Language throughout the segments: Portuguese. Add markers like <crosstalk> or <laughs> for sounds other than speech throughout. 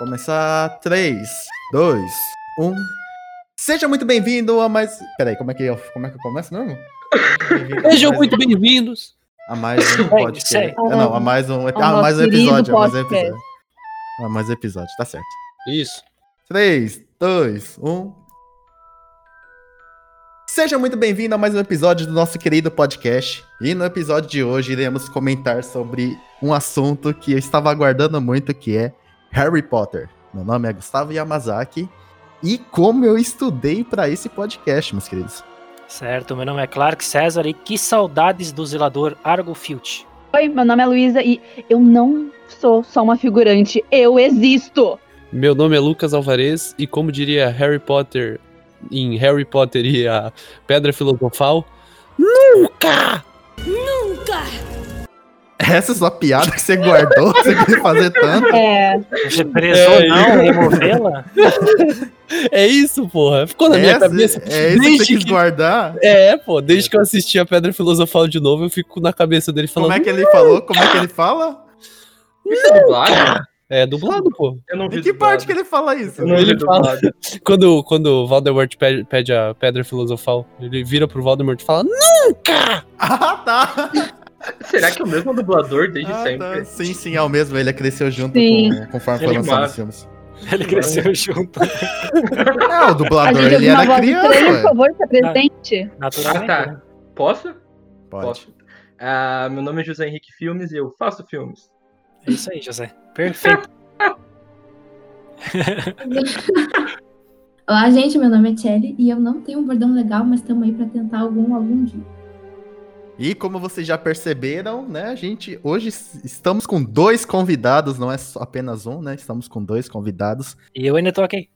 Começar 3, 2, 1. Seja muito bem-vindo a mais. Peraí, como é que eu, como é que eu começo mesmo? <laughs> Sejam muito bem-vindos. A mais um podcast. Ah, não, a mais um. Ah, mais um episódio. A mais um episódio. A mais um episódio, tá certo. Isso. 3, 2, 1. Seja muito bem-vindo a mais um episódio do nosso querido podcast. E no episódio de hoje iremos comentar sobre um assunto que eu estava aguardando muito, que é Harry Potter. Meu nome é Gustavo Yamazaki e como eu estudei para esse podcast, meus queridos. Certo, meu nome é Clark César e que saudades do zelador Argo Filch. Oi, meu nome é Luísa e eu não sou só uma figurante, eu existo! Meu nome é Lucas Alvarez e como diria Harry Potter em Harry Potter e a Pedra Filosofal, nunca! Essa é sua piada que você guardou, você queria fazer tanto. É, Você prezou É não removê-la? É isso, porra. Ficou na minha Essa- cabeça. é isso que desde você quis que- guardar? É, pô, desde que eu assisti a Pedra Filosofal de novo, eu fico na cabeça dele falando. Como é que ele falou? Como é que ele fala? Isso é dublado? É dublado, pô. Eu não vi Em que dublado. parte que ele fala isso? Não Ele fala-. <laughs> Quando, quando o Voldemort pede, pede a Pedra Filosofal, ele vira pro Voldemort e fala: Nunca! <laughs> Ah, tá. <laughs> Será que é o mesmo dublador desde Ah, sempre? tá. Sim, sim, é o mesmo. Ele cresceu junto Sim. com, conforme foi vai. os filmes. Ele cresceu junto, <laughs> É, o dublador, ele era criança. estranha, por favor, se apresente. naturalmente. Ah, tá. né? Posso? Pode. Posso. Ah, meu nome é José Henrique Filmes e eu faço filmes. É isso aí, José. Perfeito. <laughs> Olá, gente, meu nome é Kelly e eu não tenho um bordão legal, mas estamos aí para tentar algum algum dia. E como vocês já perceberam, né, a gente hoje estamos com dois convidados, não é só apenas um, né? Estamos com dois convidados. E eu ainda tô aqui.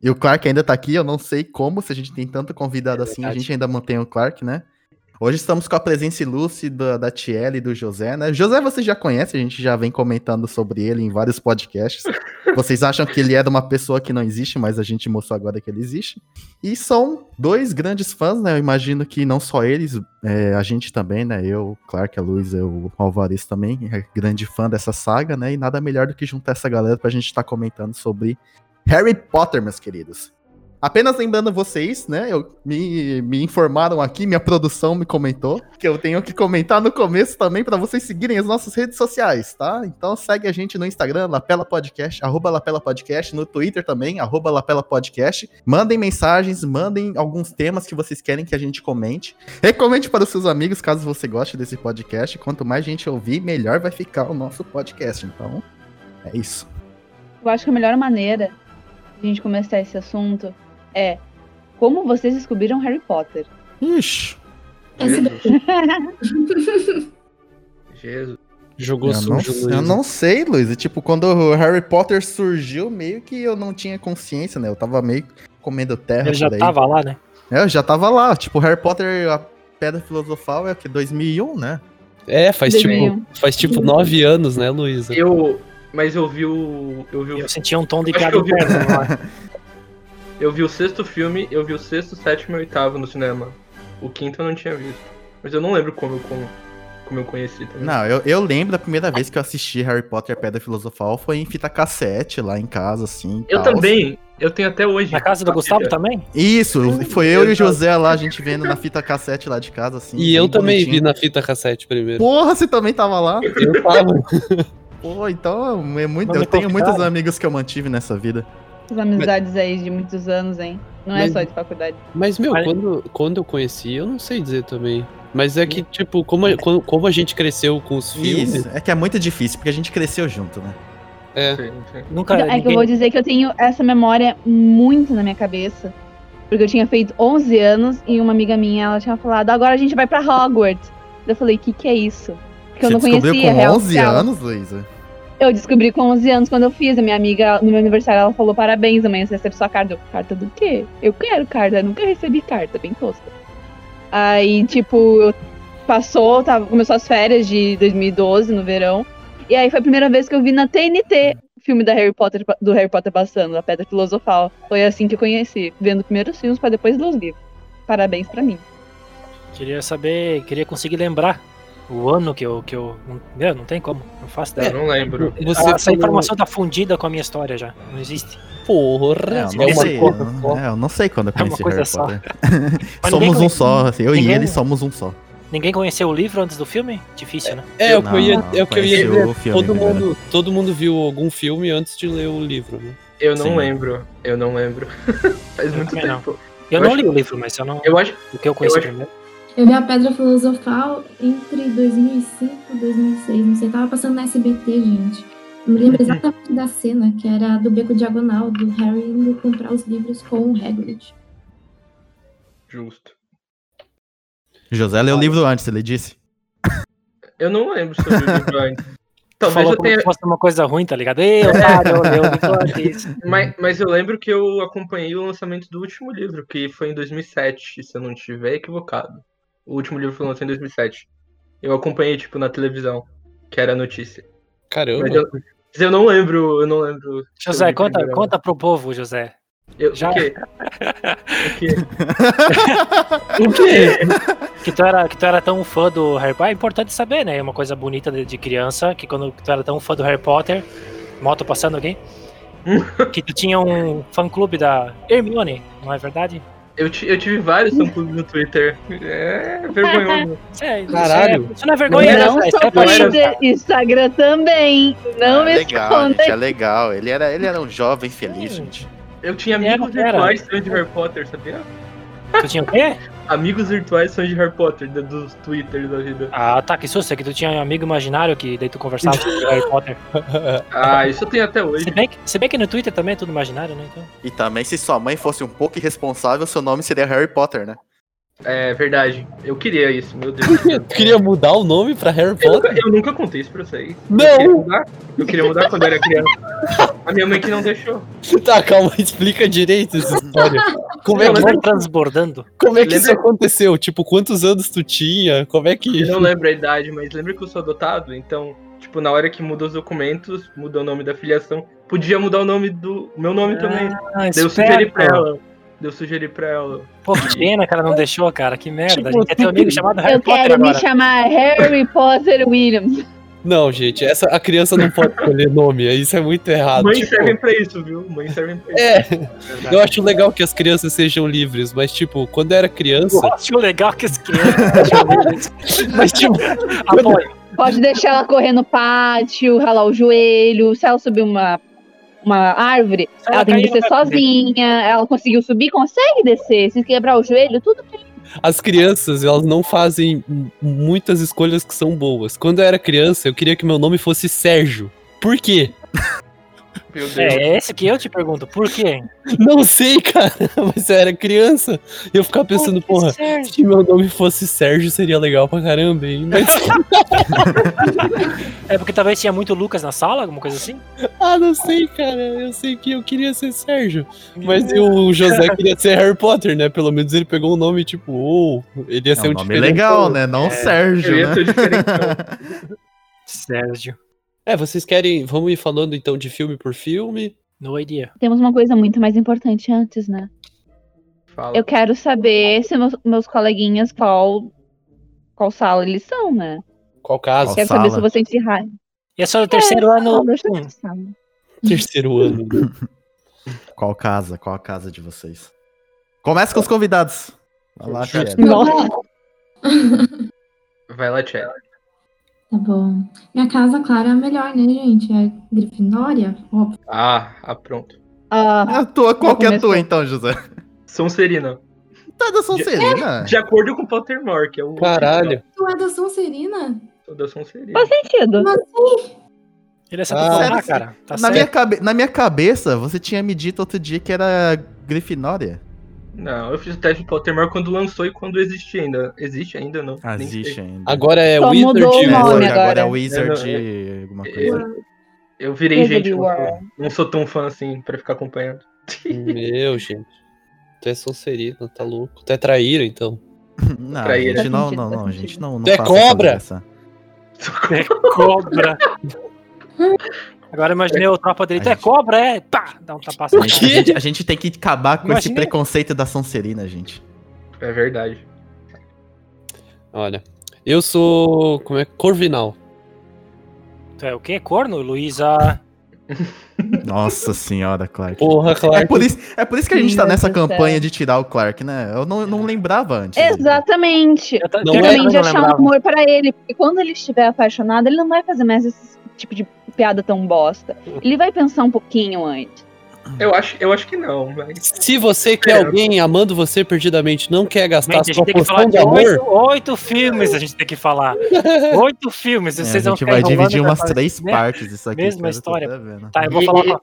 E o Clark ainda tá aqui, eu não sei como, se a gente tem tanto convidado É assim, a gente ainda mantém o Clark, né? Hoje estamos com a presença ilustre da, da Tiele e do José, né? José você já conhece, a gente já vem comentando sobre ele em vários podcasts. <laughs> Vocês acham que ele era uma pessoa que não existe, mas a gente mostrou agora que ele existe. E são dois grandes fãs, né? Eu imagino que não só eles, é, a gente também, né? Eu, Clark, a Luísa, o Alvarez também, é grande fã dessa saga, né? E nada melhor do que juntar essa galera pra gente estar comentando sobre Harry Potter, meus queridos. Apenas lembrando vocês, né? Eu, me, me informaram aqui, minha produção me comentou que eu tenho que comentar no começo também para vocês seguirem as nossas redes sociais, tá? Então segue a gente no Instagram, Lapela Podcast, arroba Lapela Podcast, no Twitter também, arroba Lapela Podcast. Mandem mensagens, mandem alguns temas que vocês querem que a gente comente. Recomende para os seus amigos, caso você goste desse podcast. Quanto mais gente ouvir, melhor vai ficar o nosso podcast. Então, é isso. Eu acho que a melhor maneira de a gente começar esse assunto é como vocês descobriram Harry Potter. Ixi. Esse <laughs> Jesus. Jogou Eu não, sujo, eu não sei, Luiz. Tipo, quando o Harry Potter surgiu, meio que eu não tinha consciência, né? Eu tava meio comendo terra Ele já por aí. tava lá, né? É, eu já tava lá. Tipo, Harry Potter, a Pedra Filosofal é o que? 2001, né? É, faz 2001. tipo, faz tipo nove anos, né, Luísa? Eu. Mas eu vi o. Eu vi o, Eu sentia um tom de piada eu interna lá. <laughs> eu vi o sexto filme, eu vi o sexto, sétimo e oitavo no cinema. O quinto eu não tinha visto. Mas eu não lembro como eu, como, como eu conheci também. Não, eu, eu lembro da primeira vez que eu assisti Harry Potter e a Pedra Filosofal foi em fita cassete, lá em casa, assim. Eu tal. também. Eu tenho até hoje. Na casa do Gustavo fita. também? Isso, foi eu e o. José lá, a gente vendo na fita cassete lá de casa, assim. E eu também vi bonitinho. na fita cassete primeiro. Porra, você também tava lá? Eu tava. <laughs> Pô, então é muito, Não eu tenho muitos amigos que eu mantive nessa vida. As amizades aí de muitos anos, hein? Não é Mas- só de faculdade. Mas, meu, Mas- quando, quando eu conheci, eu não sei dizer também. Mas é que, tipo, como, a- como, como a gente cresceu com os filmes. Isso, é que é muito difícil, porque a gente cresceu junto, né? É. Sim, sim. Nunca. Então, é que eu ninguém- vou dizer que eu tenho essa memória muito na minha cabeça. Porque eu tinha feito 11 anos e uma amiga minha, ela tinha falado, agora a gente vai pra Hogwarts. Eu falei, o que que é isso? Porque eu Você não descobriu conhecia com real 11 oficial. anos, Luísa? Eu descobri com 11 anos quando eu fiz. A minha amiga, no meu aniversário, ela falou parabéns, amanhã você recebe sua carta. Eu, carta do quê? Eu quero carta, eu nunca recebi carta, bem tosca. Aí, tipo, passou, tava, começou as férias de 2012, no verão. E aí foi a primeira vez que eu vi na TNT o filme da Harry Potter, do Harry Potter passando, a Pedra Filosofal. Foi assim que eu conheci, vendo primeiros filmes pra depois ler os livros. Parabéns pra mim. Queria saber, queria conseguir lembrar O ano que eu. Que eu não, meu, não tem como. Não faço Eu ideia. não lembro. Você Ah, Essa falou- informação tá fundida com a minha história já. Não existe. Porra, É, eu é não sei. eu, só. é, eu não sei quando eu <laughs> É conheci coisa Harry só. Potter. <laughs> Somos ninguém um só, assim, eu e ninguém- ele somos um só. Ninguém conheceu o livro antes do filme? Difícil, né? É, o que eu ia, Não, é o que eu ia conheci dizer. o filme todo, primeiro. mundo, todo mundo viu algum filme antes de ler o livro, né? Eu não Sim. lembro. Eu não lembro. <laughs> Faz muito também não. tempo. Eu, Eu não acho- li o livro, mas eu não. Eu acho. O que eu conheci eu acho- primeiro. Eu vi a Pedra Filosofal entre 2005 e 2006. Não sei, tava passando na SBT, gente. Eu me lembro exatamente da cena, que era do Beco Diagonal, do Harry indo comprar os livros com o Hagrid. Justo. José leu o livro antes, ele disse. Eu não lembro sobre o livro <laughs> antes. Talvez Falou eu como tenha. se fosse uma coisa ruim, tá ligado? Ei, otário, eu li o livro antes. <laughs> Mas, mas eu lembro que eu acompanhei o lançamento do último livro, que foi em 2007, se eu não estiver equivocado. O último livro foi lançado em 2007. Eu acompanhei, tipo, na televisão, que era a notícia. Caramba. Mas eu, mas eu não lembro, eu não lembro. José, conta, conta pro povo, José. Eu, Já- O quê? <laughs> O quê? <laughs> O quê? Que tu, era, que tu era tão fã do Harry Potter. É importante saber, né? É uma coisa bonita de, de criança, que quando tu era tão fã do Harry Potter, moto passando alguém, <laughs> que tu tinha um fã-clube da Hermione, não é verdade? Eu, eu tive vários fã-clubes no Twitter. É vergonhoso. <laughs> É, Caralho. Isso, é, isso não é vergonha, Não só é não era- Twitter, Instagram também. Não me Ah, legal, esconda. gente, é legal. Ele era, ele era um jovem feliz, gente. Eu tinha amigos virtuais de Harry Potter, sabia? Tu tinha o quê? Amigos virtuais fãs de Harry Potter, dos Twitters da vida. Ah, tá, que susto, é que tu tinha um amigo imaginário que daí tu conversava sobre Harry Potter. <laughs> Ah, isso eu tenho até hoje. Se bem, que, se bem que no Twitter também é tudo imaginário, né? Então... E também, se sua mãe fosse um pouco irresponsável, seu nome seria Harry Potter, né? É verdade. Eu queria isso, meu Deus. <laughs> Tu queria mudar o nome pra Harry Eu nunca, Potter? eu nunca contei isso pra vocês. Não! Eu queria mudar, eu queria mudar quando eu era criança. A minha mãe que não deixou. <laughs> Tá, calma, explica direito essa história. Como é, Eu que, vou transbordando. como é que isso Lembra- aconteceu? Tipo, quantos anos tu tinha? Como é que. Eu não lembro a idade, mas lembra que eu sou adotado? Então, tipo, na hora que muda os documentos, muda o nome da filiação, podia mudar o nome do meu nome também. Ah, Daí eu sugeri pra ela. Eu sugeri pra ela. Pô, que pena que ela não deixou, cara. Que merda. Tipo, a gente quer ter um amigo <laughs> chamado Harry Eu Potter quero me agora. chamar Harry Potter Williams. Não, gente, essa, a criança não pode escolher nome, isso é muito errado. Mães Tipo, servem pra isso, viu? Mães servem pra isso. é, <laughs> eu acho legal que as crianças sejam livres, mas, tipo, quando eu era criança. Eu acho legal que as crianças. <laughs> Mas, tipo, Apoio. Pode deixar ela correr no pátio, ralar o joelho. Se ela subir uma, uma árvore, ela ela tem que descer sozinha. Ela conseguiu subir, consegue descer. Se quebrar o joelho, tudo bem. as crianças, elas não fazem muitas escolhas que são boas. Quando eu era criança, eu queria que meu nome fosse Sérgio. Por quê? Meu Deus. É esse que eu te pergunto, por quê? Não sei, <laughs> cara, mas eu era criança. E eu ficava pensando, porra, Sérgio. se meu nome fosse Sérgio, seria legal pra caramba, hein? <laughs> Mas, É porque talvez tinha muito Lucas na sala, alguma coisa assim? ah, não sei, cara. Eu sei que eu queria ser Sérgio. Mas e o José queria ser Harry Potter, né? Pelo menos ele pegou um nome tipo, ou ele ia É ser um um nome diferentão. legal, né? Não Eu Sérgio, ia né? ser diferentão. <laughs> Sérgio. É, vocês querem. Vamos ir falando então de filme por filme. No idea. Temos uma coisa muito mais importante antes, né? Fala. Eu quero saber se meus, meus coleguinhas qual, qual sala eles são, né? Qual caso? Qual Quero saber sala? se vocês se E é só o terceiro ano. Ver sala. Terceiro ano. <laughs> Qual casa? Qual a casa de vocês? Começa com os convidados. Vai lá. Nossa, Vai lá, Tchê. Tá bom. Minha casa, claro, é a melhor, né, gente? É Grifinória, óbvio. Ah, ah, pronto. ah, A tua, qual que é a tua então, José? Sonserina. Tá da Sonserina? De acordo com Pottermore, que é o. Caralho. Tu é da Sonserina? Sou da Sonserina. faz sentido. Ele é Ah, sério? cara. Tá Na certo. minha, cabe... Na minha cabeça, você tinha me dito outro dia que era Grifinória. Não, eu fiz o teste de Pottermore quando lançou e quando existia ainda. Existe ainda, não? Ah, existe ainda. Agora é Só Wizard. mudou o É, nome agora agora. é Wizard Eu alguma coisa. Eu virei Wizard gente, não sou, World. não sou tão fã assim pra ficar acompanhando. Meu, gente. Tu é Sonserina, tá louco. Tu é traíra, então. Não, Traíra. gente, não, não, não, faz gente, não, não Tu é cobra? dessa. É cobra. <laughs> Agora imaginei o tropa dele. Tu é cobra, é? Pá! Dá um tapaço. A gente, a gente- a gente tem que acabar com esse Imaginei. preconceito da Sonserina, gente. É verdade. Olha. Eu sou. Como é? Corvinal. Tu é o quê? Corno? Luísa. Nossa senhora, Clark. Porra, É Clark. por, isso, é por isso que a gente tá Meu nessa Deus do campanha céu. de tirar o Clark, né? Eu não, não lembrava antes. Exatamente. Eu, eu é- também de achar um amor pra ele. Porque quando ele estiver apaixonado, ele não vai fazer mais esse tipo de piada tão bosta. Ele vai pensar um pouquinho antes. Eu acho, eu acho que não, mas. Se você quer É. alguém amando você perdidamente, não quer gastar Gente, a sua gente tem que falar porção de de amor, oito, oito filmes, a gente tem que falar. Oito filmes, É, vocês a gente vai dividir umas três né? partes isso aqui. Mesma história. Tá, eu vou E- falar, e- qual,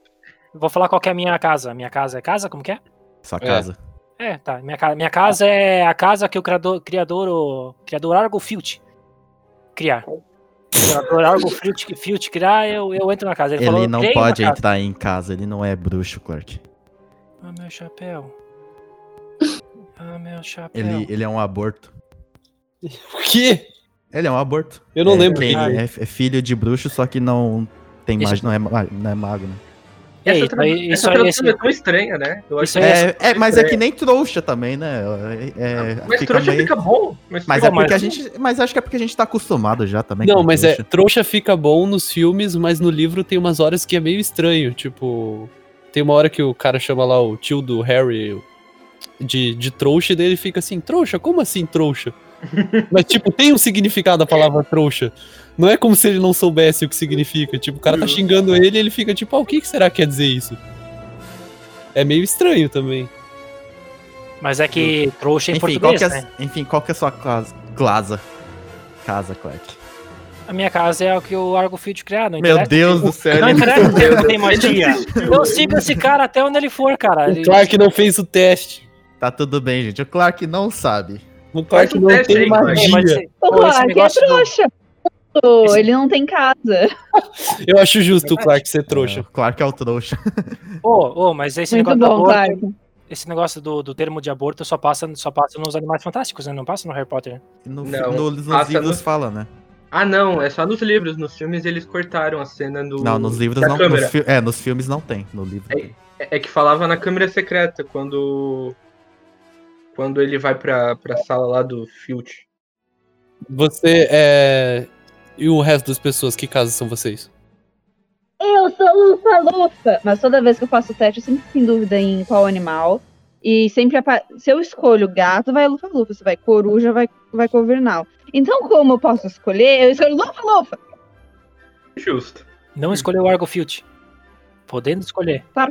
eu vou falar qual que é a minha casa. Minha casa é casa? Como que é? Sua É. casa. É, tá. Minha, minha casa é a casa que o criador, criador, o criador Argo Filt criar. O criador Argo Filt, criar, eu, eu entro na casa. Ele, Ele, falou, não "Criei uma pode casa." entrar em casa, ele não é bruxo, Clark. Ah, meu chapéu. <laughs> Ah, meu chapéu. Ele, ele é um aborto. o quê? Ele é um aborto. Eu não É, lembro. Ele dele. é, é filho de bruxo, só que não tem magia, não é, não é mago, né? E essa isso tra- aí- essa isso aí, tradução esse- é tão estranha, né? Eu acho Isso aí é- É, é, mas é que nem trouxa também, né? É, é, Mas fica trouxa meio- fica bom. Mas, Mas fica é porque a mas- gente. Mas acho que é porque a gente tá acostumado já também. Não, com mas é, trouxa. trouxa fica bom nos filmes, mas no livro tem umas horas que é meio estranho. Tipo, tem uma hora que o cara chama lá o tio do Harry de, de trouxa e daí ele fica assim, trouxa? Como assim trouxa? <laughs> mas, tipo, tem um significado a palavra trouxa. Não é como se ele não soubesse o que significa. Tipo, o cara tá xingando ele e ele fica tipo, ah, o que, que será que quer dizer isso? É meio estranho também. Mas é que trouxa em Enfim, qual português, que é, né? enfim, qual que é a sua casa? Casa. Casa, Clark. A minha casa é o que o Argo Filt criar, não Meu. Deus do céu. Não interessa se ele não tem magia. Eu sigo esse cara até onde ele for, cara. O Clark não fez o teste. Tá tudo bem, gente. O Clark não sabe. O Clark Faz não teste tem mas magia. esse- O Clark é do- trouxa. Pô, Esse- Ele não tem casa. <laughs> Eu acho justo o Clark ser trouxa. É, Clark é o trouxa. Ô, ô, mas esse Muito negócio do bom, aborto, Clark. esse negócio do, do termo de aborto só passa, só passa nos Animais Fantásticos, né? Não passa no Harry Potter. No, Não, no- nos passa livros no- fala, né? Ah, não, é só nos livros. Nos filmes eles cortaram a cena do. Não, nos livros da não. câmera. Nos fi- é, nos filmes não tem. No livro. É é que falava na câmera secreta quando. Quando ele vai pra, pra sala lá do Filt. Você é. E o resto das pessoas, que casas são vocês? Eu sou Lufa Lufa. Mas toda vez que eu faço o teste, eu sempre fico em dúvida em qual animal. E sempre se eu escolho gato, vai Lufa Lufa. Se vai coruja, vai, vai Corvinal. Então, como eu posso escolher, eu escolho Lufa Lufa. Justo. Não escolheu o Argo Filt. Podendo escolher. Tá.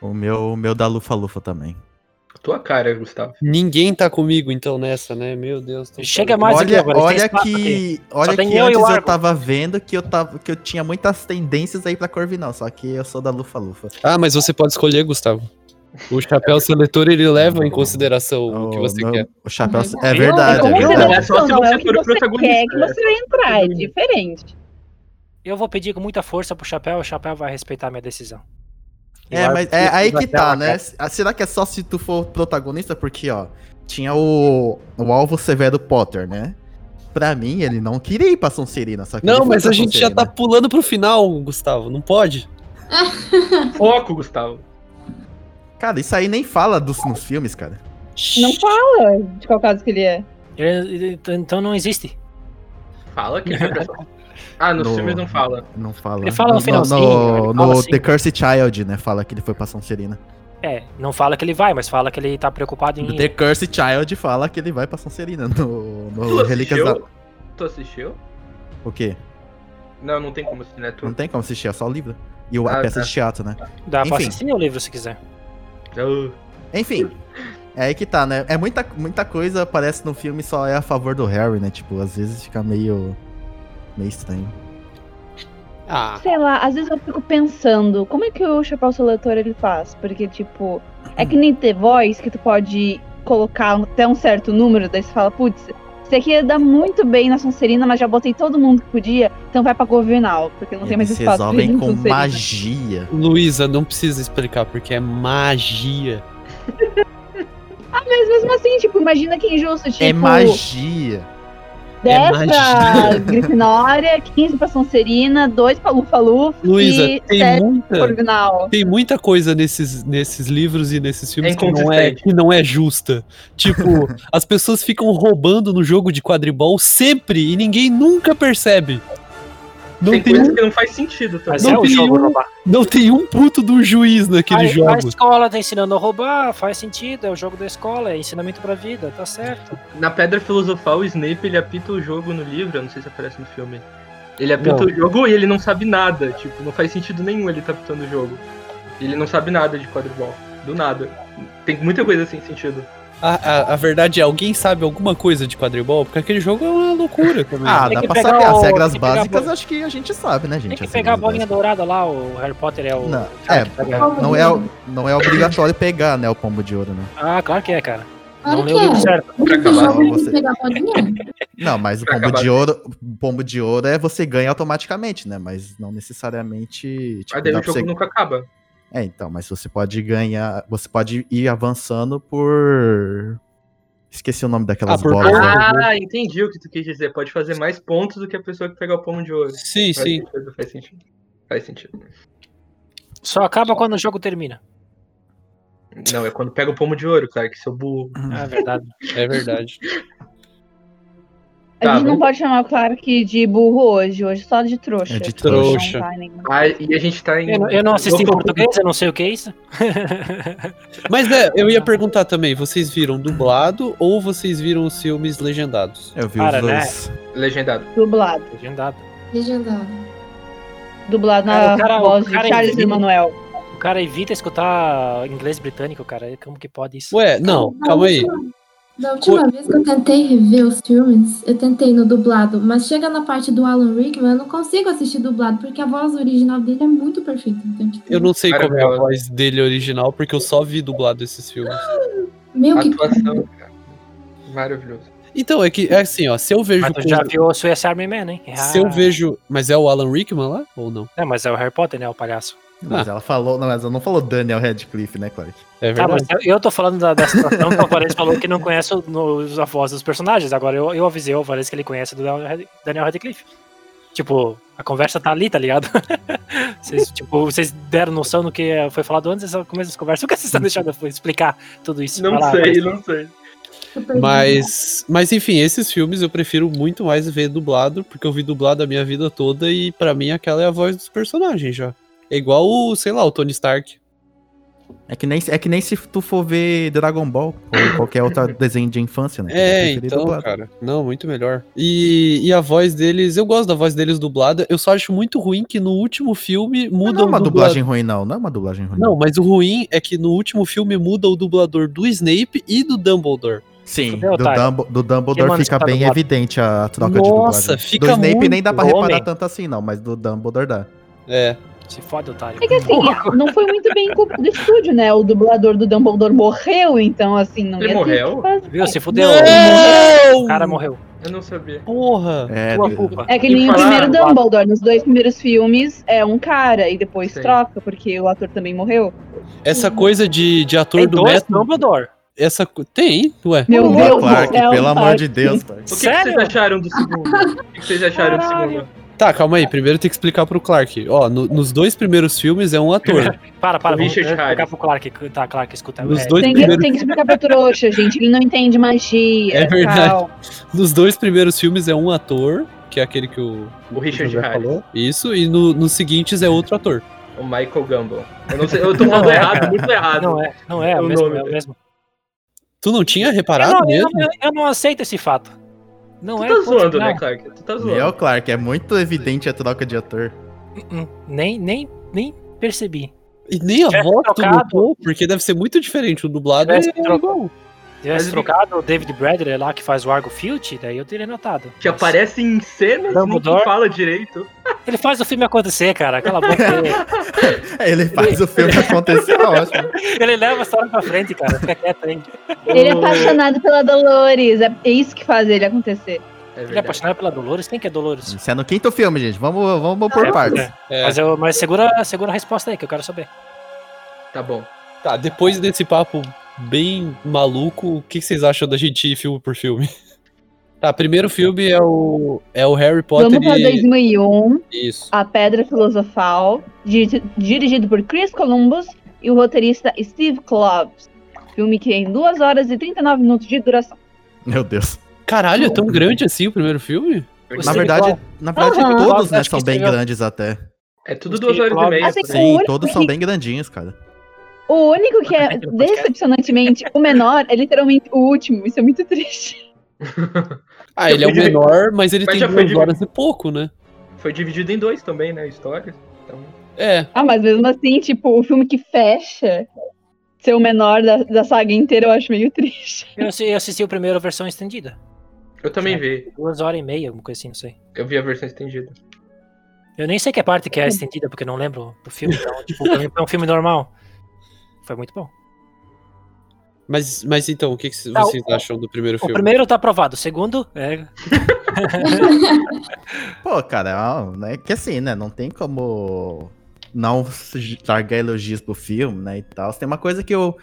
O meu, o meu da Lufa Lufa também. Tua cara, Gustavo. Ninguém tá comigo então nessa, né? Meu Deus. Chega falando. mais aqui olha agora, tem olha aqui. que, olha que eu antes eu tava vendo que eu, tava, que eu tinha muitas tendências aí pra Corvinal, só que eu sou da Lufa Lufa. Ah, mas você pode escolher, Gustavo. O chapéu seletor ele leva em consideração o que você meu- quer. O chapéu. É É Não, verdade, como é você verdade. É só se não, você é o que for o você protagonista, quer que né? você vai entrar. É diferente. Eu vou pedir com muita força pro Chapéu, o Chapéu vai respeitar a minha decisão. É, mas é aí que tá, né? cara- Ah, Será que é só se tu for protagonista? Porque, ó, tinha o, o alvo Severo Potter, né? Pra mim, ele não queria ir pra Sonserina, só Não, mas a gente já tá pulando pro final, Gustavo. Não pode? <laughs> Foco, Gustavo. Cara, isso aí nem fala dos, nos filmes, cara. Não fala de qual caso que ele é. Ele- ele- Então não existe. Fala que pra... <laughs> Ah, nos No- filmes não fala. Não fala. Ele fala no finalzinho, No, ele no fala assim. The Cursed Child, né? Fala que ele foi pra Sonserina. É, não fala que ele vai, mas fala que ele tá preocupado No em. The Cursed Child fala que ele vai pra Sonserina. No, Tu no Relíquias da... Tu assistiu? O quê? Não, não tem como assistir, né? Tu... Não tem como assistir, é só o livro. E o, a Ah, peça tá. de teatro, né? Dá pra assistir o livro se quiser. Uh, Enfim. É aí que tá, né? É muita, muita coisa, parece no filme só é a favor do Harry, né? Tipo, às vezes fica meio. Meio estranho. Ah, Sei lá, às vezes eu fico pensando, como é que o Chapéu Seletor ele faz? Porque, tipo, é que nem The Voice, que tu pode colocar até um certo número, daí você fala, putz, isso aqui ia dar muito bem na Sonserina, mas já botei todo mundo que podia, então vai pra Governal, porque não tem mais Eles espaço pra resolvem com Sonserina. magia. Luísa, não precisa explicar, porque é magia. <laughs> Mas mesmo assim, tipo, imagina que injusto, tipo... É magia. 10 É pra. Grifinória, 15 pra Sonserina, 2 pra Lufa-Lufa Luísa, e tem 7 muita, Corvinal. tem muita coisa nesses, nesses livros e nesses filmes É que, não é, que não é justa. Tipo, <laughs> as pessoas ficam roubando no jogo de quadribol sempre e ninguém nunca percebe. Não Tem tem, coisa um, que não faz sentido também. Mas Não é o tem jogo um- roubar. não tem um puto do juiz A, naqueles a jogos. escola tá ensinando a roubar, faz sentido, é o jogo da escola, é ensinamento pra vida, tá certo. Na Pedra Filosofal, o Snape ele apita o jogo no livro, eu não sei se aparece no filme. Ele apita Não. o jogo e ele não sabe nada, tipo, não faz sentido nenhum ele tá apitando o jogo. Ele não sabe nada de quadribol, do nada. Tem muita coisa sem sentido. A, a, a verdade é, alguém sabe alguma coisa de quadribol? Porque aquele jogo é uma loucura também. Ah, dá pra saber. As regras básicas acho que a gente sabe, né, gente? Tem que As pegar a bolinha básicas. dourada lá, o Harry Potter é o. Não, é, pega- Não é, não é obrigatório pegar, né, o pombo de ouro, né? Ah, claro que é, cara. Claro não que leu o livro é. certo. O acabar, jogo tem você-. <laughs> Não, mas o pombo acabar. de ouro, o pombo de ouro é você ganha automaticamente, né? Mas não necessariamente. Tipo, Mas daí o jogo você- nunca acaba. É, então, mas você pode ganhar. Você pode ir avançando por. Esqueci o nome daquelas Ah, por bolas. né? Ah, entendi o que tu quis dizer. Pode fazer mais pontos do que a pessoa que pegar o pomo de ouro. Sim, Faz sim. sentido, faz sentido. Faz sentido. Só acaba quando o jogo termina. Não, é quando pega o pomo de ouro, cara, que seu burro. Ah, é verdade. É verdade. <laughs> A Tá, gente não pode chamar o Clark de burro hoje, hoje só de trouxa. É de não trouxa. tá Ah, e a gente tá em. Eu, não- eu não assisti em português, eu não sei o que é isso. <laughs> Mas é, eu ia perguntar também, vocês viram dublado ou vocês viram os filmes legendados? Eu vi Para, os né? dois. Legendado. Dublado. Legendado. Legendado. Dublado na Cara, voz cara de Charles Emanuel. O cara evita escutar inglês britânico, cara. Como que pode isso? Ué, não, calma aí. última- Da última vez que eu tentei rever os filmes, eu tentei no dublado, mas chega na parte do Alan Rickman, eu não consigo assistir dublado, porque a voz original dele é muito perfeita. Então, tipo, Eu não sei como é a voz dele original, porque eu só vi dublado esses filmes. Meu, que Atuação, cara. Maravilhoso. Então, é que, é assim, ó, se eu vejo... Mas tu com- já viu o Swiss Army Man, hein? Se eu Ah. vejo... Mas é o Alan Rickman lá, ou não? É, mas é o Harry Potter, né? O palhaço. Mas ela falou. Não, mas ela não falou Daniel Radcliffe, né, Clark? É verdade. mas eu, eu tô falando da, da situação que o Alvarez falou que não conhece o- nos, a voz dos personagens. Agora eu, eu avisei o Alvarez que ele conhece do Daniel Rad- Daniel Radcliffe. Tipo, a conversa tá ali, tá ligado? <laughs> vocês, tipo, vocês deram noção do que foi falado antes dessa começo dessa conversa. Por que vocês estão deixando eu explicar tudo isso? Não lá, sei, Alvarez. não sei. Mas, mas enfim, esses filmes eu prefiro muito mais ver dublado, porque eu vi dublado a minha vida toda e pra mim aquela é a voz dos personagens já. É igual o, sei lá, o Tony Stark. É que, nem, é que nem se tu for ver Dragon Ball ou <coughs> qualquer outro desenho de infância, né? É, então, dublado. cara. Não, muito melhor. E, e a voz deles, eu gosto da voz deles dublada. Eu só acho muito ruim que no último filme muda Não é uma o dublagem ruim, não. Não é uma dublagem ruim. Não, mas o ruim é que no último filme muda o dublador do Snape e do Dumbledore. Sim, do. Dumbo- do Dumbledore fica bem dublado? evidente a troca de Nossa, dublagem. fica do Snape nem dá pra muito reparar homem. tanto assim, não, mas do Dumbledore dá. É. Se fode, otário. É que assim, <laughs> não foi muito bem culpa do estúdio, né? O dublador do Dumbledore morreu, então assim, não Ele morreu? Viu? Se fudeu. Não! O cara morreu. Eu não sabia. Porra! É, Tua do- culpa. É que nem o primeiro. Dumbledore. Nos dois primeiros filmes é um cara e depois Sim. troca, porque o ator também morreu. Essa coisa de, de ator Tem do dois método. Dumbledore. Essa. Tem, ué. Meu Pô, Deus Clark, do céu, pelo amor de Deus. O que, que vocês acharam do segundo? O que, que vocês acharam do Caralho. segundo? Tá, calma aí. Primeiro tem que explicar pro Clark. Ó, no- nos dois primeiros filmes é um ator. <laughs> Para, para. O Vamos Richard explicar pro Clark. Tá, Clark, escuta. Nos É, dois Tem que, primeiros- tem que explicar pra trouxa, gente. Ele não entende magia. É verdade. tal. Nos dois primeiros filmes é um ator, que é aquele que o, O Richard Harris. falou. Isso, e no- nos seguintes é outro ator. O Michael Gambon. Eu não sei, eu tô falando Não é, errado, muito errado. Não é, não é, é o O mesmo. nome É o mesmo. Tu não tinha Eu reparado não, eu, mesmo? eu- eu não aceito esse fato. Não Tu é. tá ponto zoando, final. né, Clark? Tu tá zoando. Meu, Clark, é muito evidente a troca de ator. Uh-uh. Nem, nem, nem percebi. E nem a voz tu notou, porque deve ser muito diferente. O dublado é trocado. igual. Se tivesse Mas- trocado o David Bradley lá que faz o Argo Field, daí eu teria notado. Que aparece em cenas, não Dumbledore. fala direito. Ele faz o filme acontecer, cara. Cala a boca. ele, <laughs> Ele faz o filme acontecer, é ótimo. ele leva a história pra frente, cara. Fica quieto aí. Ele é apaixonado pela Dolores. É isso que faz ele acontecer. É Ele é apaixonado pela Dolores? Quem que é Dolores? Isso é no quinto filme, gente. Vamos, vamos por É, partes. é. É. Mas, eu, mas segura, segura a resposta aí, que eu quero saber. Tá bom. Tá, depois desse papo bem maluco, o que vocês acham da gente ir filme por filme? <laughs> Tá, primeiro filme é o, é o Harry Potter Vamos para e... 2001, Isso. A Pedra Filosofal, di- dirigido por Chris Columbus e o roteirista Steve Kloves. Filme que tem 2 horas e 39 minutos de duração. Meu Deus. Caralho, é tão grande assim o primeiro filme? O Na verdade, na verdade Aham. todos né, são bem grandes até. É tudo Os duas horas e meia. Assim, aí. Sim, todos que- são bem grandinhos, cara. O único que é decepcionantemente o menor é literalmente o último. Isso é muito triste. <laughs> Ah, ele é o menor, mas ele Mas tem duas dividido. horas e pouco, né? Foi dividido em dois também, né? Histórias. Então, É, Ah, mas mesmo assim, tipo, o filme que fecha ser o menor da, da saga inteira, eu acho meio triste. Eu assi- eu assisti o primeiro a versão estendida. eu também É. vi. Duas horas e meia, alguma coisa assim, não sei. Eu vi a versão estendida. Eu nem sei que parte que é estendida, porque não lembro do filme. Então, tipo, foi um filme normal. Foi muito bom. mas, mas então, o que, que Tá, vocês o- acham do primeiro O filme? primeiro tá aprovado, o segundo é. <laughs> Pô, cara, ó, né, que assim, né, não tem como não largar elogios pro filme, né, e tal. Tem uma coisa que eu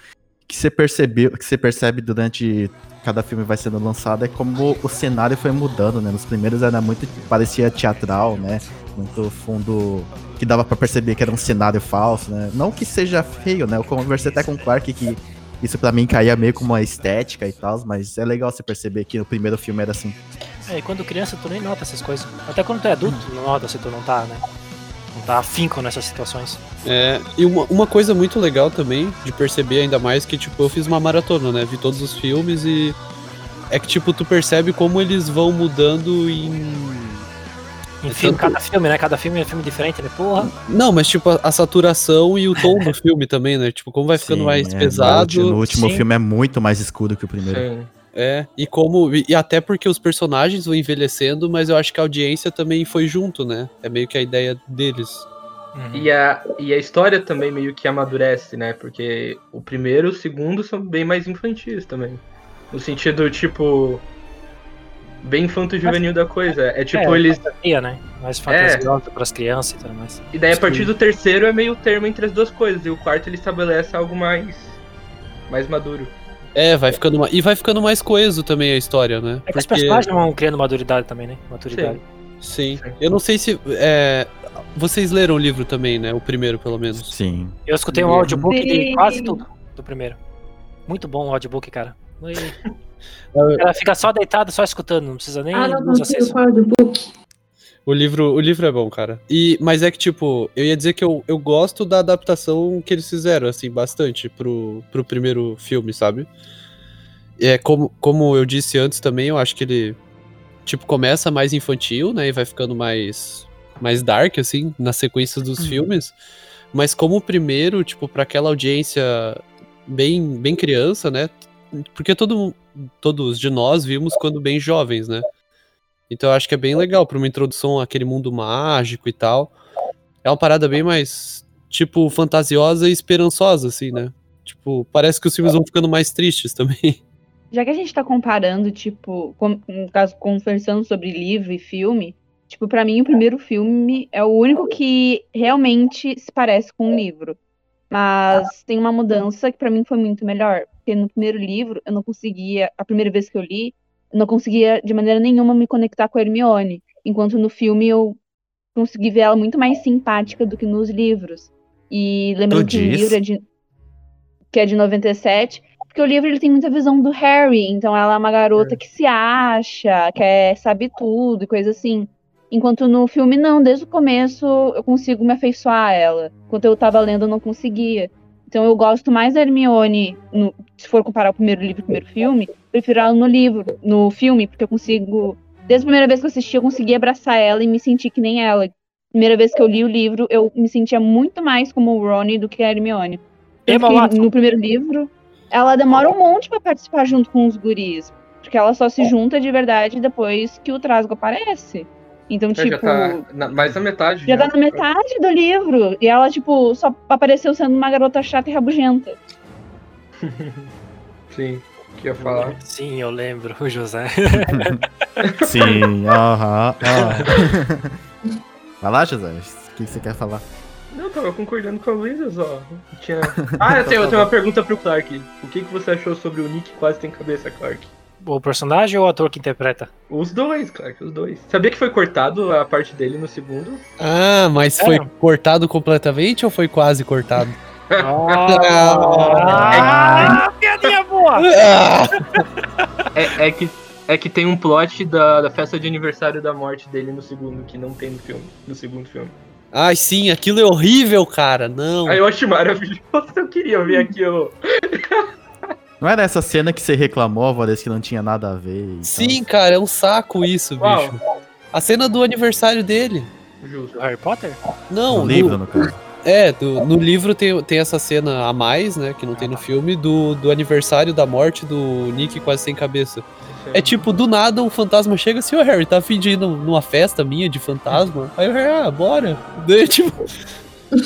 que você percebeu, que você percebe durante cada filme vai sendo lançado é como o cenário foi mudando, né? Nos primeiros era muito parecia teatral, né? Muito fundo que dava pra perceber que era um cenário falso, né? Não que seja feio, né? Eu conversei até com o Clark que isso pra mim caía meio como uma estética e tal, mas é legal você perceber que no primeiro filme era assim. É, e quando criança tu nem nota essas coisas. Até quando tu é adulto, tu não nota se tu não tá, né? Não tá afinco nessas situações. É, e uma, uma coisa muito legal também de perceber ainda mais que, tipo, eu fiz uma maratona, né? Vi todos os filmes e. É que, tipo, tu percebe como eles vão mudando em. Enfim, tanto- cada filme, né? Cada filme é um filme diferente, né? Porra. Não, mas, tipo, a, a saturação e o tom do <laughs> filme também, né? Tipo, como vai ficando Sim, mais é, pesado. No último sim. filme é muito mais escuro que o primeiro. Sim. É, e como. E, e até porque os personagens vão envelhecendo, mas eu acho que a audiência também foi junto, né? É meio que a ideia deles. Uhum. E a, e a história também meio que amadurece, né? Porque o primeiro e o segundo são bem mais infantis também. No sentido, tipo. Bem infanto-juvenil da coisa. É tipo, é, eles. fantasia, né? Mais fantasiosa pras crianças e tudo mais. E daí a partir do terceiro é meio termo entre as duas coisas. E o quarto ele estabelece algo mais. mais maduro. É, vai ficando. E vai ficando mais coeso também a história, né? É que os personagens vão criando maturidade também, né? Maturidade. Sim. Sim. Eu não sei se. é, Vocês leram o livro também, né? O primeiro, pelo menos. Sim. Eu escutei um Sim. audiobook de quase tudo do primeiro. Muito bom o audiobook, cara. Ela fica só deitada, só escutando, não precisa nem Ah, não book. O livro, o livro é bom, cara. E, mas é que, tipo, eu ia dizer que eu, eu gosto da adaptação que eles fizeram, assim, bastante pro, pro primeiro filme, sabe? É, como, como eu disse antes também, eu acho que ele, tipo, começa mais infantil, né? E vai ficando mais, mais dark, assim, nas sequências dos filmes. Mas como o primeiro, tipo, pra aquela audiência bem, bem criança, né? Porque todo, todos de nós vimos quando bem jovens, né? Então eu acho que é bem legal pra uma introdução àquele mundo mágico e tal. É uma parada bem mais, tipo, fantasiosa e esperançosa, assim, né? Tipo, parece que os filmes vão ficando mais tristes também. <laughs> Já que a gente tá comparando, tipo, com- no caso, conversando sobre livro e filme, tipo, pra mim o primeiro filme é o único que realmente se parece com um livro. Mas tem uma mudança que pra mim foi muito melhor. Porque no primeiro livro eu não conseguia, a primeira vez que eu li, eu não conseguia de maneira nenhuma me conectar com a Hermione. Enquanto no filme eu consegui ver ela muito mais simpática do que nos livros. E lembrando que o livro é de, que é de 97, porque o livro ele tem muita visão do Harry, então ela é uma garota que se acha, que é, sabe tudo e coisa assim. Enquanto no filme, não, desde o começo eu consigo me afeiçoar a ela. Enquanto eu tava lendo, eu não conseguia. Então eu gosto mais da Hermione, no- se for comparar o primeiro livro e o primeiro filme, prefiro ela no livro, no filme, porque eu consigo. Desde a primeira vez que eu assisti, eu consegui abraçar ela e me sentir que nem ela. Primeira vez que eu li o livro, eu me sentia muito mais como o Ronnie do que a Hermione. Watson. no primeiro livro, ela demora um monte pra participar junto com os guris. Porque ela só se junta de verdade depois que o Trasgo aparece. Então, É, tipo, já tá na- mais da metade. já tá na metade do livro. E ela, tipo, só apareceu sendo uma garota chata e rabugenta. <laughs> Sim, que ia falar. Sim, eu lembro, o <laughs> José. <laughs> Sim, aham. aham. Vai lá, José. O que você quer falar? Não, eu tava concordando com a Luísa só. Tinha... Ah, eu tenho, eu tenho uma pergunta pro Clark. O que, que você achou sobre o Nick quase tem cabeça, Clark? O personagem ou o ator que interpreta? Os dois, Clark, os dois. Sabia que foi cortado a parte dele no segundo? Ah, mas foi Sério? cortado completamente ou foi quase cortado? Ah, piadinha boa! É, é que, é que tem um plot da, da festa de aniversário da morte dele no segundo, que não tem no filme. No segundo filme. Ai, sim, aquilo é horrível, cara. Não. Aí eu acho maravilhoso. Eu queria ver aquilo. Não era essa cena que você reclamou, Valês, que não tinha nada a ver? e Sim, cara, é um saco isso, Qual? bicho. A cena do aniversário dele. Justo. Harry Potter? tal. Não, No no- livro, no caso. É, do- no livro tem, tem essa cena a mais, né? Que não tem no filme, do, do aniversário da morte do Nick quase sem cabeça. É tipo, do nada um fantasma chega assim, ô Harry, tá num- numa festa minha de fantasma? Aí o Harry, ah, bora. <laughs> Daí, tipo,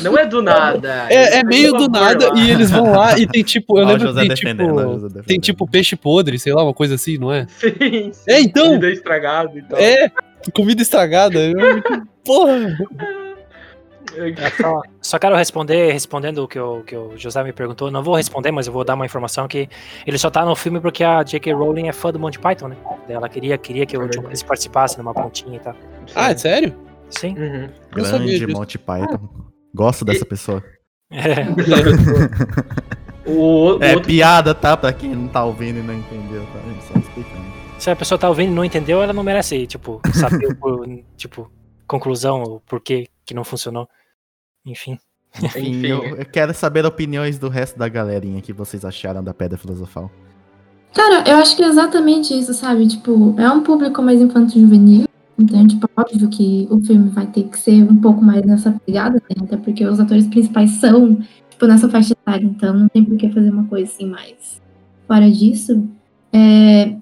Não é do nada. é, é meio do nada lá. e eles vão lá e tem tipo, eu lembro que José tem ó, o tipo, José tem tipo peixe podre, sei lá, uma coisa assim, não é? <laughs> Sim, sim. É, então. Comida estragada e tal. É, comida estragada. eu- Porra. <laughs> É só, só quero responder, respondendo o que o, que o José me perguntou. Não vou responder, mas eu vou dar uma informação que ele só tá no filme porque a J.K. Rowling é fã do Monty Python, né? Ela queria, queria que o John Cleese participasse numa pontinha e tal. Ah, é sério? Sim. Uhum. Grande disso. Monty Python. Gosto dessa pessoa. É. <laughs> O, o- o É outro piada, tá? Pra quem não tá ouvindo e não entendeu, tá? A gente só explicando. Se a pessoa tá ouvindo e não entendeu, ela não merece, tipo, saber o, tipo, conclusão, o porquê que não funcionou. Enfim. Enfim, Enfim. eu, eu quero saber opiniões do resto da galerinha que vocês acharam da Pedra Filosofal. Cara, eu acho que é exatamente isso, sabe? Tipo, é um público mais infanto-juvenil. Então, tipo, óbvio que o filme vai ter que ser um pouco mais nessa pegada, né? Até porque os atores principais são, tipo, nessa faixa etária. Então, não tem por que fazer uma coisa assim mais fora disso. É...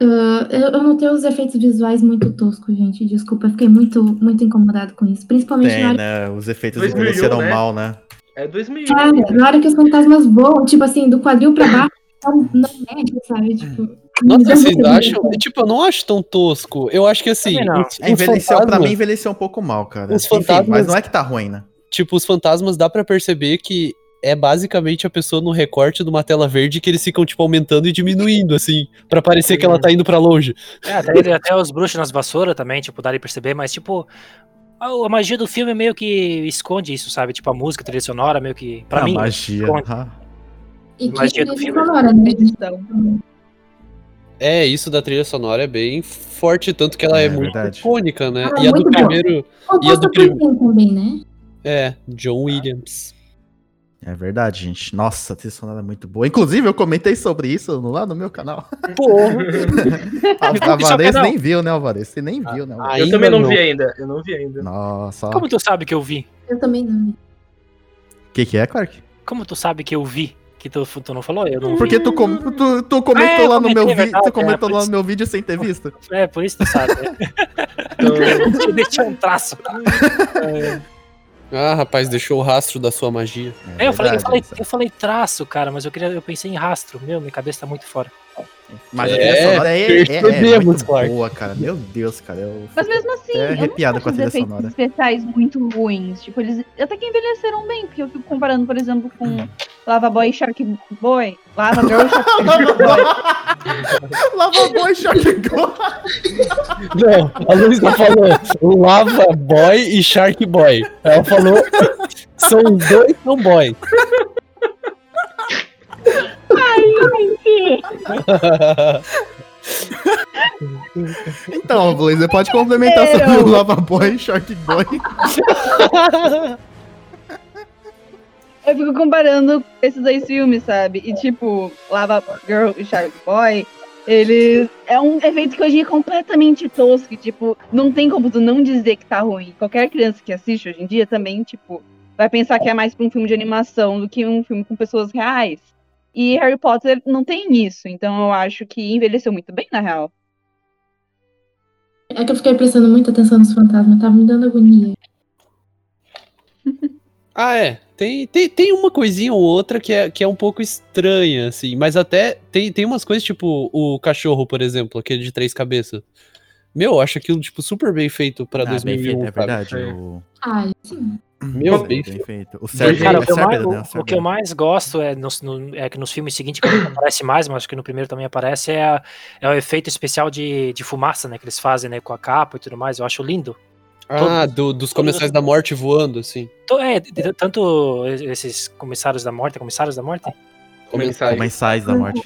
ah, eu, eu notei os efeitos visuais muito toscos, gente. Desculpa, eu fiquei muito, muito incomodado com isso. Principalmente na Tem, hora né? Os efeitos 2001, envelheceram né? mal, né? é 2001. Cara, na hora que os fantasmas voam, tipo assim, do quadril pra baixo, não, não mexe, sabe? Tipo. Nossa, não vocês acham? muito. Tipo, eu não acho tão tosco. Eu acho que assim, É, envelheceu, pra mim envelheceu um pouco mal, cara. Os Enfim, fantasmas- mas não é que tá ruim, né? tipo, os fantasmas dá pra perceber que é basicamente a pessoa no recorte de uma tela verde que eles ficam, tipo, aumentando e diminuindo, assim, pra parecer que ela tá indo pra longe. É, até, até os bruxos nas vassouras também, tipo, dá de perceber, mas, tipo, a, magia do filme meio que esconde isso, sabe? Tipo, a música, a trilha sonora, meio que. Pra a mim. magia. esconde. ah. E que Magia do trilha filme. sonora, né? É, isso da trilha sonora é bem forte, tanto que ela é, É, muito verdade. icônica, né? Ah, e a do bom. primeiro, E a do por prim- quem também, né? é, John Williams. É verdade, gente. Nossa, a trilha sonora é muito boa. Inclusive, eu comentei sobre isso lá no meu canal. Porra! <laughs> A Alvarez nem viu, né, Alvarez? Você nem viu, né? Alvarez? Eu também não, não. vi ainda. Eu não vi ainda. Nossa. Como tu sabe que eu vi? Eu também não. O que, que é, Clark? Como tu sabe que eu vi? Que tu, tu não falou? Eu não vi. Porque tu, com- tu, tu comentou É, eu lá no meu é vídeo. verdade, Tu é, comentou por lá no meu vídeo sem ter visto. É, por isso tu sabe. <laughs> Então, Deixa um traço. Ah, rapaz, deixou o rastro da sua magia. É, eu, falei, eu, verdade, falei, isso. eu falei traço, cara, mas eu, queria, eu pensei em rastro. Meu, minha cabeça tá muito fora. Mas a É, trilha sonora é, é, é percebemos, muito Clark. boa, cara. Meu Deus, cara. Eu Mas mesmo assim, não arrepiado com a os trilha efeitos sonora. especiais muito ruins. Tipo, eles até que envelheceram bem, porque eu fico comparando, por exemplo, com Lava Boy e Shark Boy. Lava Girl e Shark Boy. <laughs> Lava Boy Shark Go. Não, a Luísa falou Lava Boy e Shark Boy. Ela falou. São dois são boy. Então, Blazer, pode complementar Eu. sobre o Lava Boy e Shark Boy. Eu fico comparando esses dois filmes, sabe? E tipo, Lava Girl e Shark Boy, eles. É um efeito que hoje é completamente tosco. Tipo, não tem como tu não dizer que tá ruim. Qualquer criança que assiste hoje em dia também, tipo, vai pensar que é mais pra um filme de animação do que um filme com pessoas reais. E Harry Potter não tem isso. Então eu acho que envelheceu muito bem, na real. É que eu fiquei prestando muita atenção nos fantasmas, tava me dando agonia. <laughs> Ah, é. Tem, tem, tem uma coisinha ou outra que é, que é um pouco estranha, assim. Mas até tem, tem umas coisas, tipo o cachorro, por exemplo, aquele de três cabeças. Meu, eu acho aquilo, tipo, super bem feito pra Ah, bem 2001, feito, é verdade. É. o- Ah, sim. Meu bem, bem. feito. O Cara, Cerber, Cara, é o que, eu mais, né? o- o que eu mais gosto é, nos- no- é que nos filmes seguintes, que não aparece mais, mas acho que no primeiro também aparece, é, a- é o efeito especial de, de fumaça, né? Que eles fazem, né? Com a capa e tudo mais. Eu acho lindo. Ah, do- dos comensais da morte voando, assim. É, de- de- tanto esses comissários da morte, comissários da morte? Comensais. Comensais da morte.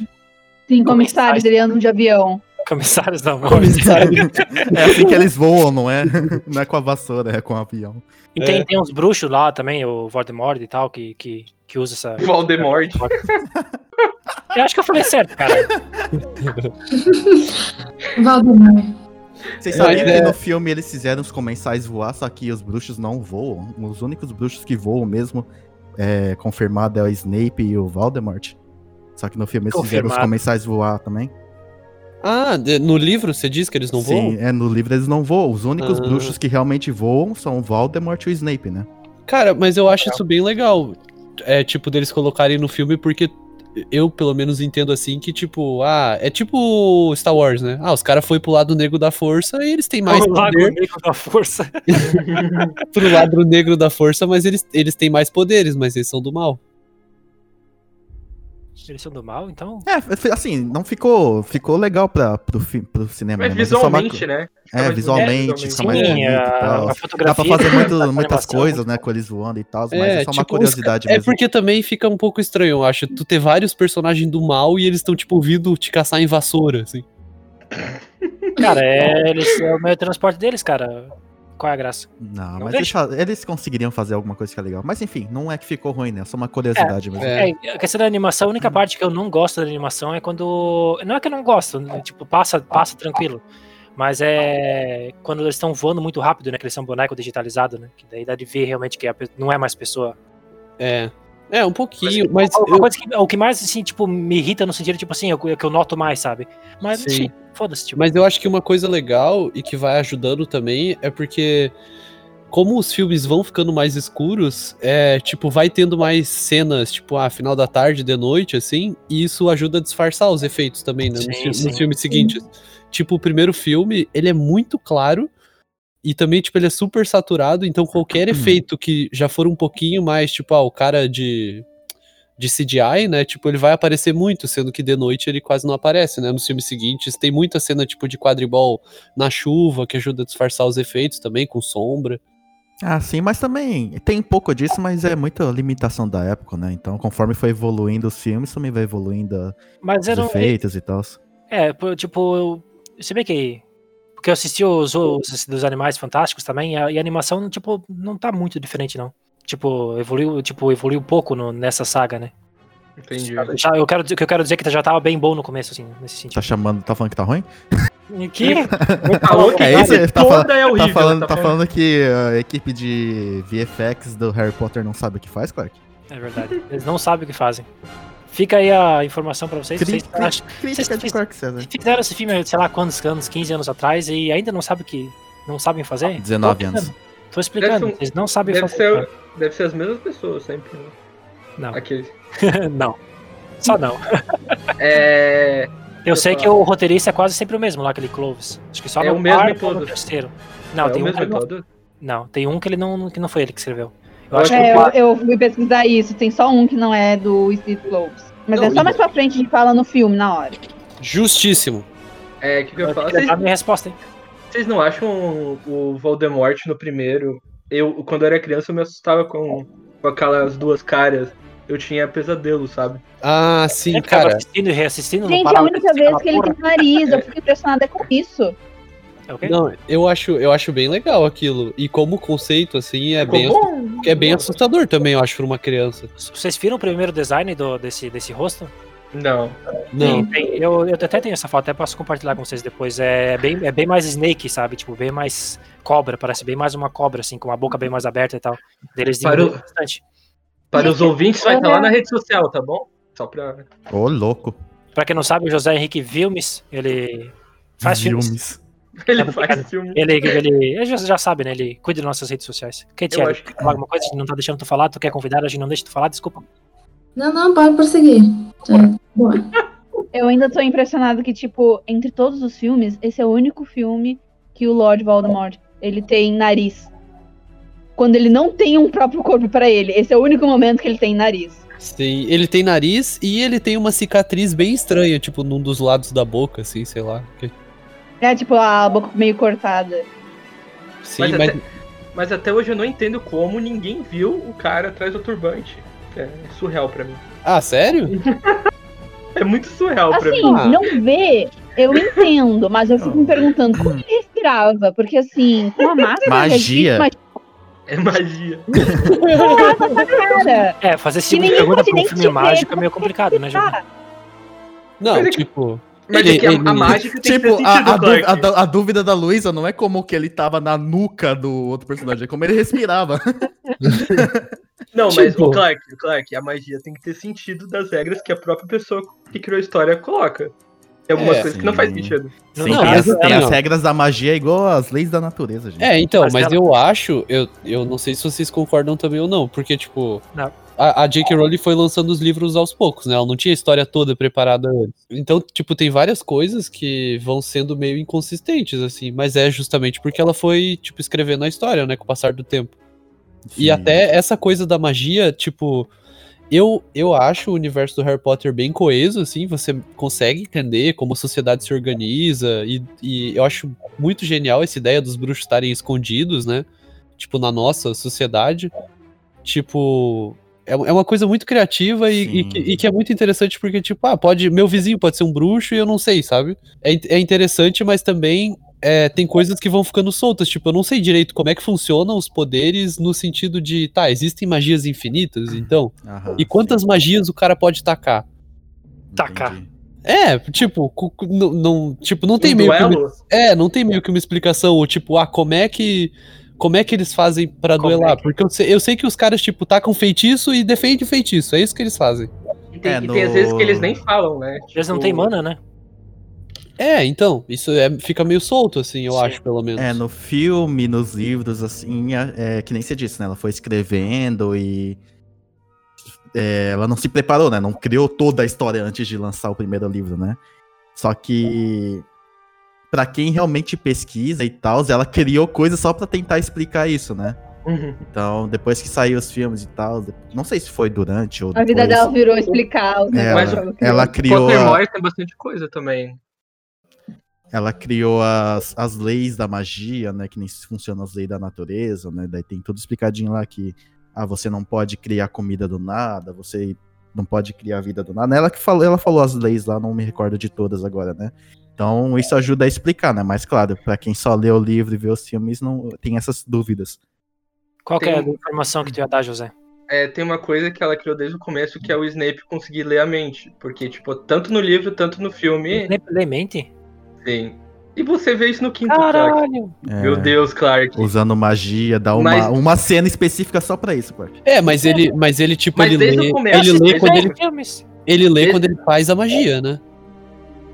Sim, Comissários. comissários, ele anda de avião. Comissários da morte. <laughs> É assim que eles voam, não é? <laughs> Não é com a vassoura, é com o avião. E tem, tem uns bruxos lá também, o Voldemort e tal, que, que, que usa essa. Voldemort. <laughs> Eu acho que eu falei certo, cara. Valdemar. Vocês É, sabiam mas que é- no filme eles fizeram os comensais voar, só que os bruxos não voam? Os únicos bruxos que voam mesmo, é, confirmado, é o Snape e o Voldemort. Só que no filme eles fizeram os Confirmado. comensais voar também. Ah, de- no livro você diz que eles não Sim, voam? é, no livro eles não voam. Os únicos Ah. bruxos que realmente voam são o Voldemort e o Snape, né? Cara, mas eu acho isso bem legal. É tipo deles colocarem no filme porque eu pelo menos entendo assim que tipo, ah, é tipo Star Wars, né? Ah, os caras foi pro lado negro da força e eles têm mais <laughs> o Lago poder Negro da Força. <laughs> pro lado negro da força, mas eles, eles têm mais poderes, mas eles são do mal. Eles são do mal, então. É, assim, não ficou, ficou legal pra, pro, fi- pro cinema, Mas né? é só uma visualmente, né? É, mais visualmente, fica mais bonito e a, tal. a Dá pra fazer muito- a muitas animação. coisas, né, com eles voando e tal, mas é só uma tipo, curiosidade os ca- mesmo. É porque também fica um pouco estranho, eu acho. Tu ter vários personagens do mal e eles estão, tipo, vindo te caçar em vassoura, assim. Cara, é, eles, é o meio de transporte deles, cara. Qual é a graça? Não, Não mas eles, eles conseguiriam fazer alguma coisa que é legal. Mas enfim, não é que ficou ruim, né? É só uma curiosidade mesmo. É. É, a questão da animação, a única parte que eu não gosto da animação é quando. Não é que eu não gosto, né, tipo, passa, passa tranquilo. Mas é quando eles estão voando muito rápido, né? Que eles são boneco digitalizado, né? Que daí dá de ver realmente que não é mais pessoa. É. É, um pouquinho, mas. Uma eu- que, o que mais, assim, tipo, me irrita no sentido, tipo assim, é o que eu noto mais, sabe? Mas, Sim. enfim, foda-se, tipo. Mas eu acho que uma coisa legal e que vai ajudando também é porque. Como os filmes vão ficando mais escuros, é, tipo, vai tendo mais cenas, tipo, ah, final da tarde, de noite, assim, e isso ajuda a disfarçar os efeitos também, né, nos, Sim, nos sim. filmes seguintes. Tipo, o primeiro filme, ele é muito claro, e também, tipo, ele é super saturado, então qualquer efeito que já for um pouquinho mais, tipo, ah, o cara de, de CGI, né, tipo, ele vai aparecer muito, sendo que de noite ele quase não aparece, né, nos filmes seguintes. Tem muita cena, tipo, de quadribol na chuva, que ajuda a disfarçar os efeitos também, com sombra. Ah, sim, mas também tem um pouco disso, mas é muita limitação da época, né? Então, conforme foi evoluindo os filmes, também vai evoluindo Mas os um, efeitos e tal. É, tipo, eu- se bem que. Porque eu assisti os, os dos Animais Fantásticos também, e a, e a animação, tipo, não tá muito diferente, não. Tipo, evoluiu, tipo, evoluiu pouco no- nessa saga, né? Entendi. Já, eu quero, que eu quero dizer é que já tava bem bom no começo, assim, nesse Tá sentido. chamando, tá falando que tá ruim? Que? <laughs> Falou que É a tá toda fal- é horrível. Tá falando, tá falando que a equipe de VFX do Harry Potter não sabe o que faz, Clark? É verdade. Eles não sabem o que fazem. Fica aí a informação pra vocês. Cri- Vocês cri- acham- vocês- de Clark César. fizeram esse filme, sei lá quantos anos, 15 anos atrás, e ainda não sabem o que. Não sabem fazer? 19 Tô anos. explicando. Tô explicando, um- eles não sabem Deve fazer. ser, deve ser as mesmas pessoas sempre. né? Não, Aqueles. <laughs> não. Só não. <laughs> É. Eu Eu sei falar. que o roteirista é quase sempre o mesmo lá, aquele Clovis. Acho que só É no o mesmo quarto ou no todos. terceiro. Não, é tem o um que mesmo ele não, não, tem um que ele não, que não foi ele que escreveu. Eu Eu acho que É, o eu, eu fui pesquisar isso. Tem só um que não é do Steve Globes. Mas Não, é só mais pra frente a gente fala no filme, na hora. Justíssimo. É, o que, que eu ia eu que Vocês, dar minha resposta, hein? vocês não acham o Voldemort no primeiro? Eu, quando eu era criança, eu me assustava com, com aquelas duas caras. Eu tinha pesadelo, sabe? Ah, sim, tava cara. assistindo e reassistindo, não Gente, é a de única vez que ele tem nariz. Eu fico impressionada com isso. É o quê? Não, eu acho, eu acho bem legal aquilo. E como conceito, assim, é Ficou bem, bom? é bem assustador também, eu acho, pra uma criança. Vocês viram o primeiro design do, desse, desse rosto? Não. Não. Tem- tem- eu, eu até tenho essa foto, até posso compartilhar com vocês depois. É bem, é bem mais Snake, sabe? Tipo, bem mais cobra, parece bem mais uma cobra, assim, com a boca bem mais aberta e tal. Deles Para o- bastante. Para os ouvintes, vai estar Olha. lá na rede social, tá bom? Só pra. Ô, louco. Pra quem não sabe, o José Henrique Vilmes, ele faz filmes. Ele É faz filme. Ele, ele, ele já, já sabe, né? Ele cuida das nossas redes sociais. Thiago, acho que- quer falar alguma coisa? A gente não tá deixando tu falar, tu quer convidar, a gente não deixa tu falar, desculpa. Não, não, pode prosseguir. É, boa. <laughs> Eu ainda tô impressionado que, tipo, entre todos os filmes, esse é o único filme que o Lord Voldemort, ele tem nariz. quando ele não tem um próprio corpo pra ele. Esse é o único momento que ele tem nariz. Sim, ele tem nariz e ele tem uma cicatriz bem estranha, tipo, num dos lados da boca, assim, sei lá. Que- É tipo a boca meio cortada. Sim, Mas mas. até- Mas até hoje eu não entendo como ninguém viu o cara atrás do turbante. É surreal pra mim. Ah, sério? <laughs> É muito surreal pra Assim, mim. Ah. não vê, eu entendo, mas eu fico me perguntando como ele respirava. Porque assim, com a máscara. Magia. Mas, É magia. É, fazer esse tipo Que de pergunta pra um filme ver, mágico é meio complicado, né, tá. Não, Mas é que- tipo. Mas Ele- é que a, ele- a mágica tem Tipo, que ter a, sentido, a, dú- a dú- a dúvida da Luísa não é como que ele tava na nuca do outro personagem, é como ele respirava. <laughs> Não, mas Tipo- o Clark, o Clark, a magia tem que ter sentido das regras que a própria pessoa que criou a história coloca. Tem algumas É, coisas que não faz sim. sentido. Não, Sim, não, tem, mas as, é- tem as regras da magia igual as leis da natureza, gente. É, então, Mas mas, ela- eu acho, eu, eu não sei se vocês concordam também ou não, porque, tipo, Não. A, a J.K. Rowling foi lançando os livros aos poucos, né? Ela não tinha a história toda preparada antes. Então, tipo, tem várias coisas que vão sendo meio inconsistentes, assim, mas é justamente porque ela foi, tipo, escrevendo a história, né, com o passar do tempo. E Sim. até essa coisa da magia, tipo, eu, eu acho o universo do Harry Potter bem coeso, assim, você consegue entender como a sociedade se organiza, e, e eu acho muito genial essa ideia dos bruxos estarem escondidos, né? Tipo, na nossa sociedade. Tipo, é, é uma coisa muito criativa e, e Sim. que, e que é muito interessante porque, tipo, ah, pode, meu vizinho pode ser um bruxo e eu não sei, sabe? É, é interessante, mas também é, tem coisas que vão ficando soltas. Tipo, eu não sei direito como é que funcionam os poderes no sentido de, tá, existem magias infinitas, então. Aham, E quantas magias o cara pode tacar? sim, tacar? entendi. É, tipo, não, não- tipo, não tem um meio que uma, é, não tem meio que uma explicação, ou tipo, ah, como é que como é que eles fazem pra Como duelar? é que- Porque eu sei, eu sei que os caras tipo tacam feitiço e defendem feitiço, é isso que eles fazem. E tem, É, e tem às vezes no- que eles nem falam, né? Eles não Tipo, têm mana, né? É, então, isso é, fica meio solto assim, eu Sim. acho, pelo menos. É, no filme, nos livros, assim, é, é que nem você disse, né? Ela foi escrevendo e. é, ela não se preparou, né? Não criou toda a história antes de lançar o primeiro livro, né? Só que. Pra quem realmente pesquisa e tal, ela criou coisas só pra tentar explicar isso, né? Uhum. Então, depois que saiu os filmes e tal, não sei se foi durante ou A vida depois, dela virou explicar os É, negócios. ela, que ela criou, a- tem bastante coisa também. ela criou as, as leis da magia, né? Que nem funcionam as leis da natureza, né? Daí tem tudo explicadinho lá que ah, você não pode criar comida do nada, você não pode criar vida do nada. Ela que falou, ela falou as leis lá, não me recordo de todas agora, né? Então isso ajuda a explicar, né? Mas claro, pra quem só lê o livro e vê os filmes, não tem essas dúvidas. Qual que é a Tem- informação que tu ia dar, José? É, tem uma coisa que ela criou desde o começo, que é o Snape conseguir ler a mente. Porque, tipo, tanto no livro, tanto no filme, Lemente? sim. E você vê isso no quinto, Clark. Caralho! É, Meu Deus, Clark. Usando magia, dá uma, Mas- uma cena específica só pra isso, Clark. É, mas ele, mas ele tipo, Mas ele lê, o começo, ele lê quando o ele, filmes. ele lê Desde- quando ele faz a magia, né?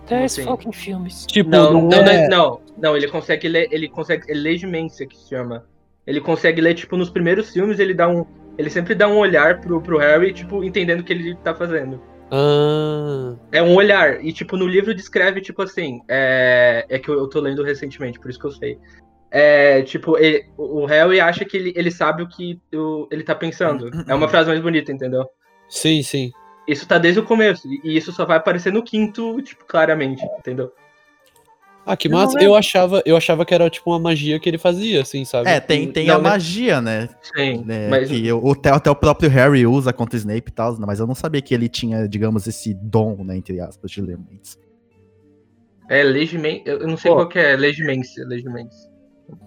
Dez assim? fucking filmes. Tipo, Não, não, não, é... não, não, ele consegue ler, ele consegue, ele lê demência que se chama. Ele consegue ler, tipo, nos primeiros filmes, ele dá um, ele sempre dá um olhar pro, pro Harry, tipo, entendendo o que ele tá fazendo. Ah, É um olhar, e tipo, no livro descreve, tipo assim, é, é que eu, eu tô lendo recentemente, por isso que eu sei. É, tipo, ele- o o Harry acha que ele, ele sabe o que o- ele tá pensando. É uma frase mais bonita, entendeu? sim, sim. Isso tá desde o começo, e- isso só vai aparecer no quinto, tipo, claramente, entendeu? Ah, que massa. é- Eu achava, eu achava que era tipo uma magia que ele fazia, assim, sabe? É, tem, tem Não, a né? magia, né? Sim, né, mas que o, até, até o próprio Harry usa contra o Snape e tal, mas eu não sabia que ele tinha, digamos, esse dom, né, entre aspas, de ler mentes. é legimência, eu não sei Pô. qual que é, legimência, legimência.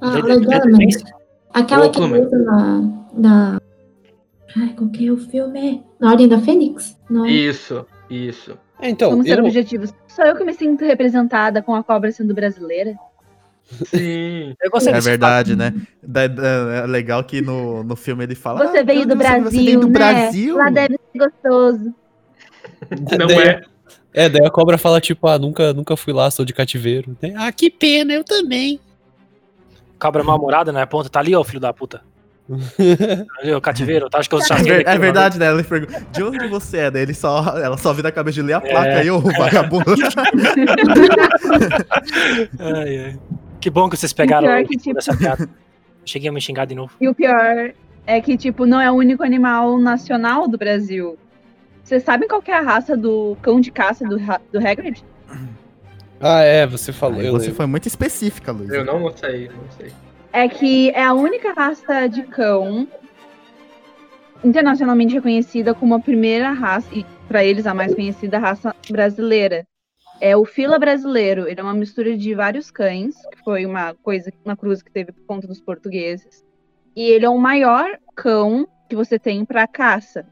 Ah, Le- legalmente. Aquela que usa na. na... Ai, qual que é o filme? Na Ordem da Fênix? Não é? Isso, isso. É, então, Vamos ser eu, objetivos. Só eu que me sinto representada com a cobra sendo brasileira. Sim. <laughs> Eu gostei É verdade, né? Da- da- é legal que no, no filme ele fala. Você "Ah, veio do Deus, Brasil, Você veio do né? Brasil? Lá deve ser gostoso. Não <laughs> daí, é. é, daí a cobra fala, tipo, ah, nunca, nunca fui lá, sou de cativeiro. Ah, que pena, eu também. Cabra mal-humorada, né? Ponta, tá ali, ó, filho da puta. O cativeiro, tá? Acho que eu É, aqui, é mano. verdade, né? Ela pergunta, de onde você é? Daí ele só, ela só vira a cabeça de ler a placa É. aí, ô <laughs> vagabundo. Ai, ai. Que bom que vocês pegaram Pior que, tipo- essa piada. Cheguei a me xingar de novo. E o pior é que, tipo, não é o único animal nacional do Brasil. Vocês sabem qual que é a raça do cão de caça do, do Hagrid? Ah, é, você falou. Eu você lembro. foi muito específica, Luiz. Eu não sei, não sei. É que é a única raça de cão internacionalmente reconhecida como a primeira raça, e para eles a mais conhecida raça brasileira. É o fila brasileiro. Ele é uma mistura de vários cães, que foi uma coisa, uma cruz que teve por conta dos portugueses. E ele é o maior cão que você tem para caça,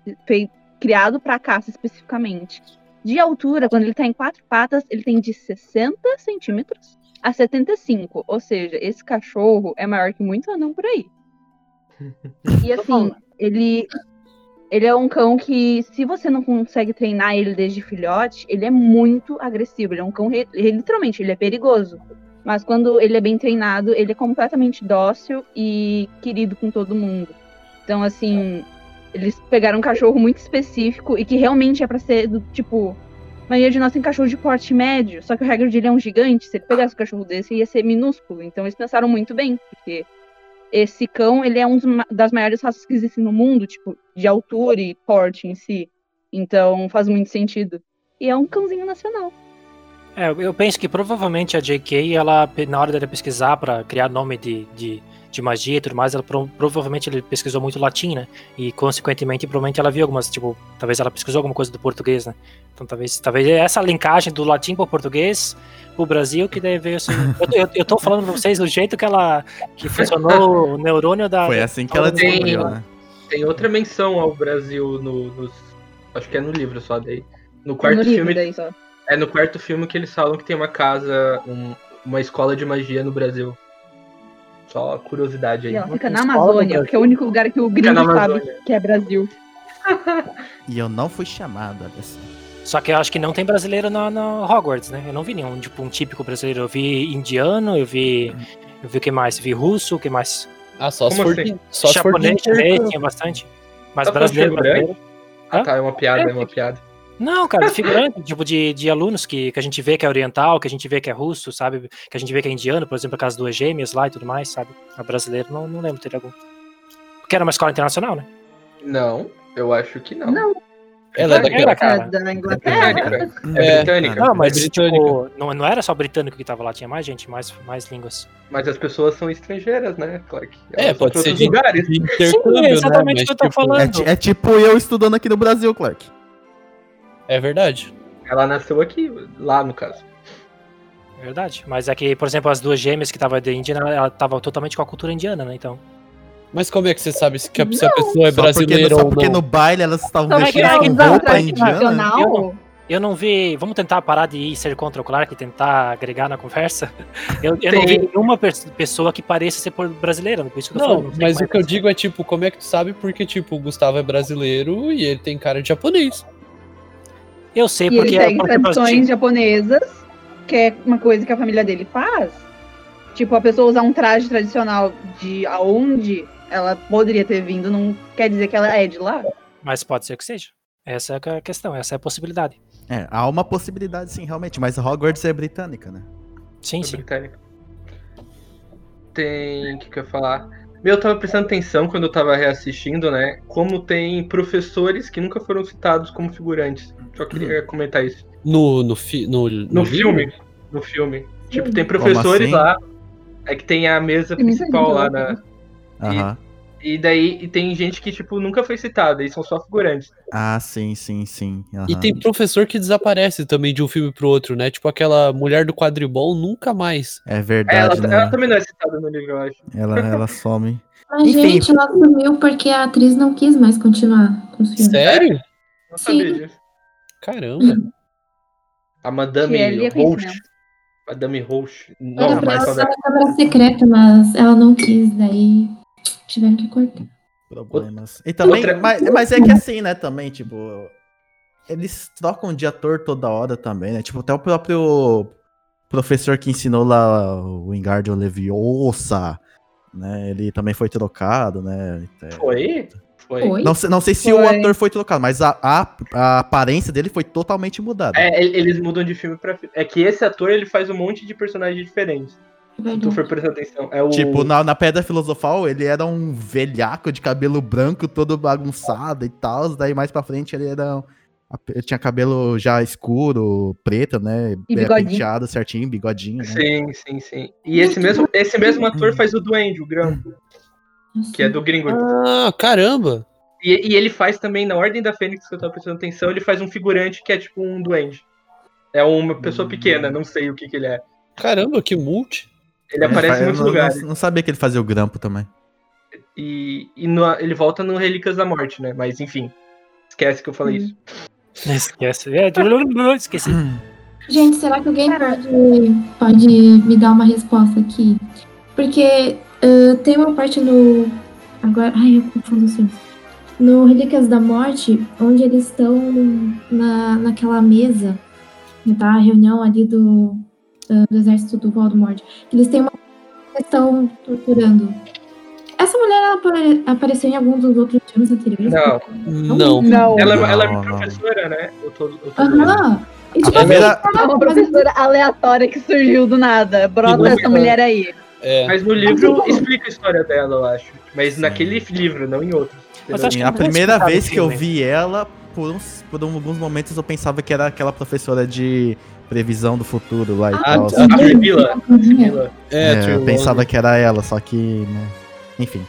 criado para caça especificamente. De altura, quando ele está em quatro patas, ele tem de 60 centímetros a 75. Ou seja, esse cachorro é maior que muito anão por aí. <laughs> E assim, ele, ele é um cão que, se você não consegue treinar ele desde filhote, ele é muito agressivo. Ele é um cão, ele- literalmente, ele é perigoso. Mas quando ele é bem treinado, ele é completamente dócil e querido com todo mundo. Então, assim, eles pegaram um cachorro muito específico e que realmente é pra ser do tipo. Maioria de nós tem cachorro de porte médio, só que o Hagrid ele é um gigante. Se ele pegasse um cachorro desse, ia ser minúsculo. Então eles pensaram muito bem, porque esse cão ele é um das maiores raças que existem no mundo, tipo, de altura e porte em si. Então faz muito sentido. E é um cãozinho nacional. É, eu penso que provavelmente a J.K., ela, na hora dela pesquisar pra criar nome de, de, de magia e tudo mais, ela pro- provavelmente ele pesquisou muito latim, né? E consequentemente, provavelmente ela viu algumas, tipo, talvez ela pesquisou alguma coisa do português, né? Então talvez, talvez essa linkagem do latim pro português pro Brasil que daí veio assim. <laughs> Eu, eu, eu tô falando pra vocês do jeito que ela que funcionou o neurônio da. Foi assim que ela Tem- descobriu, né? Tem outra menção ao Brasil no, nos. Acho que é no livro só daí. No no quarto livro filme. daí só. É no quarto filme que eles falam que tem uma casa, um- uma escola de magia no Brasil. Só curiosidade aí. E ela fica na Amazônia, porque é o único lugar que o gringo sabe que é Brasil. <laughs> E eu não fui chamado, olha só. Só que eu acho que não tem brasileiro na, na Hogwarts, né? Eu não vi nenhum, tipo, um típico brasileiro. Eu vi indiano, eu vi. Eu vi o que mais? Vi russo, o que mais? Ah, só se for assim? só Japonês também, tinha bastante. Mas Tá brasileiro, brasileiro. Ah, tá, é uma piada, é uma piada. Não, cara, figurante, tipo, de, de alunos que, que a gente vê que é oriental, que a gente vê que é russo, sabe? Que a gente vê que é indiano, por exemplo, aquelas duas gêmeas lá e tudo mais, sabe? A brasileiro, não, não lembro ter algum. Porque era uma escola internacional, né? Não, eu acho que não. Não, Ela é daquela. Cara. é da Inglaterra. Britânica. Hum. É É, britânica. Não, mas britânica. tipo, não, não era só britânico que tava lá, tinha mais gente, mais, mais línguas. Mas as pessoas são estrangeiras, né, Clark? É, pode ser de, lugares. Sim, é exatamente né? o que eu tô Mas, falando. É, é tipo eu estudando aqui no Brasil, Clark. É verdade. Ela nasceu aqui, lá no caso. É Verdade. Mas é que, por exemplo, as duas gêmeas que tava de indiana, ela tava totalmente com a cultura indiana, né? Então. Mas como é que você sabe se, que a, se a pessoa é só porque, brasileira no, só ou porque não? no baile elas estavam Não, é vestidas é que com não, roupa indiana. nacional. Eu Eu não vi. Vamos tentar parar de ir ser contra o Clark e tentar agregar na conversa. <laughs> Eu, eu não vi nenhuma pessoa que pareça ser brasileira, por isso que eu Não, falando. sei mas o que eu digo é tipo, como é que tu sabe? Porque, tipo, o Gustavo é brasileiro e ele tem cara de japonês. Eu sei, E ele porque. segue por exemplo, tradições japonesas, que é uma coisa que a família dele faz. Tipo, a pessoa usar um traje tradicional de aonde ela poderia ter vindo, não quer dizer que ela é de lá. Mas pode ser que seja. Essa é a questão, essa é a possibilidade. É, há uma possibilidade sim, realmente, mas Hogwarts é britânica, né? Sim, É sim. britânica. Tem. O que, que eu ia falar? Meu, eu tava prestando atenção quando eu tava reassistindo, né? Como tem professores que nunca foram citados como figurantes. Só queria comentar isso. No, no, fi, no, no, No livro? filme. No filme. Tipo, tem professores assim? lá. É que tem a mesa principal lá na. Aham. E daí e tem gente que, tipo, nunca foi citada, e são só figurantes. Ah, sim, sim, sim. E aham. tem professor que desaparece também de um filme pro outro, né? Tipo aquela mulher do quadribol nunca mais. É É, ela, verdade, ela né? também não é citada no livro, eu acho. Ela, ela <laughs> some. Mas, Enfim. gente, ela sumiu porque a atriz não quis mais continuar com os filmes. Sério? Não Sim. sabia disso. Caramba. A Madame ali é Roche. Madame Roche. Não, mas ela uma câmera secreta, mas ela não quis, daí tiveram que cortar. Problemas. E também, Outra- mas, mas é que assim, né, também, tipo, eles trocam de ator toda hora também, né? Tipo, até o próprio professor que ensinou lá o Wingardium Leviosa, né? Ele também foi trocado, né? É. Foi? Foi. Oi? Não, sei- não sei se o Foi. ator foi trocado, mas a, a, a aparência dele foi totalmente mudada. É, ele- eles mudam de filme pra filme. É que esse ator ele faz um monte de personagens diferentes. Se tu for prestar atenção. É o... Tipo, na, na Pedra Filosofal, ele era um velhaco de cabelo branco, todo bagunçado e tal. Daí mais pra frente ele era. um- Ele tinha cabelo já escuro, preto, né? E é, bigodinho. Penteado certinho, bigodinho, né? Sim, sim, sim. E esse mesmo, esse mesmo ator faz o Duende, o Grampo, que é do Gringo. Ah, caramba! E, e ele faz também, na Ordem da Fênix, que eu tava prestando atenção, ele faz um figurante que é tipo um duende. É uma pessoa pequena, não sei o que, que ele é. Caramba, que multi. Ele aparece É, em muitos não, lugares. Não, não sabia que ele fazia o grampo também. E, e no- ele volta no Relíquias da Morte, né? Mas enfim, esquece que eu falei isso. <laughs> Esquece. É, <laughs> esqueci. <clears throat> Gente, será que alguém pode, pode me dar uma resposta aqui? Porque ah, tem uma parte no. Agora. Ai, eu confundo os filmes. No Relíquias da Morte, onde eles estão na, naquela mesa, tá? A reunião ali do, ah, do exército do Voldemort. Eles têm uma. Estão torturando. Essa mulher ela apare- apareceu em algum dos outros filmes anteriores? Não. Não. Não. Ela, Não, ela é não. professora, né? Eu tô, eu tô Aham. E, tipo, A primeira- assim, É uma professora aleatória que surgiu do nada. Brota essa mulher aí. É. Mas no livro explica a história dela, eu acho. Mas naquele livro, não em outros. Mas acho que a primeira vez que eu vi ela, por, uns, por alguns momentos eu pensava que era aquela professora de previsão do futuro lá e Ah, tal. A. Tribila. É, É, eu pensava que era ela, só que, né? Enfim,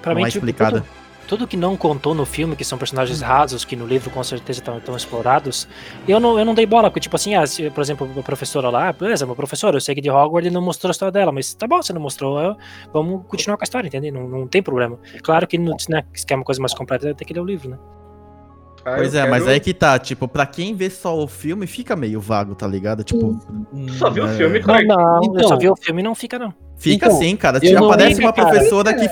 Pra não mim, é tipo, explicada. tudo, tudo que não contou no filme, que são personagens rasos, que no livro com certeza estão explorados, eu não, eu não dei bola, porque tipo assim, ah, se, por exemplo, a professora lá, beleza, uma professora, eu sei que de Hogwarts ele não mostrou a história dela, mas tá bom, você não mostrou, eu- vamos continuar com a história, entendeu? Não, não tem problema. Claro que no, né, se quer uma coisa mais completa, tem que ler o livro, né? Ah, Pois é, mas quero- aí que tá, tipo, pra quem vê só o filme, fica meio vago, tá ligado? Tipo. Só viu o É. filme, Não, Clark. não, eu Então- só vi o filme e não fica, não. fica Então, assim, cara. Tipo, não aparece uma cara. professora que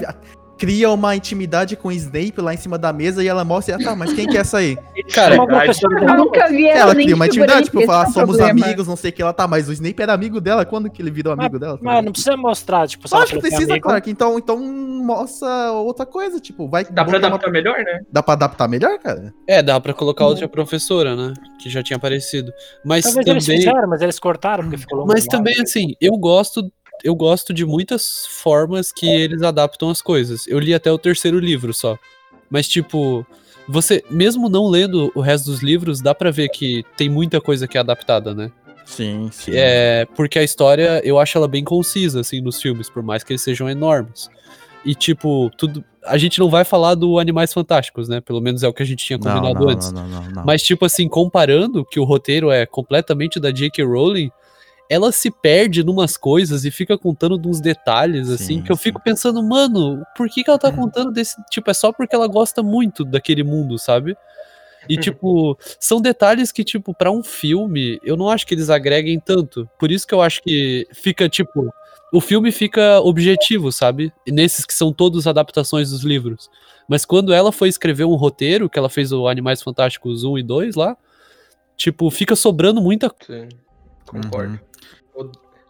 cria uma intimidade com o Snape lá em cima da mesa e ela mostra, ah, tá, mas quem que é essa aí? Cara, professora de Eu nunca vi ela, Ela cria uma intimidade, tipo, é o somos problema. amigos, não sei o que lá, tá, mas o Snape era amigo dela, quando que ele virou amigo dela? tá Mas não precisa mostrar, tipo, só Lógico que precisa, amigo. Clark. Então, então mostra outra coisa, tipo, vai. Dá pra botar uma- adaptar melhor, né? Dá pra adaptar melhor, cara? É, dá pra colocar outra professora, né? Que já tinha aparecido. Mas Talvez eles também. fizeram, mas eles cortaram porque ficou longo Mas demais. também, assim, eu gosto. Eu gosto de muitas formas que eles adaptam as coisas. Eu li até o terceiro livro só. Mas, tipo, você, mesmo não lendo o resto dos livros, dá pra ver que tem muita coisa que é adaptada, né? Sim, sim. É, porque a história, eu acho ela bem concisa, assim, nos filmes, por mais que eles sejam enormes. E, tipo, tudo. A gente não vai falar do Animais Fantásticos, né? Pelo menos é o que a gente tinha combinado não, antes. não, não, não, não. Mas, tipo assim, comparando que o roteiro é completamente da J.K. Rowling, ela se perde numas coisas e fica contando de uns detalhes, assim, Sim, que eu sim. fico pensando, mano, por que, que ela tá contando desse. Tipo, é só porque ela gosta muito daquele mundo, sabe? E, <laughs> tipo, são detalhes que, tipo, pra um filme, eu não acho que eles agreguem tanto. Por isso que eu acho que fica, tipo. O filme fica objetivo, sabe? E nesses que são todos adaptações dos livros. Mas quando ela foi escrever um roteiro, que ela fez o Animais Fantásticos 1 e 2 lá, tipo, fica sobrando muita Sim, concordo. Uhum.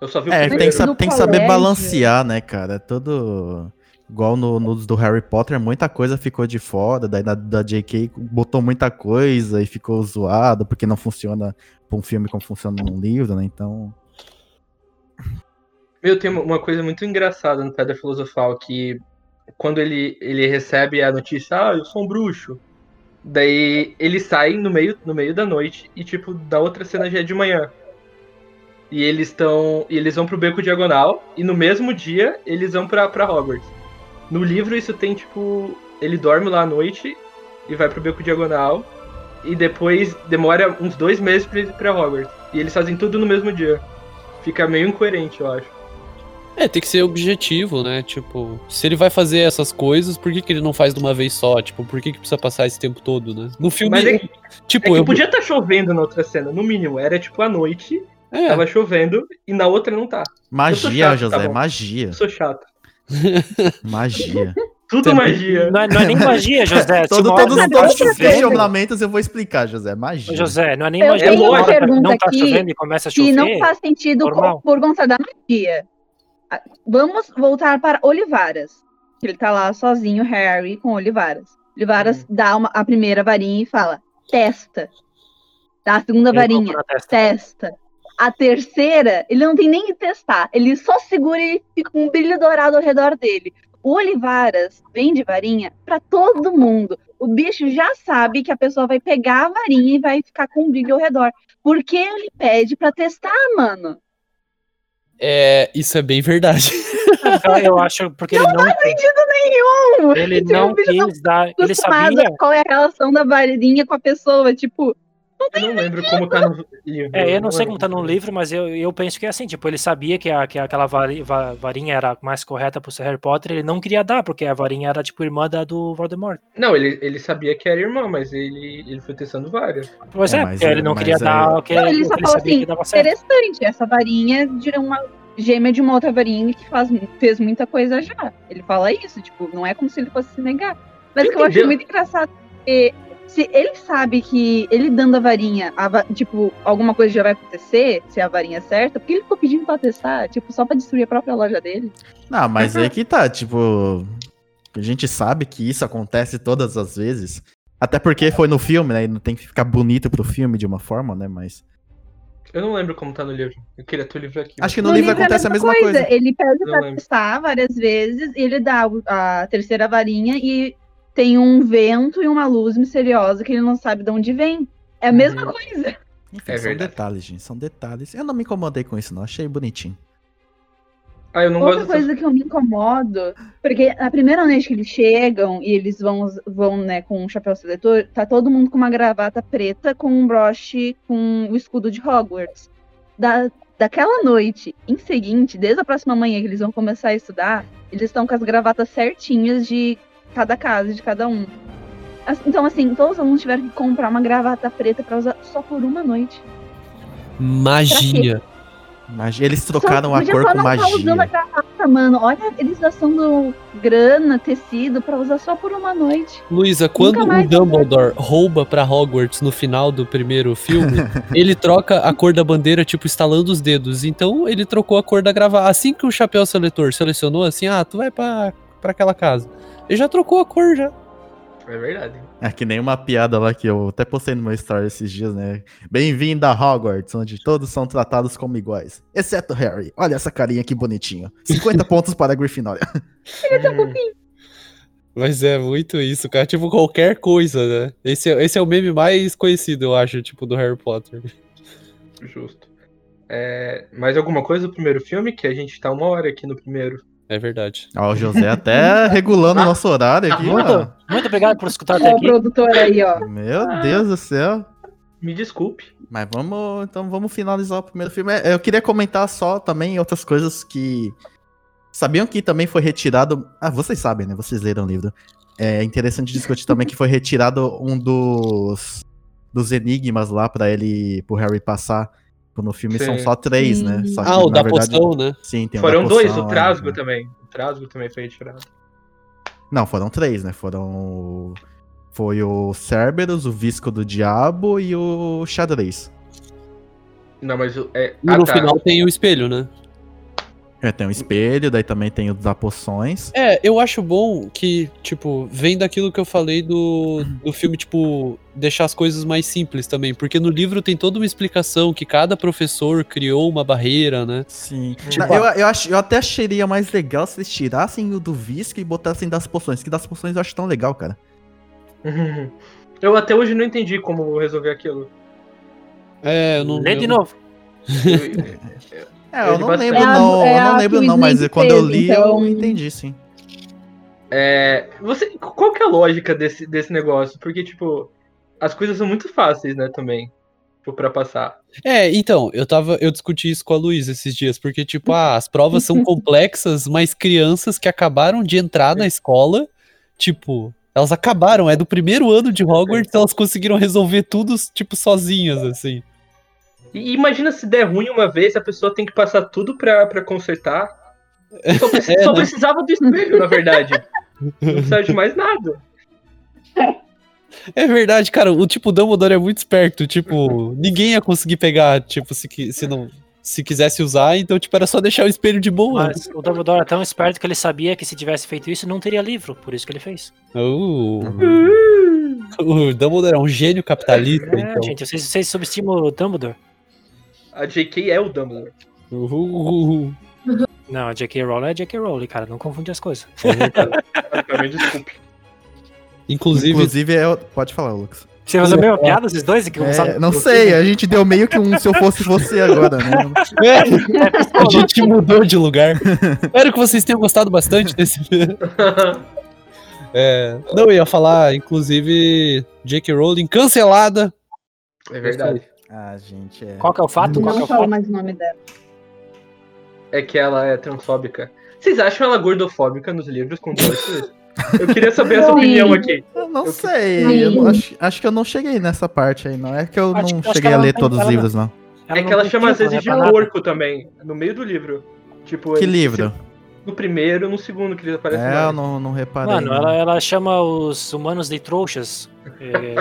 Eu, só vi o É, primeiro. tem que, sa- tem que saber balancear, né, cara? Todo. Igual no, nos do Harry Potter, muita coisa ficou de fora, daí na, da JK botou muita coisa e ficou zoado, porque não funciona pra um filme como funciona num livro, né? Então. Meu, tem uma- uma coisa muito engraçada no Pedra Filosofal, que quando ele, ele recebe a notícia, ah, eu sou um bruxo. Daí ele sai no meio, no meio da noite e, tipo, da outra cena já é de manhã. E eles estão. E eles vão pro beco diagonal e no mesmo dia eles vão pra, pra Hogwarts. No livro isso tem, tipo. Ele dorme lá à noite e vai pro beco diagonal. E depois demora uns dois meses pra ir pra Hogwarts. E eles fazem tudo no mesmo dia. Fica meio incoerente, eu acho. É, tem que ser objetivo, né? Tipo, se ele vai fazer essas coisas, por que, que ele não faz de uma vez só? Tipo, por que, que precisa passar esse tempo todo, né? No filme, Mas é, é tipo, que eu. podia estar chovendo na outra cena, no mínimo. Era tipo à noite, É, tava chovendo, e na outra não tá. Magia, chato, José, tá magia. Eu sou chato. <laughs> Magia. Tudo Também- magia. Não é, não é nem magia, José. Se <laughs> Todo, hora todos não os tá todos os chovendo- questionamentos eu vou explicar, José. Magia. Ô, José, não é nem Eu magia. tenho uma pergunta não tá aqui chovendo e começa a que chover. não faz sentido normal. por conta da magia. Ah, Vamos voltar para Olivaras. Ele tá lá sozinho, Harry, com Olivaras. Olivaras dá uma- a primeira varinha e fala, testa. Dá a segunda Ele varinha, testa. testa. A terceira, ele não tem nem que testar. Ele só segura e fica com um brilho dourado ao redor dele. O Olivaras vende varinha pra todo mundo. O bicho já sabe que a pessoa vai pegar a varinha e vai ficar com um brilho ao redor. Por que ele pede pra testar, mano? É, isso é bem verdade. Então, <laughs> eu acho porque ele não, Não faz sentido nenhum! ele Tipo, não tá quis dar. Ele acostumado sabia. qual é a relação da varinha com a pessoa. Tipo, Eu não lembro como tá no livro. É, eu não sei como tá no livro, mas eu, eu penso que é assim, tipo, ele sabia que, a, que aquela vari- va- varinha era mais correta pro Harry Potter, ele não queria dar, porque a varinha era, tipo, irmã da do Voldemort. Não, ele, ele sabia que era irmã, mas ele, ele foi testando várias. Pois É, é, mas porque ele é- não mas queria é- dar o que, Não, ele só que ele falou sabia assim, que dava certo. interessante, essa varinha de uma gêmea de uma outra varinha que faz, fez muita coisa já. Ele fala isso, tipo, não é como se ele fosse se negar. Mas o que eu acho muito engraçado é se ele sabe que ele dando a varinha, a va- tipo, alguma coisa já vai acontecer, se a varinha é certa, porque ele ficou pedindo pra testar, tipo, só pra destruir a própria loja dele. Não, mas aí que tá, tipo. A gente sabe que isso acontece todas as vezes. Até porque foi no filme, né? E não tem que ficar bonito pro filme de uma forma, né? Mas. Eu não lembro como tá no livro. Eu queria ter o livro aqui. Acho que no, livro, acontece a mesma coisa. Ele pede Não pra lembro. testar várias vezes, e ele dá a terceira varinha e tem um vento e uma luz misteriosa que ele não sabe de onde vem. É a mesma Uhum. coisa. Enfim, É são verdade. detalhes, gente. São detalhes. Eu não me incomodei com isso, não. Achei bonitinho. Ah, eu não Outra coisa que eu me incomodo, porque na primeira noite que eles chegam e eles vão, vão né, com um chapéu seletor, tá todo mundo com uma gravata preta com um broche com o escudo de Hogwarts. Da, daquela noite em seguinte, desde a próxima manhã que eles vão começar a estudar, eles estão com as gravatas certinhas de cada casa, de cada um. Então, assim, todos os alunos tiveram que comprar uma gravata preta pra usar só por uma noite. Magia. Mas eles trocaram Só- a cor com não tá usando a magia. gravata, mano. Olha, eles gastando grana, tecido pra usar só por uma noite. Luísa, quando o Dumbledore rouba pra Hogwarts no final do primeiro filme, <laughs> ele troca a cor da bandeira, tipo, estalando os dedos. Então ele trocou a cor da gravata. Assim que o chapéu seletor selecionou, assim, ah, tu vai pra, pra aquela casa. Ele já trocou a cor já. É verdade. É que nem uma piada lá que eu até postei no meu story esses dias, né? Bem-vindo a Hogwarts, onde todos são tratados como iguais. Exceto Harry. Olha essa carinha que bonitinho. 50 <laughs> pontos para a Grifinória. Hum, Mas é muito isso, cara. Tipo, qualquer coisa, né? Esse é, esse é o meme mais conhecido, eu acho, tipo, do Harry Potter. justo. É, mais alguma coisa do primeiro filme? Que a gente tá uma hora aqui no primeiro. É verdade. Ó, o José até <laughs> regulando o nosso horário aqui, ó. Muito, muito obrigado por escutar até aqui. produtor aí, ó. Meu Deus do céu. Me desculpe. Mas vamos, então vamos finalizar o primeiro filme. É, Eu queria comentar só também outras coisas que sabiam que também foi retirado. Ah, vocês sabem, né? Vocês leram o livro. É interessante discutir também que foi retirado um dos dos enigmas lá pra ele, pro Harry passar. No filme são Sim. só três, né? Só que, Ah, o da verdade, poção, né? Sim, tem Foram da dois, poção, o Trasgo é. também. O Trasgo também foi retirado. Não, foram três, né? Foram. Foi o Cerberus, o Visco do Diabo e o Xadrez. Não, mas. É, E ah, no tá. final tem o espelho, né? É, tem o espelho, daí também tem o da poções. É, eu acho bom que, tipo, vem daquilo que eu falei do, do filme, tipo, deixar as coisas mais simples também. Porque no livro tem toda uma explicação que cada professor criou uma barreira, né? Sim. Tipo, eu, eu, acho, eu até acharia mais legal se eles tirassem o do Visco e botassem das poções. Que das poções eu acho tão legal, cara. <laughs> Eu até hoje não entendi como resolver aquilo. É, eu não. Lê de novo. <laughs> <laughs> É, Eu não bastante. lembro É a- não, é eu não a lembro não, mas quando eu li então- eu entendi, sim. É, você, qual que é a lógica desse, desse negócio? Porque, tipo, as coisas são muito fáceis, né, também. Tipo, pra passar. É, então, eu tava. Eu discuti isso com a Luísa esses dias, porque, tipo, ah, as provas são <laughs> complexas, mas crianças que acabaram de entrar na escola, tipo, elas acabaram, é do primeiro ano de Hogwarts, elas conseguiram resolver tudo, tipo, sozinhas, assim. E imagina se der ruim uma vez, a pessoa tem que passar tudo pra, pra consertar. Só, <laughs> preci- É, só né? precisava do espelho, na verdade. Não precisava de mais nada. É verdade, cara, o tipo Dumbledore é muito esperto, tipo, ninguém ia conseguir pegar, tipo, se, se não. Se quisesse usar, então, tipo, era só deixar o espelho de boa. Mas o Dumbledore é tão esperto que ele sabia que se tivesse feito isso, não teria livro. Por isso que ele fez. Uh, o Dumbledore é um gênio capitalista, É, então. gente, vocês, vocês subestimam o Dumbledore. A JK é o Dumbledore. Uhul. Não, a J.K. Rowling é J.K. Rowling, cara. Não confunde as coisas. <laughs> Me desculpe. Inclusive, Inclusive, é... pode falar, Lucas. Você faz a mesma piada, esses dois? Que É, sabe- não sei, a gente deu meio que um se eu fosse você agora, né? a gente mudou de lugar. Espero que vocês tenham gostado bastante desse. <laughs> É, não, eu ia falar, inclusive, J.K. Rowling cancelada. É verdade. Ah, gente, é. Qual que é o fato? É Não o falo fato? mais o nome dela. É que ela é transfóbica. Vocês acham ela gordofóbica nos livros com Tolstói? Eu queria saber essa opinião aqui. Eu não Eu- sei, eu não- acho, acho que eu não cheguei nessa parte aí, não. É que eu Acho- não acho cheguei a ler todos os não- livros, não. é não que ela chama às vezes de porco também, no meio do livro. Tipo, Que ele- livro? No primeiro, no segundo que ele aparece É, eu não, não reparei. Mano, não. ela, ela chama os humanos de trouxas. É,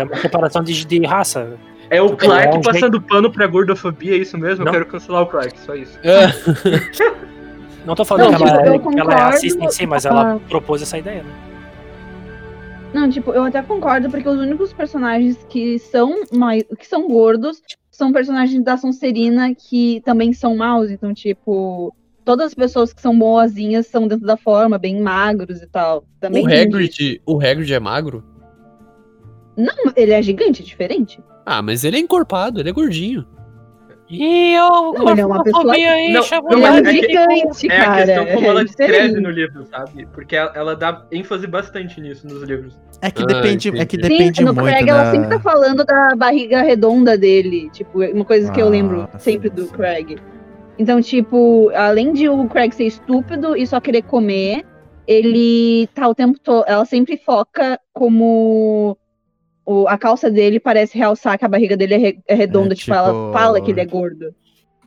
é uma separação de, de raça. É o Tipo, é Clark um passando pano pra gordofobia, é isso mesmo? Não. Eu quero cancelar o Clark, só isso. É, <laughs> Não tô falando Não, que, ela, tipo, é- que ela é concordo, racista em si, mas ela propôs essa ideia, né? Não, tipo, eu até concordo, porque os únicos personagens que são mais. que são gordos são personagens da Sonserina que também são maus. Então, tipo, todas as pessoas que são boazinhas são dentro da forma, bem magros e tal. Também o Hagrid, o Hagrid é magro? Não, ele é gigante, é diferente. Ah, mas ele é encorpado, ele é gordinho. E eu. Não, ele é uma pessoa- aí, Não, não, ele é mas um é gigante, É a cara. questão como é ela descreve diferente. no livro, sabe? Porque ela, ela dá ênfase bastante nisso nos livros. É que Ah, depende, é que depende Sim, no muito Craig da... ela sempre tá falando da barriga redonda dele. Tipo, uma coisa que eu Ah, lembro sempre do. Craig. Então, tipo, além de o Craig ser estúpido e só querer comer, ele tá o tempo todo. Ela sempre foca como. O, a calça dele parece realçar que a barriga dele é, re- é redonda. É, tipo, ela tipo- fala que ele é gordo.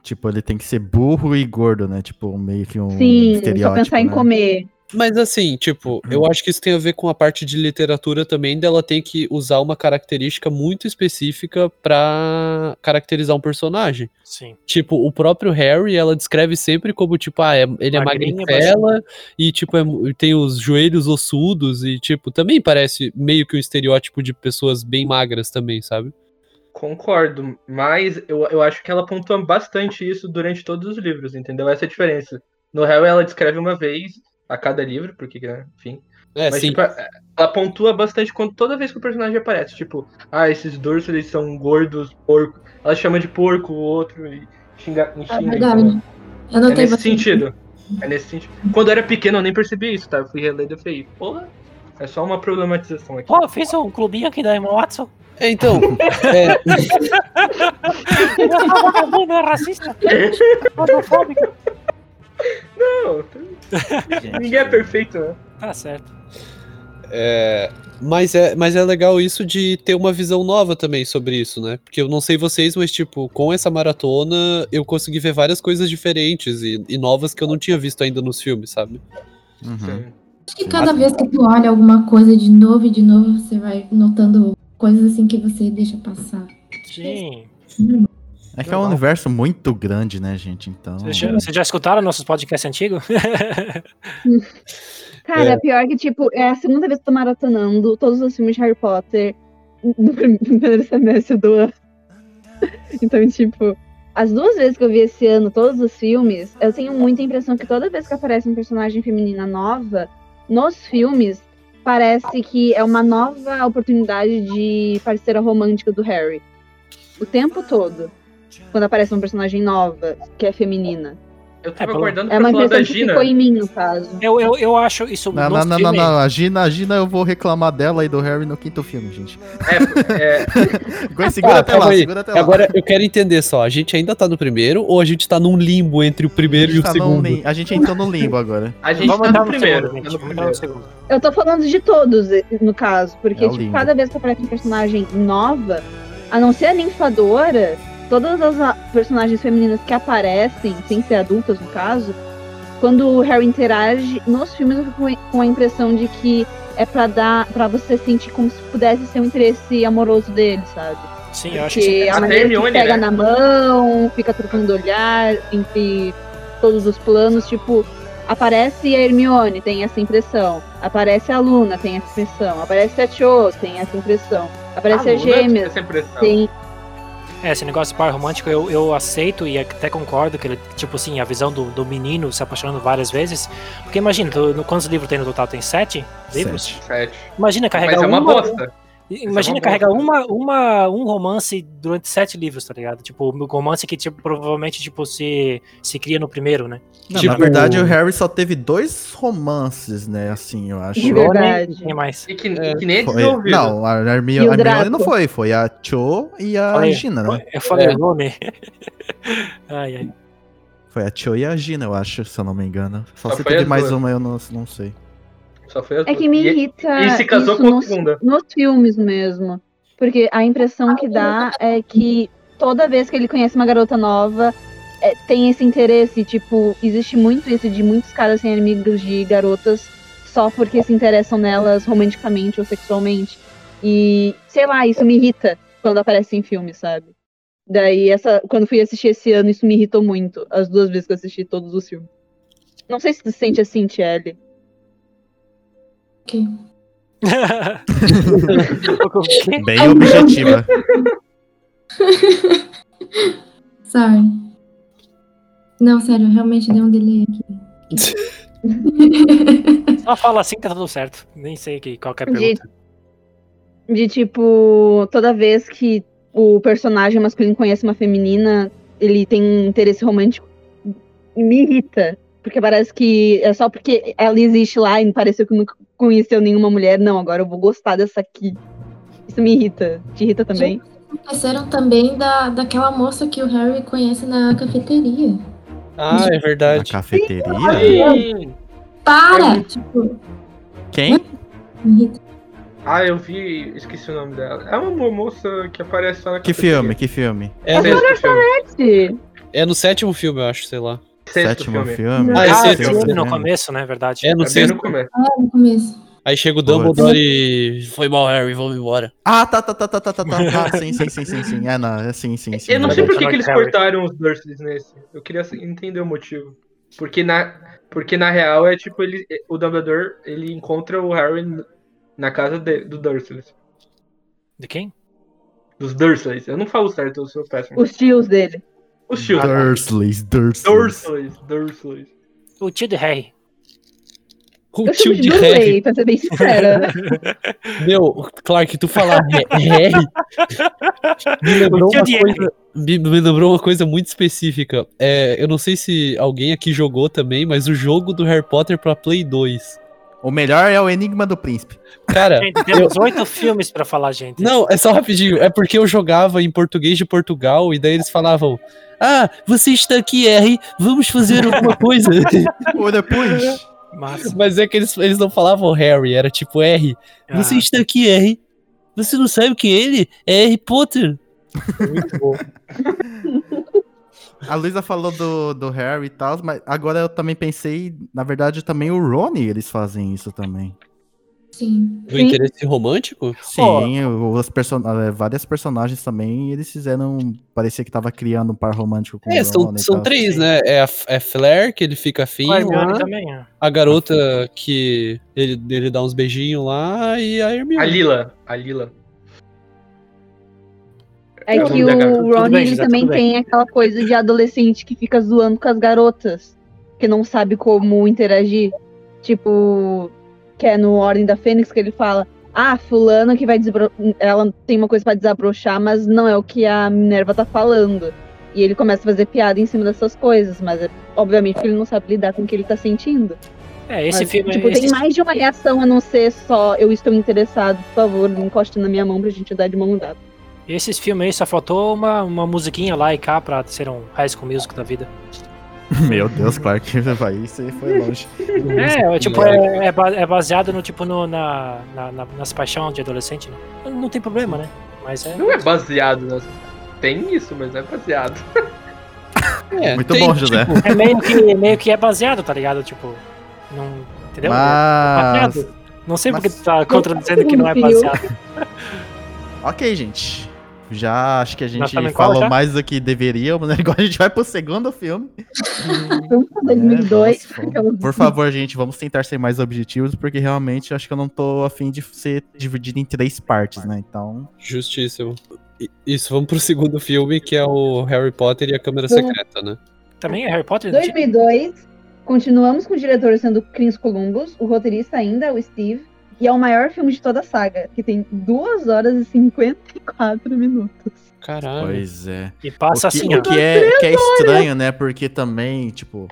Tipo, ele tem que ser burro e gordo, né? Tipo, meio que um Sim, estereótipo, só pensar em né? comer. Mas assim, tipo, eu acho que isso tem a ver com a parte de literatura também, dela tem que usar uma característica muito específica pra caracterizar um personagem. Sim. Tipo, o próprio Harry, ela descreve sempre como, tipo, ah, é- ele é Magrinho, magricela e, tipo, é tem os joelhos ossudos e, tipo, também parece meio que um estereótipo de pessoas bem magras também, sabe? Concordo, mas eu, eu acho que ela pontua bastante isso durante todos os livros, entendeu? Essa é a diferença. No Hell ela descreve uma vez a cada livro, porque, né, enfim. É, Mas, sim. tipo, ela pontua bastante quando toda vez que o personagem aparece. Tipo, ah, esses Dursleys são gordos, porco. Ela chama de porco o outro e xinga, e É xinga verdade. entendeu? Eu É notei nesse bastante. sentido. É nesse sentido. Quando eu era pequeno eu nem percebi isso, tá? Eu fui reler e falei, porra, é só uma problematização aqui. Pô, eu fiz um clubinho aqui da Emma Watson. É, então, <laughs> é, é racista. Homofóbica. Não, ninguém é perfeito, né? Tá certo. É, mas, é, mas é legal isso de ter uma visão nova também sobre isso, né? Porque eu não sei vocês, mas, tipo, com essa maratona eu consegui ver várias coisas diferentes e, e novas que eu não tinha visto ainda nos filmes, sabe? Uhum. Acho que cada vez que tu olha alguma coisa de novo e de novo, você vai notando coisas assim que você deixa passar. Sim. É que é um universo muito grande, né, gente? Então. Vocês já, vocês já escutaram nossos podcasts antigos? <laughs> Cara, É. pior que, tipo, é a segunda vez que eu tô maratonando todos os filmes de Harry Potter no prim- <laughs> primeiro semestre do ano. <laughs> Então, tipo, as duas vezes que eu vi esse ano todos os filmes, eu tenho muita impressão que toda vez que aparece um personagem feminina nova, nos filmes, parece que é uma nova oportunidade de parceira romântica do Harry. O tempo todo. Quando aparece uma personagem nova, que é feminina. Eu tava pelo- aguardando É pra uma falar da impressão que Gina. ficou em mim, no caso. Eu, eu, eu acho isso Não, não, não, não, não. A Gina, a Gina, eu vou reclamar dela e do Harry no quinto filme, gente. É, é, <laughs> Agora segura Ah, até lá, segura até lá. Agora eu quero entender só, a gente ainda tá no primeiro ou a gente tá num limbo entre o primeiro e o tá segundo? lim- a gente entrou no limbo agora. a gente Vamos tá entrar no no primeiro. segundo, tá gente. no Vamos entrar no primeiro. segundo. Eu tô falando de todos, no caso, porque, É tipo, cada vez que aparece um personagem nova, a não ser a ninfadora, todas as a- personagens femininas que aparecem, sem ser adultas no caso, quando o Harry interage, nos filmes eu fico com- a impressão de que é pra dar, para você sentir como se pudesse ser um interesse amoroso dele, sabe? Sim, eu acho Porque a Até maneira que Hermione, pega né? na mão, fica trocando olhar entre todos os planos, tipo, aparece a Hermione, tem essa impressão. Aparece a Luna, tem essa impressão. Aparece a Cho, tem essa impressão. Aparece a, Luna, Gêmeas, essa impressão. tem. É, esse negócio de par romântico eu, eu aceito e até concordo que ele, tipo assim, a visão do, do menino se apaixonando várias vezes. Porque imagina, tu, no- quantos livros tem no total? Tem sete livros? Sete. Sete. Imagina carregar Mas é uma uma, bosta. Imagina uma carregar bosta. uma, uma, um romance durante sete livros, tá ligado? Tipo, um romance que tipo, provavelmente tipo, se, se cria no primeiro, né? Não, Tipo- Na verdade, o Harry só teve dois romances, né? Assim, eu acho. De verdade. e mais? E que, É, que nem é Foi- não, a Hermione, o a Hermione Draco? não foi, foi a Cho e a Falei- Gina, né? Eu falei É. o nome. <laughs> ai, ai. Foi a Cho e a Gina, eu acho, se eu não me engano. Só, Só se teve mais duas. uma, eu não, não sei. Só foi as É que me E- irrita e se casou isso com a nos, segunda. nos filmes mesmo. Porque a impressão que dá é que toda vez que ele conhece uma garota nova, é, tem esse interesse. Tipo, existe muito isso de muitos caras serem amigos de garotas só porque se interessam nelas romanticamente ou sexualmente. E, sei lá, isso me irrita quando aparece em filme, sabe? Daí, essa, quando fui assistir esse ano, isso me irritou muito. As duas vezes que eu assisti todos os filmes. Não sei se tu se sente assim, Tiele. Ok. <laughs> Bem objetiva. <laughs> Sorry. Não, sério, realmente deu um delay aqui. <laughs> Só fala assim que tá tudo certo. Nem sei que, qual que é a De- pergunta. De tipo, toda vez que o personagem masculino conhece uma feminina, ele tem um interesse romântico. Me irrita. Porque parece que é só porque ela existe lá e pareceu que nunca conheceu nenhuma mulher. Não, agora eu vou gostar dessa aqui. Isso me irrita. Te irrita também? Aconteceram também da, daquela moça que o Harry conhece na cafeteria. Ah, é Na verdade. cafeteria? Sim. Para! Tipo, Quem? me irrita. Ah, eu vi, esqueci o nome dela. É uma moça que aparece só na Que cafeteria. filme? Que filme? É, no, filme. Sim. é no sétimo filme, eu acho, sei lá. Sétimo filme. filme. Ah, Ah, esse é esse filme, filme no começo, né? Verdade. É no É sexto. no começo. Ah, no começo. Aí chega o. Dumbledore e. Foi mal, Harry, vamos embora. Ah, tá, tá, tá, tá, tá, tá, tá. Ah, <laughs> sim, sim, sim, sim, sim. É, não, é sim, sim, sim. Eu não sei por que, que eles cortaram os Dursleys nesse. Eu queria entender o motivo. Porque na, porque na real é tipo, ele, o Dumbledore ele encontra o Harry na casa de- do Dursleys. De quem? Dos Dursleys. Eu não falo certo, eu sou péssimo. Os tios dele. Os tios. Dursleys, Dursleys. Dursleys, Dursleys. O tio de Harry. O Eu tio de de Harry. Pra ser bem sincera. <laughs> Meu, Clark, tu falar Harry. Me lembrou, O tio uma coisa, me, me lembrou uma coisa muito específica. É, eu não sei se alguém aqui jogou também, mas o jogo do Harry Potter pra Play 2. O melhor é o Enigma do Príncipe. Cara, Gente, temos oito filmes pra falar, gente. Não, é só rapidinho. É porque eu jogava em português de Portugal e daí eles falavam: Ah, você está aqui, R, vamos fazer alguma coisa. <laughs> Ou depois. Mas, Mas é que eles, eles não falavam Harry, era tipo R. Você ah, está aqui, R. Você não sabe que ele é Harry Potter. Muito bom. A Luísa falou do, do Harry e tal, mas agora eu também pensei, na verdade, também o Rony, eles fazem isso também. Sim. Do interesse romântico? Sim, os person eh, várias personagens também, eles fizeram. Parecia que tava criando um par romântico com É, o são, são tal. três, sim. né? É a, é Flair, que ele fica afim, Hermione lá, também, ó. a garota que ele, ele dá uns beijinhos lá e a Hermione. A Lila. A Lila. É É que o Ron bem, ele também bem. tem aquela coisa de adolescente que fica zoando com as garotas, que não sabe como interagir. Tipo, que é no Ordem da Fênix que ele fala: Ah, fulana que vai. Ela tem uma coisa pra desabrochar, mas não é o que a Minerva tá falando. E ele começa a fazer piada em cima dessas coisas, mas é- obviamente ele não sabe lidar com o que ele tá sentindo. É, esse Mas, filme. tipo, esse- tem mais de uma reação a não ser só eu estou interessado, por favor, encoste na minha mão pra gente dar de mão dada. Esses filmes aí só faltou uma, uma musiquinha lá e cá pra ser um High School Music da vida. <laughs> Meu Deus, claro que vai, você foi longe. É, é, tipo, é, é é baseado no tipo no, na, na, na- nas paixões de adolescente, né? Não tem problema, né? Mas é. Não é baseado nas. Tem isso, mas não é baseado. <laughs> É, Muito tem, bom, José. tipo, É meio que, meio que é baseado, tá ligado? Tipo. Não. Entendeu? É Mas. baseado. Não sei mas- porque tu tá contradizendo que não é baseado. Ok, gente. Já acho que a gente falou já? mais do que deveríamos, né? <laughs> Agora a gente vai pro segundo filme. Vamos pra 2002. É, vamos- Por favor, gente, vamos tentar ser mais objetivos, porque realmente acho que eu não tô afim de ser dividido em três partes, né? Então. Justíssimo. Isso, vamos pro segundo filme, que é o Harry Potter e a Câmara. Secreta, né? Também é Harry Potter? não tinha? 2002, continuamos com o diretor sendo Chris Columbus, o roteirista ainda, o Steve, e é o maior filme de toda a saga, que tem 2 horas e 54 minutos. Caralho. Pois é. E passa o que, assim, o que é, que é estranho, né? Porque também, tipo,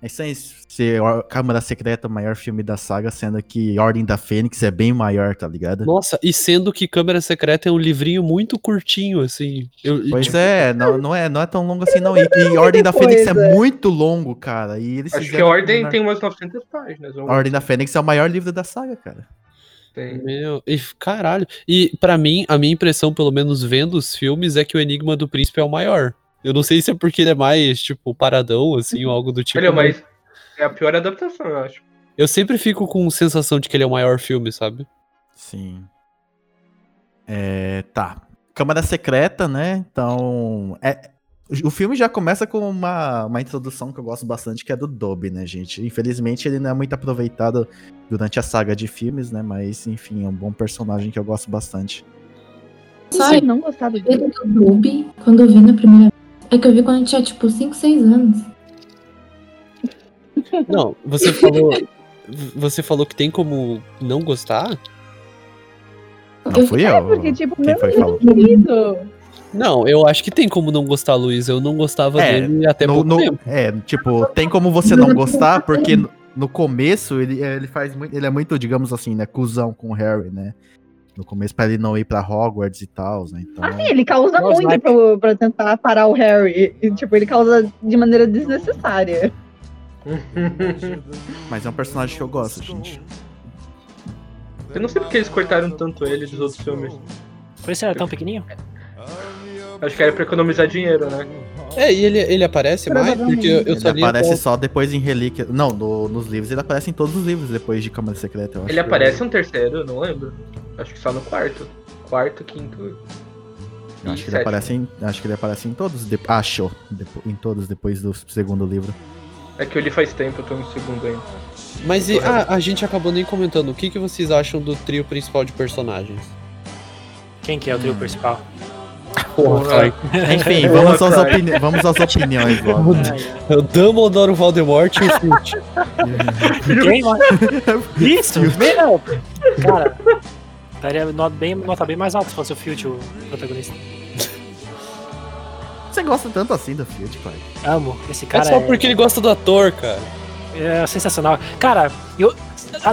é sem ser Câmara Secreta o maior filme da saga, sendo que Ordem da Fênix é bem maior, tá ligado? Nossa, e sendo que Câmara Secreta é um livrinho muito curtinho, assim. Eu, Pois tipo, é, não, não é, não é tão longo assim não. E, e Ordem da Fênix é muito longo, cara. E eles Acho que a Ordem na- tem umas 900 páginas. A Ordem da Fênix é o maior livro da saga, cara. Tem. Meu, e caralho. E pra mim, a minha impressão, pelo menos vendo os filmes, é que o Enigma do Príncipe é o maior. Eu não sei se é porque ele é mais, tipo, paradão, assim, ou algo do tipo. Olha, mas é a pior adaptação, eu acho. Eu sempre fico com sensação de que ele é o maior filme, sabe? Sim. É, tá. Câmara Secreta, né? Então. É, o filme já começa com uma, uma introdução que eu gosto bastante, que é do Dobby, né, gente? Infelizmente ele não é muito aproveitado durante a saga de filmes, né? Mas, enfim, é um bom personagem que eu gosto bastante. Só Você não gostava eu dele? do Ruby, quando eu vi na primeira vez. É que eu vi quando eu tinha, tipo, 5, 6 anos. <laughs> Não, você falou. Você falou que tem como não gostar? Não fui eu. Porque, tipo, Quem meu foi querido. Não, eu acho que tem como não gostar, Luiz. Eu não gostava É, dele até No- pouco no- tempo. é, tipo, tem como você não gostar, porque no, no começo ele, ele faz muito. Ele é muito, digamos assim, né? Cusão com o Harry, né? No começo, pra ele não ir pra Hogwarts e tal, né? Então. Assim, ele causa Nossa, muito mas- pro, pra tentar parar o Harry. E, tipo, ele causa de maneira desnecessária. <laughs> Mas é um personagem que eu gosto, gente. Eu não sei porque eles cortaram tanto ele dos outros filmes. Por isso era tão pequenininho? Acho que era pra economizar dinheiro, né? É, e ele, ele aparece mais, porque eu, eu Ele só li aparece só depois em Relíquia. Não, no- nos livros. Ele aparece em todos os livros depois de Câmara Secreta. eu acho Ele aparece um terceiro, eu não lembro. Acho que só no quarto. Quarto, quinto. eu acho que ele aparece em, acho que ele aparece em todos. De, acho. em todos depois do segundo livro. É que eu li faz tempo, eu tô no segundo ainda. Mas e, ah, a gente acabou nem comentando. O que, que vocês acham do trio principal de personagens? Quem que é o trio principal? Porra, <laughs> Enfim, vamos às, opini vamos às opiniões logo. É o Dumbledore, o Voldemort e o Filch. <laughs> Quem? mano? Isso? Meu! Cara, daria nota bem, nota bem mais alta se fosse o Filch o protagonista. Você gosta tanto assim do Fiat, pai? Amo. Esse É cara só porque ele gosta do ator, cara. É sensacional. Cara, eu,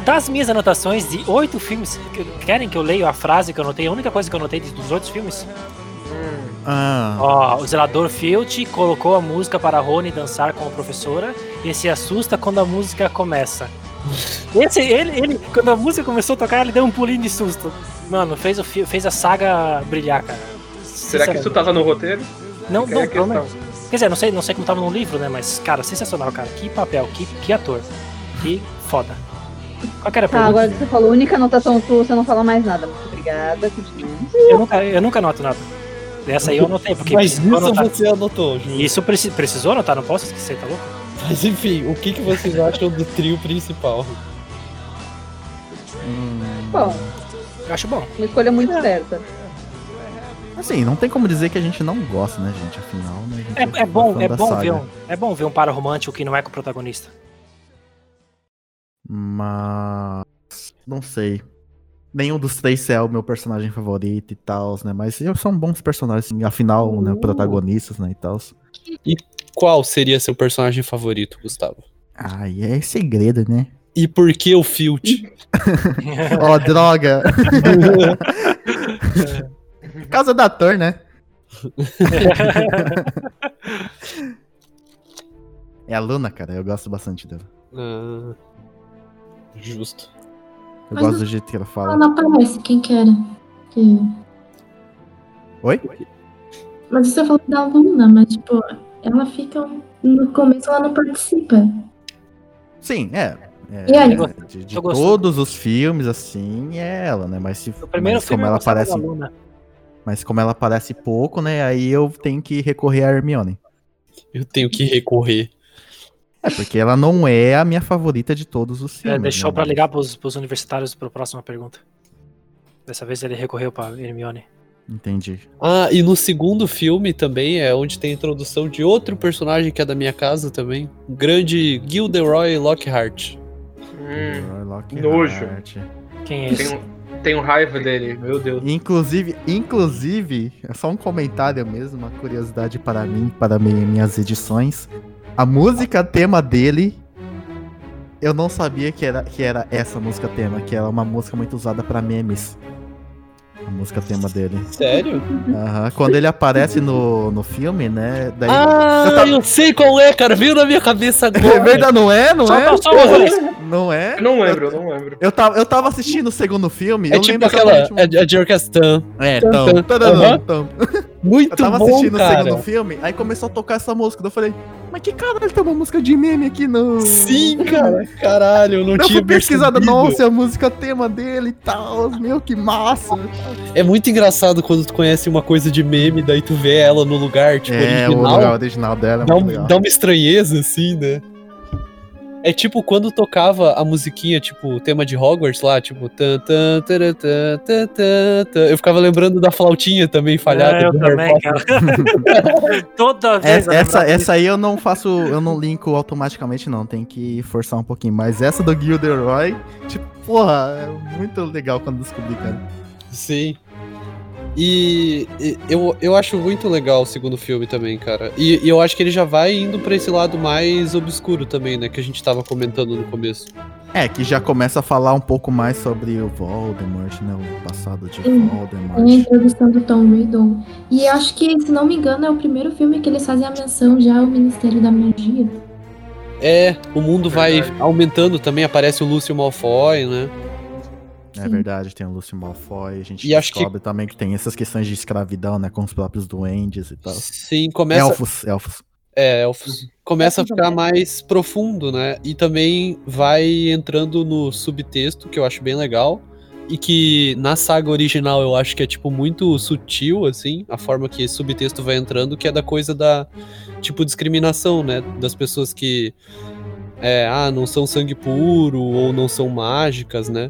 das minhas anotações de oito filmes, que- querem que eu leia a frase que eu anotei? A única coisa que eu anotei dos outros filmes? Ah, Ó, o zelador Filch colocou a música para Rony dançar com a professora e se assusta quando a música começa. Esse, ele, ele, quando a música começou a tocar, ele deu um pulinho de susto. Mano, fez, o, fez a saga brilhar, cara. Será que isso tava no roteiro? Não, é não, pelo menos. Quer dizer, não sei, não sei como tava no livro, né? Mas, cara, sensacional, cara. Que papel, que, que ator. Que foda. Qual que era a Tá, pergunta? agora que você falou, única anotação sua, você não fala mais nada. Muito obrigada, continuamos. Eu nunca, eu nunca anoto nada. Dessa aí eu anotei, porque Mas isso anotar. você anotou, Ju. Isso preci- precisou anotar, não posso esquecer, tá louco? Mas enfim, o que, que vocês acham do trio principal? hum, Bom, Eu acho bom. uma escolha muito certa. assim, não tem como dizer que a gente não gosta, né, gente? Afinal, né, a gente É, é bom, é bom saga. ver um, é bom ver um par romântico que não é com o protagonista. Mas. Não sei. Nenhum dos três é o meu personagem favorito e tal, né? Mas eles são bons personagens, assim, afinal, né? Uh. Protagonistas, né? E tal. Qual seria seu personagem favorito, Gustavo? Ai, é segredo, né? E por que o Filch? <laughs> <laughs> Ó, droga! Causa da ator, né? <laughs> É a Luna, cara. Eu gosto bastante dela. Ah, justo. Eu Mas gosto não- do jeito que ela Ela fala. não aparece, quem que era? Que- Oi? Mas você falou da Luna, mas tipo, ela fica. No começo ela não participa. Sim, é. é, E aí? de de gosto. todos os filmes, assim, é ela, né? Mas se No primeiro mas filme como ela aparece, mas como ela aparece pouco, né? Aí eu tenho que recorrer a Hermione. Eu tenho que recorrer. É, porque ela não é a minha favorita de todos os É, filmes. deixou né? pra ligar pros, pros universitários pra próxima pergunta. Dessa vez ele recorreu pra Hermione. Entendi. Ah, e no segundo filme também é onde tem a introdução de outro personagem que é da minha casa também. O grande Gilderoy Lockhart. Hum, Roy Lockhart. nojo. Quem é esse? tenho, tenho raiva dele, meu Deus. Inclusive, inclusive, é só um comentário mesmo, uma curiosidade para mim, para mi- minhas edições. A música tema dele, eu não sabia que era, que era essa música tema, que era uma música muito usada para memes. A música tema dele. Sério? Aham. Quando ele aparece no, no filme, né? Daí... Ah, Eu tava- eu sei qual é, cara. Veio na minha cabeça É <laughs> agora. verdade, não é? Não Só, é? vez. Não é? Eu não lembro, eu não lembro. Eu tava, eu tava assistindo o segundo filme. É eu tipo lembro aquela. É a Jerkastan. o- É, tão, tadadam, Aham. tão. <laughs> Muito Eu tava bom, assistindo o cara. segundo filme, aí começou a tocar essa música. daí Eu falei, mas que caralho tem uma música de meme aqui no. Sim, cara. Caralho, eu não Eu tinha fui pesquisada, nossa, é a música tema dele e tal. Meu, que massa. É muito engraçado quando tu conhece uma coisa de meme, daí tu vê ela no lugar, tipo, é, o original. lugar original dela é dá, um- dá uma estranheza, assim, né? É tipo quando tocava a musiquinha, tipo, o tema de Hogwarts lá, tipo. Tan, tan, tara, tan, tan, tan, tan. Eu ficava lembrando da flautinha também falhada. É, eu também, cara. <laughs> Toda vez. Essa, eu É, essa, essa aí eu não faço, eu não linko automaticamente, não. Tem que forçar um pouquinho. Mas essa do Gilderoy, tipo, porra, é muito legal quando descobri, cara. Sim. E, e eu, eu acho muito legal o segundo filme também, cara. E, e eu acho que ele já vai indo pra esse lado mais obscuro também, né? Que a gente tava comentando no começo. É, que já começa a falar um pouco mais sobre o Voldemort, né? O passado de Sim. Voldemort. Tem a introdução do Tom Riddle. E acho que, se não me engano, é o primeiro filme que eles fazem a menção já ao Ministério da Magia. É, o mundo vai Verdade. aumentando também, aparece o Lúcio Malfoy, né? É Sim. verdade, tem o Lúcio Malfoy. A gente E acho que- descobre também que tem essas questões de escravidão, né? Com os próprios duendes e tal. Sim, começa. Elfos, elfos. É, elfos. Começa a ficar mais profundo, né? E também vai entrando no subtexto, que eu acho bem legal. E que na saga original eu acho que é, tipo, muito sutil, assim, a forma que esse subtexto vai entrando, que é da coisa da, tipo, discriminação, né? Das pessoas que, é, ah, não são sangue puro ou não são mágicas, né?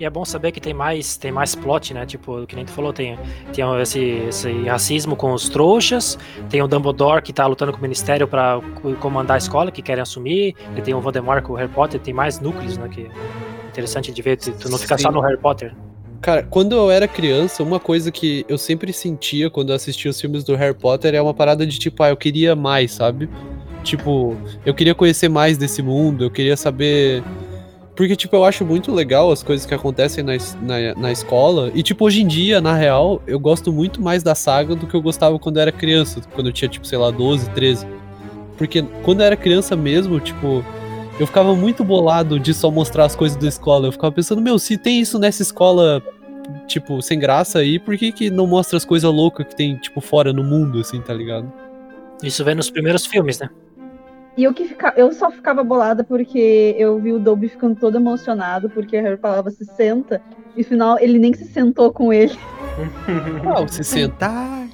E é bom saber que tem mais, tem mais plot, né? Tipo, que nem tu falou, tem, tem esse, esse racismo com os trouxas, tem o Dumbledore que tá lutando com o Ministério pra co- comandar a escola, que querem assumir, e tem o Voldemort com o Harry Potter, tem mais núcleos, né? Que é interessante de ver, tu tu não fica só Sim. no Harry Potter. Cara, quando eu era criança, uma coisa que eu sempre sentia quando eu assistia os filmes do Harry Potter é uma parada de tipo, ah, eu queria mais, sabe? Tipo, eu queria conhecer mais desse mundo, eu queria saber. Porque, tipo, eu acho muito legal as coisas que acontecem na, na, na escola. E, tipo, hoje em dia, na real, eu gosto muito mais da saga do que eu gostava quando eu era criança. Quando eu tinha, tipo, sei lá, 12, 13. Porque quando eu era criança mesmo, tipo, eu ficava muito bolado de só mostrar as coisas da escola. Eu ficava pensando, meu, se tem isso nessa escola, tipo, sem graça aí, por que, que não mostra as coisas loucas que tem, tipo, fora no mundo, assim, tá ligado? Isso vem nos primeiros filmes, né? E eu que fica... eu só ficava bolada porque eu vi o Dobby ficando todo emocionado porque o Harry falava se senta e no final ele nem se sentou com ele. <laughs> Ah, você senta. Tá.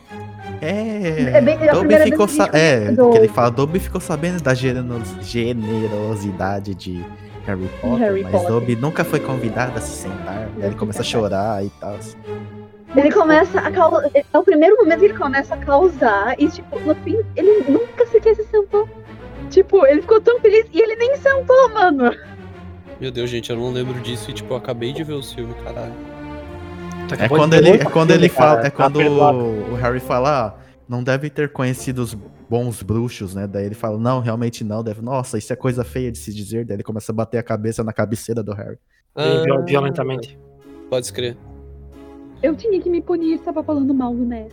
É. É bem- a Dobby ficou que a sa- É, conhece o- que ele fala, Dobby ficou sabendo da generos- generosidade de Harry Potter, Harry mas Potter. Dobby nunca foi convidado a se sentar. Ele começa a chorar e tal. Ele começa a causar. É o primeiro momento que ele começa a causar e, tipo, no fim, ele nunca sequer se sentou. Tipo, ele ficou tão feliz e ele nem sentou, mano. Meu Deus, gente, eu não lembro disso e, tipo, eu acabei de ver o filme, caralho. Tu É quando ele, é quando ele fala, é tá quando o, o Harry fala, ah, não deve ter conhecido os bons bruxos, né? Daí ele fala, não, realmente não, deve, nossa, isso é coisa feia de se dizer. Daí ele começa a bater a cabeça na cabeceira do Harry. Ah, violentamente. Pode escrever. Eu tinha que me punir, tava falando mal do Ness.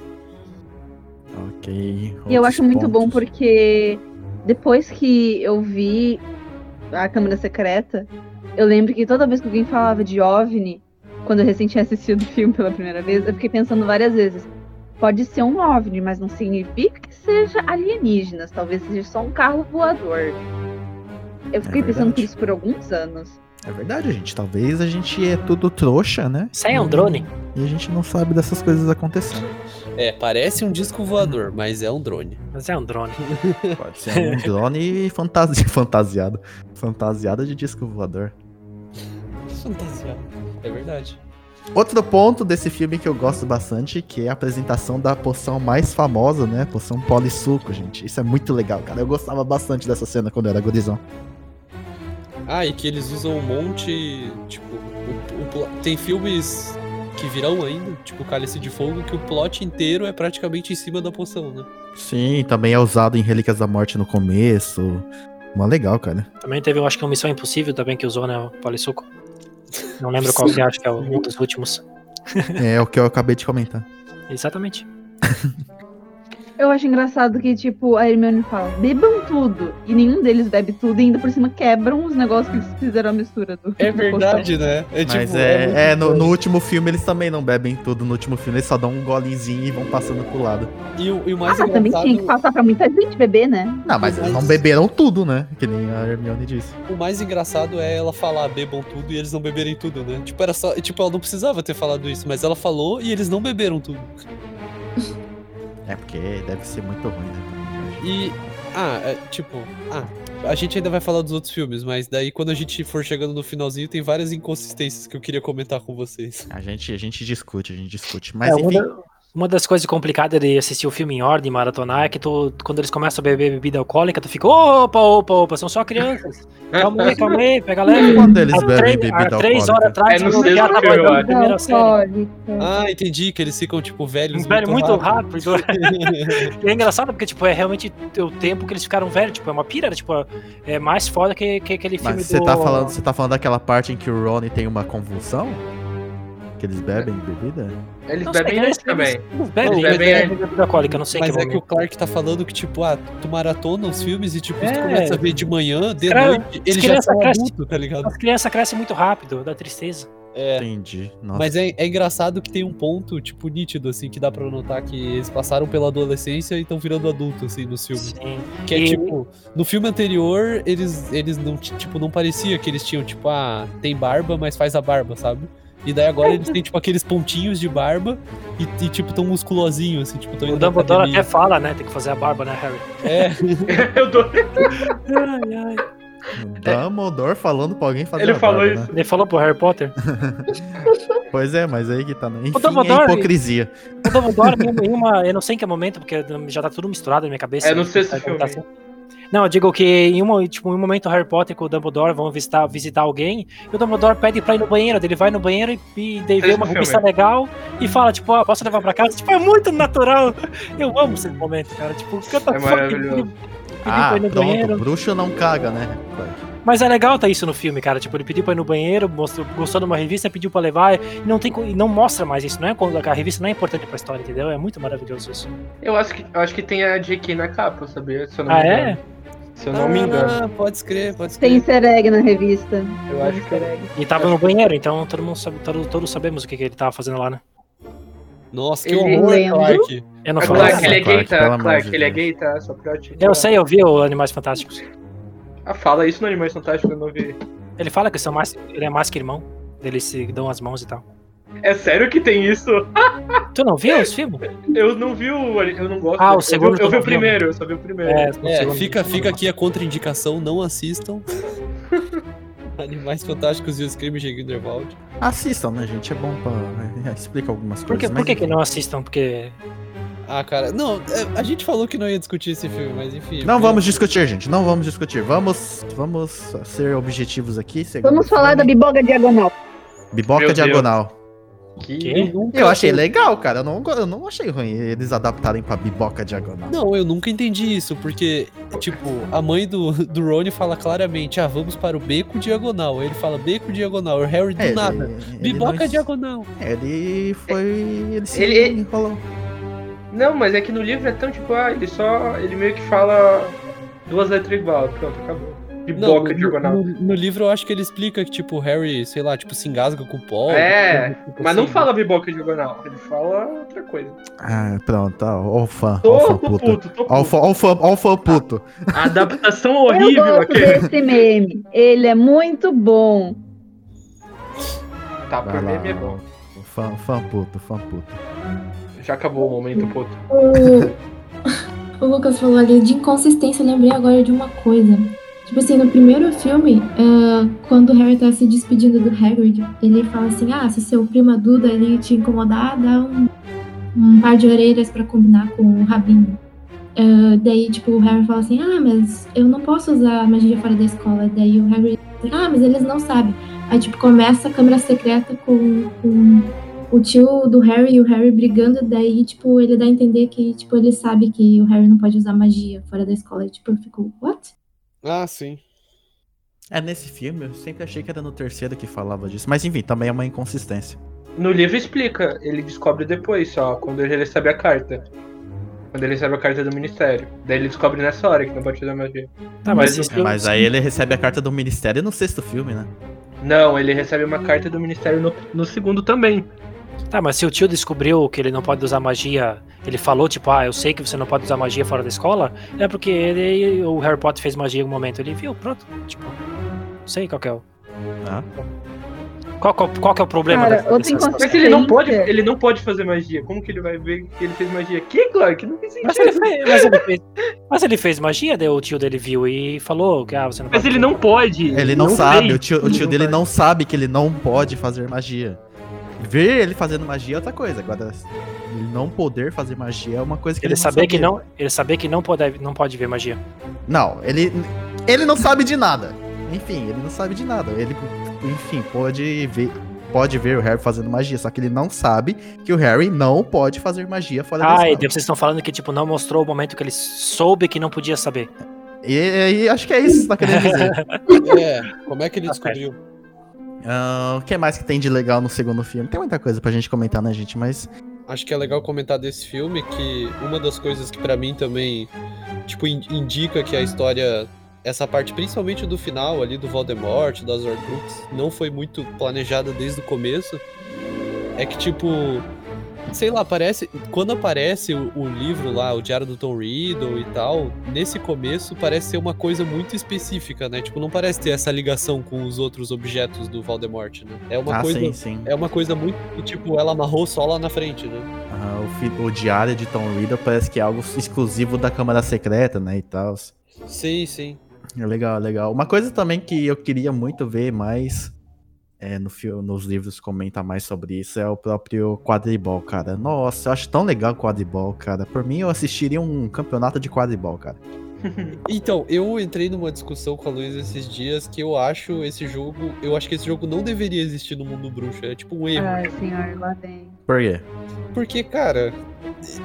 Ok. E eu acho muito bom pontos. porque depois que eu vi a Câmara Secreta, eu lembro que toda vez que alguém falava de OVNI, quando eu recém tinha assistido o filme pela primeira vez, eu fiquei pensando várias vezes. Pode ser um OVNI, mas não significa que seja alienígenas. Talvez seja só um carro voador. Eu fiquei pensando verdade. por isso por alguns anos. É verdade, gente. Talvez a gente é tudo trouxa, né? Isso aí é um drone? E a gente não sabe dessas coisas acontecendo. É, parece um disco voador, mas é um drone. Mas é um drone. <laughs> Pode ser um drone fantasi <laughs> fantasiado. Fantasiado de disco voador. Fantasiado. É verdade. Outro ponto desse filme que eu gosto bastante, que é a apresentação da poção mais famosa, né? Poção polissuco, gente. Isso é muito legal, cara. Eu gostava bastante dessa cena quando eu era gurizão. Ah, e que eles usam um monte. Tipo, o- o tem filmes que virão ainda, tipo Cálice de Fogo, que o plot inteiro é praticamente em cima da poção, né? Sim, também é usado em Relíquias da Morte no começo. Mó legal, cara. Também teve, eu acho que uma Missão Impossível também que usou, né? O Polissuco. Não lembro qual que é, acho que é um dos últimos. É o que eu acabei de comentar. Exatamente. <laughs> Eu acho engraçado que, tipo, a Hermione fala, bebam tudo. E nenhum deles bebe tudo e ainda por cima quebram os negócios que eles fizeram a mistura do. É da verdade, né? É Mas tipo, é, muito é, no, no último filme eles também não bebem tudo. No último filme eles só dão um golinzinho e vão passando pro lado. E o, e o mais Ah, mas também tinha que engraçado. passar pra muita gente beber, né? Não, mas eles Mas- não beberam tudo, né? Que nem a Hermione disse. O mais engraçado é ela falar bebam tudo e eles não beberem tudo, né? Tipo, era só. Tipo, ela não precisava ter falado isso, mas ela falou e eles não beberam tudo. É porque deve ser muito ruim, né? E. Ah, é, tipo. Ah, a gente ainda vai falar dos outros filmes, mas daí quando a gente for chegando no finalzinho, tem várias inconsistências que eu queria comentar com vocês. A gente, a gente discute, a gente discute. Mas É, uma, enfim. da- uma das coisas complicadas de assistir o filme em ordem, maratonar, é que tu, quando eles começam a beber bebida alcoólica, tu fica, opa, opa, opa, são só crianças. Calma aí, calma aí, pega leve. Quando eles Há bebem três- bebida há três alcoólica? horas atrás, É já tava eu olhando a primeira série. Alcoólica. Ah, entendi que eles ficam, tipo, velhos. Um velho muito rápido. <laughs> E é engraçado porque, tipo, é realmente o tempo que eles ficaram velhos. Tipo, é uma pira, né? Tipo, é mais foda que, que aquele filme Mas você do... tá, falando, você tá falando daquela parte em que o Rony tem uma convulsão? Que eles bebem bebida? Eles Não bebem antes também. Eles Não, bebem, eles bebem é- bebida alcoólica, eu não sei Mas que é que o. Clark tá falando que, tipo, ah, tu maratona os filmes e, tipo, se tu É. começa a ver de manhã, de Cara, noite, ele já tá cresce. adulto, tá ligado? As crianças crescem muito rápido, dá tristeza. É. Entendi. Nossa. Mas é, é engraçado que tem um ponto, tipo, nítido, assim, que dá pra notar que eles passaram pela adolescência e estão virando adulto, assim, nos filmes. Sim. Que é E- tipo, no filme anterior, eles, eles não, tipo, não parecia que eles tinham, tipo, ah, tem barba, mas faz a barba, sabe? E daí agora eles têm, tipo, aqueles pontinhos de barba e, e, tipo, tão musculosinhos, assim, tipo, tão O Dumbledore até fala, né? Tem que fazer a barba, né, Harry? É, <laughs> Eu dou... Ai, ai. Dumbledore falando pra alguém fazer Ele a falou barba, isso. né? Ele falou pro Harry Potter. <laughs> Pois é, mas aí que tá, né? Enfim, Dumbledore- é hipocrisia. O Dumbledore, em uma, eu não sei em que momento, porque já tá tudo misturado na minha cabeça. É no sexto Tá- filme. tá assim. Não, eu digo que em um, tipo, em um momento o Harry Potter com o Dumbledore vão visitar, visitar alguém, e o Dumbledore pede pra ir no banheiro, ele vai no banheiro e, e vê uma revista legal e fala, tipo, ah, posso levar pra casa? Tipo, é muito natural. Eu amo esse momento, cara. Tipo, canta É maravilhoso. Ah, pra ir no pronto. banheiro. Bruxo não caga, né? Mas é legal tá isso no filme, cara. Tipo, ele pediu pra ir no banheiro, mostrou, gostou de uma revista, pediu pra levar, e não, tem, e não mostra mais isso. Não é quando a revista não é importante pra história, entendeu? É muito maravilhoso isso. Eu acho que, eu acho que tem a JK na capa, sabia? Se eu não Ah, me é? Se eu não me engano. Ah, pode escrever, pode Tem escrever. easter egg na revista. Eu Tem acho que egg. E tava no banheiro, então todo mundo sabe, todo- todos sabemos o que, que ele tava fazendo lá, né? Nossa, que Ele- horror, Lendo. Clark. Eu não Ah, falei Clark, nada. ele é Clark, gay, tá? Clark, de ele é Deus. gay, tá? Só pra te... Eu sei, eu vi o Animais Fantásticos. Ah, fala isso no Animais Fantásticos, eu não vi. Ele fala que são mais, ele é mais que irmão. Eles se dão as mãos e tal. É sério que tem isso? Tu não viu os filmes? Eu não vi o. Eu não gosto. Ah, o eu segundo vi, eu vi tu não o primeiro, eu só vi o primeiro. É, É, segundo- fica, fica aqui a contraindicação, não assistam. <laughs> Animais Fantásticos e os Crimes de Grindelwald. Assistam, né, gente? É bom pra. é, explica algumas Por que, coisas. por que, que não assistam? Porque. Ah, cara, não, é, a gente falou que não ia discutir esse filme, mas enfim. Não eu- vamos discutir, gente. Não vamos discutir. Vamos, vamos ser objetivos aqui. segundo Vamos falar da filme. biboga diagonal. Biboca Meu Deus. Que... Nunca- Eu achei legal, cara. Eu não, eu não achei ruim eles adaptarem pra biboca diagonal. Não, eu nunca entendi isso, porque, tipo, a mãe do, do Rony fala claramente, ah, vamos para o beco diagonal. Aí ele fala beco diagonal, o Harry do É, ele- nada. ele Biboca não- diagonal. Ele foi. Ele se Ele- enrolou. Não, mas é que no livro é tão tipo, ah, ele só. Ele meio que fala duas letras igual, pronto, acabou. Não, Biboca no, diagonal. no, no livro eu acho que ele explica que, tipo, o Harry, sei lá, tipo, se engasga com o pó. É, coisa tipo Mas não assim. fala biboca diagonal, ele fala outra coisa. Ah, pronto, ó, ó o fã. Ó o fã Tô, tô puto. puto, tô Ó puto. fã, ó o fã, ó o fã puto. A adaptação <laughs> Eu horrível gosto aquele. desse meme. Ele é muito bom. Tá, Vai por lá, meme é bom. o fã, fã puto, fã puto. Já acabou o momento puto. O, <laughs> o Lucas falou ali de inconsistência, eu lembrei agora de uma coisa. Tipo assim, no primeiro filme, ah, quando o Harry tá se despedindo do Hagrid, ele fala assim, ah, se seu prima Duda ele te incomodar, dá um, um par de orelhas pra combinar com o rabinho. Ah, daí, tipo, o Harry fala assim, ah, mas eu não posso usar magia fora da escola. Daí o Harry diz, ah, mas eles não sabem. Aí, tipo, começa a câmera secreta com, com o tio do Harry e o Harry brigando, daí, tipo, ele dá a entender que, tipo, ele sabe que o Harry não pode usar magia fora da escola. E, tipo, eu fico, what? Ah, sim. É, nesse filme, eu sempre achei que era no terceiro que falava disso. Mas enfim, também é uma inconsistência. No livro explica, ele descobre depois só, quando ele recebe a carta. Quando ele recebe a carta do ministério. Daí ele descobre nessa hora que não pode usar magia. Tá, mas, Mas filme- Mas aí ele recebe a carta do ministério no sexto filme, né? Não, ele recebe uma carta do ministério no, no segundo também. Tá, mas se o tio descobriu que ele não pode usar magia, ele falou, tipo, ah, eu sei que você não pode usar magia fora da escola, é porque ele, o Harry Potter fez magia em algum momento. Ele viu, pronto. Tipo, não sei qual que é o. Ah. Qual, qual, qual que é o problema Cara, dessa- outra? Mas ele não pode, ele não pode fazer magia. Como que ele vai ver que ele fez magia? Que, Clark? Não fez Mas sentido. ele, fez, mas, ele fez, mas ele fez magia, daí o tio dele viu e falou que ah, você não Mas pode. ele não pode. Ele não, sabe, fez. o tio, o tio Não dele vai. não sabe que ele não pode fazer magia. Ver ele fazendo magia é outra coisa. Agora, ele não poder fazer magia é uma coisa que ele, Ele saber sabia. que não, ele saber que não pode, não pode ver magia. Não, ele, ele não sabe de nada. Enfim, ele não sabe de nada. Ele, enfim, pode ver, pode ver o Harry fazendo magia, só que ele não sabe que o Harry não pode fazer magia fora da Ah, e escola. daí vocês estão falando que tipo não mostrou o momento que ele soube que não podia saber. E, e acho que é isso que você tá querendo dizer. <laughs> É, como é que ele Tá descobriu? Ah, o que mais que tem de legal no segundo filme? Tem muita coisa pra gente comentar, né, gente? Mas Acho que é legal comentar desse filme que uma das coisas que pra mim também, tipo, in- indica que a história, essa parte principalmente do final ali do Voldemort, das Horcruxes, não foi muito planejada desde o começo, é que tipo, sei lá, parece, quando aparece o, o livro lá, o Diário do Tom Riddle e tal, nesse começo parece ser uma coisa muito específica, né? Tipo, não parece ter essa ligação com os outros objetos do Voldemort, né? É uma ah, coisa sim, sim. é uma coisa muito que, tipo, ela amarrou só lá na frente, né? Ah, o, o diário de Tom Riddle parece que é algo exclusivo da Câmara Secreta, né, e tal. Sim, sim. É legal, legal. Uma coisa também que eu queria muito ver mais é, no filme, nos livros comenta mais sobre isso é o próprio quadribol, cara. Nossa, eu acho tão legal o quadribol, cara. Por mim, eu assistiria um campeonato de quadribol, cara. <laughs> Então, eu entrei numa discussão com a Luiz esses dias que eu acho esse jogo. Eu acho que esse jogo não deveria existir no mundo bruxo. É tipo um erro. Ai, senhor, lá vem. Por quê? Porque, cara,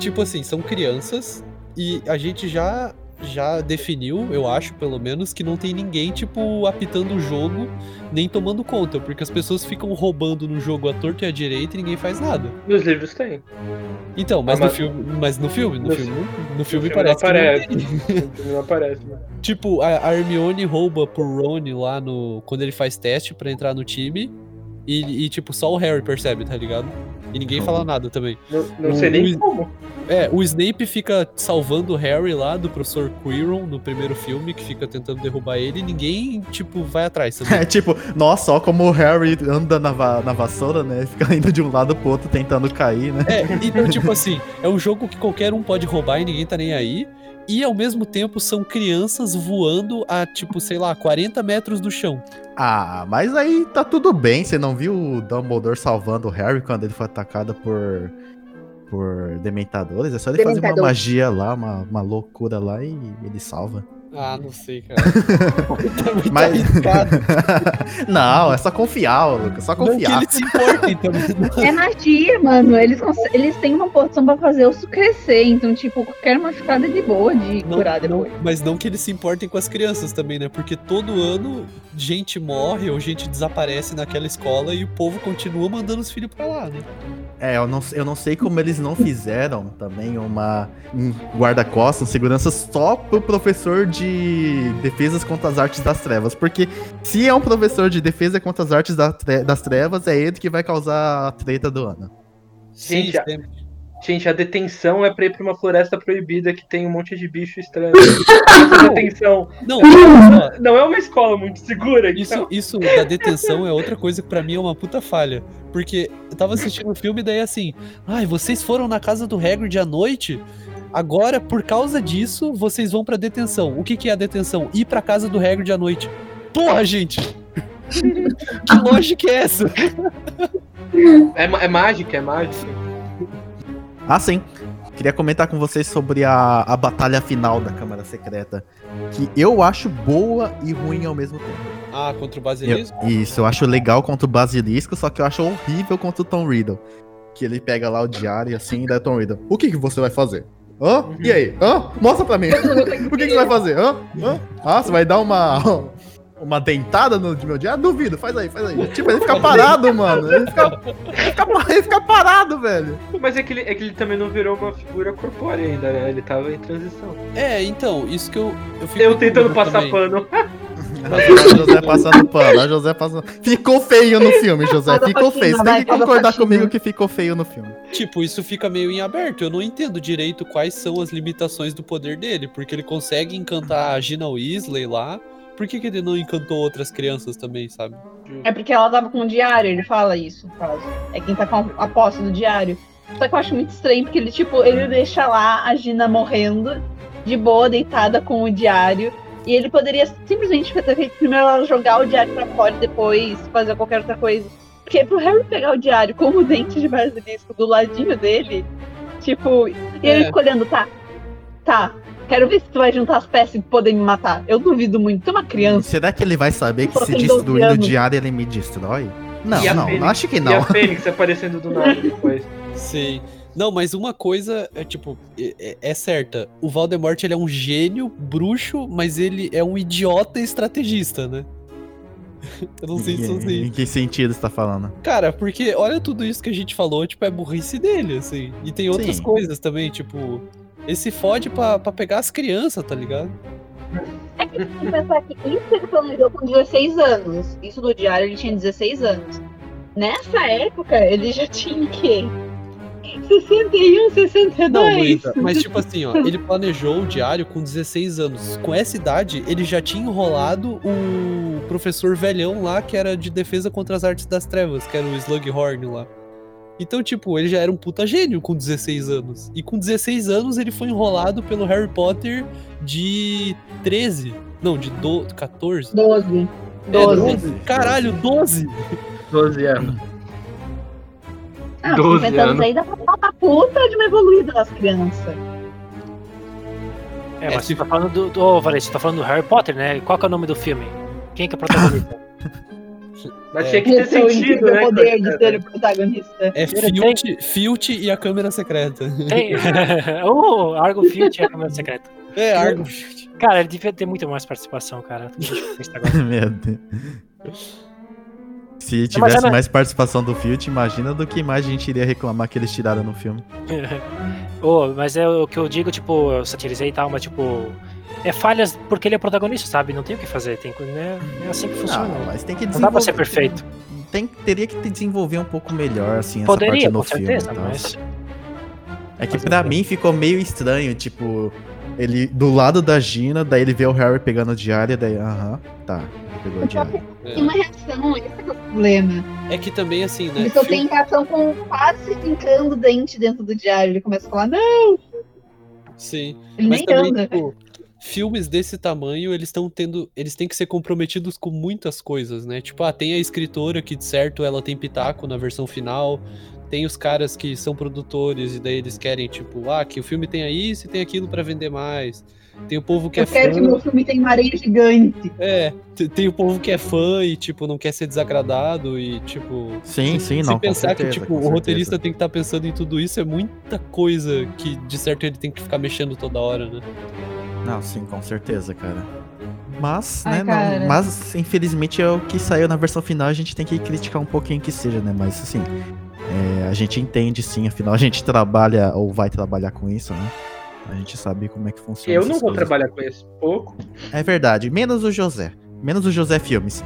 tipo assim, são crianças e a gente já já definiu, eu acho, pelo menos, que não tem ninguém, tipo, apitando o jogo, nem tomando conta, porque as pessoas ficam roubando no jogo à torta e à direita e ninguém faz nada. Nos livros tem. Então, mas Ah, no mas- filme, mas no filme, no No filme, no No filme não parece que não aparece. No filme não aparece, né? <laughs> Tipo, a Hermione rouba pro Ron lá no. Quando ele faz teste pra entrar no time. E, e, tipo, só o Harry percebe, tá ligado? E ninguém fala nada também. Não, não O sei nem como. É, o Snape fica salvando o Harry lá do professor Quirrell no primeiro filme, que fica tentando derrubar ele, e ninguém, tipo, vai atrás também. <laughs> É tipo, nossa, ó como o Harry anda na, va- na vassoura, né? <laughs> Fica indo de um lado pro outro tentando cair, né? É, então, tipo assim, é um jogo que qualquer um pode roubar e ninguém tá nem aí. E ao mesmo tempo são crianças voando a, tipo, sei lá, 40 metros do chão. Ah, mas aí tá tudo bem. Você não viu o Dumbledore salvando o Harry quando ele foi atacado por por dementadores? É só ele fazer uma Dementador. magia lá, uma, uma loucura lá e ele salva. Ah, não <laughs> sei, cara. tá muito Mas- <laughs> não, é só confiar, Lucas. Só Não que confiar. eles se importem também. não. <laughs> É magia, mano. Eles, cons- eles têm uma poção pra fazer o crescer. Então, tipo, qualquer machucada de boa de Não, curar não- depois. mas não que eles se importem com as crianças também, né? Porque todo ano gente morre ou gente desaparece naquela escola e o povo continua mandando os filhos pra lá, né? É, eu não, eu não sei como eles não fizeram também uma um guarda-costas, um segurança só pro professor de defesas contra as artes das trevas. Porque se é um professor de defesa contra as artes da tre- das trevas, é ele que vai causar a treta do ano. Gente, Sim, a-. Gente, a detenção é pra ir pra uma floresta proibida que tem um monte de bicho estranho. <laughs> Essa detenção <laughs> Não, não é uma escola muito segura. Isso, então. isso da detenção é outra coisa que pra mim é uma puta falha. Porque eu tava assistindo o filme e daí assim, ai, vocês foram na casa do Hagrid à noite? Agora, por causa disso, vocês vão pra detenção. O que, que é a detenção? Ir pra casa do Hagrid à noite. Porra, gente! <laughs> que lógica é essa? É, é mágica, é mágica. Ah, sim. Queria comentar com vocês sobre a, a batalha final da Câmara Secreta. Que eu acho boa e ruim ao mesmo tempo. Ah, contra o Eu- Basilisco? isso, eu acho legal contra o Basilisco, só que eu acho horrível contra o Tom Riddle. Que ele pega lá o diário assim e dá Tom Riddle. O que, que você vai fazer? Hã? E aí? Hã? Mostra pra mim. <laughs> o que, que você vai fazer? Hã? Hã? Ah, você vai dar uma. <laughs> Uma dentada no meu diário? Duvido, faz aí, faz aí. Tipo, ele fica parado, mano. Ele fica, ele fica, ele fica parado, velho. Mas é que, ele, é que ele também não virou uma figura corpórea ainda, né? Ele tava em transição. É, então, isso que eu. Eu, fico Eu tentando passar também. pano. <laughs> José passando pano, olha o José passando. Ficou feio no filme, José. A Ficou feio. Você tem que a concordar comigo que ficou feio no filme. Tipo, isso fica meio em aberto. Eu não entendo direito quais são as limitações do poder dele. Porque ele consegue encantar a Gina Weasley lá. Por que, que ele não encantou outras crianças também, sabe? É porque ela tava com o diário, ele fala isso, no caso. É quem tá com a posse do diário. Só que eu acho muito estranho, porque ele, tipo, ele deixa lá a Gina morrendo, de boa, deitada com o diário. E ele poderia simplesmente ter feito primeiro ela jogar o diário pra fora e depois fazer qualquer outra coisa. Porque pro Harry pegar o diário com o dente de basilisco do ladinho dele, tipo, e ele É. ficou olhando, tá, tá, quero ver se tu vai juntar as peças e poder me matar. Eu duvido muito, tu é uma criança. Será que ele vai saber que se tem 12 destruir o diário ele me destrói? Não, não, Fênix? acho que E a não. Fênix aparecendo do nada depois. Sim. Não, mas uma coisa é tipo, é, é- certa. O Voldemort ele é um gênio, bruxo, mas ele é um idiota estrategista, né? <laughs> Eu não sei se eu Em, sei. em que sentido você tá falando? Cara, porque olha tudo isso que a gente falou, tipo, é burrice dele, assim. E tem outras Sim. coisas também, tipo, ele se fode pra, pra pegar as crianças, tá ligado? É que tem que pensar que isso ele planejou com 16 anos. Isso do diário ele tinha 16 anos. Nessa época, ele já tinha o quê? 61, 62. Não, Luísa, mas tipo assim, ó, ele planejou o diário com 16 anos. Com essa idade, ele já tinha enrolado o professor velhão lá, que era de defesa contra as artes das trevas, que era o Slughorn lá. Então, tipo, ele já era um puta gênio com 16 anos. E com 16 anos ele foi enrolado pelo Harry Potter de 13. Não, de do... 14. 12. É, 12. Caralho, 12! 12 anos. Ah, 12 50 anos anos. aí dá pra falar pra puta de uma evoluída das crianças. É, É, mas você tá falando do. do ô, Valente, você tá falando do Harry Potter, né? Qual que é o nome do filme? Quem que é o protagonista? <laughs> Mas É. tinha que ter Esse é o sentido, né? poder de ser o protagonista. É Filt, Filt e a câmera secreta. Tem. <laughs> o Argo Filch é a câmera secreta. É, Argo Filt. Cara, ele devia ter muito mais participação, cara. <laughs> Agora. Meu Deus. Se tivesse ela- mais participação do Filt, imagina do que mais a gente iria reclamar que eles tiraram no filme. <laughs> Ô, mas é o que eu digo, tipo, eu satirizei e tal, mas tipo. É falhas porque ele é protagonista, sabe? Não tem o que fazer. Tem, né? É assim que funciona. Ah, mas tem que Não dá pra ser desenvolver. perfeito. Tem, teria que te desenvolver um pouco melhor, assim, essa Poderia, parte no com filme. certeza, tal. mas. É que pra não. mim ficou meio estranho, tipo, ele do lado da Gina, daí ele vê o Harry pegando o diário, daí, aham, tá, pegou o diário. Tem uma reação, esse é o problema. É que também, assim, né? Ele só tem reação com quase trincando o dente dentro do diário. Ele começa a falar, não, Sim. ele Mas nem também, anda. tipo, filmes desse tamanho, eles estão tendo. Eles têm que ser comprometidos com muitas coisas, né? Tipo, ah, tem a escritora que, de certo, ela tem pitaco na versão final. Tem os caras que são produtores e daí eles querem, tipo, ah, que o filme tenha isso e tem aquilo pra vender mais. Tem o povo que Eu é quero que fã. meu filme tenha uma areia gigante. É, te- tem o povo que é fã e, tipo, não quer ser desagradado e, tipo. Sim, sim, Se não, com pensar certeza, que, tipo, o certeza. roteirista tem que estar pensando em tudo isso, é muita coisa que, de certo, ele tem que ficar mexendo toda hora, né? Não, sim, com certeza, cara. Mas, Ai, né, não- cara. mas infelizmente é o que saiu na versão final, a gente tem que criticar um pouquinho que seja, né, mas assim, é, a gente entende sim, afinal a gente trabalha ou vai trabalhar com isso, né? A gente sabe como é que funciona. Eu não vou coisas. trabalhar com isso. Pouco. É verdade, menos o José. Menos o José Filmes.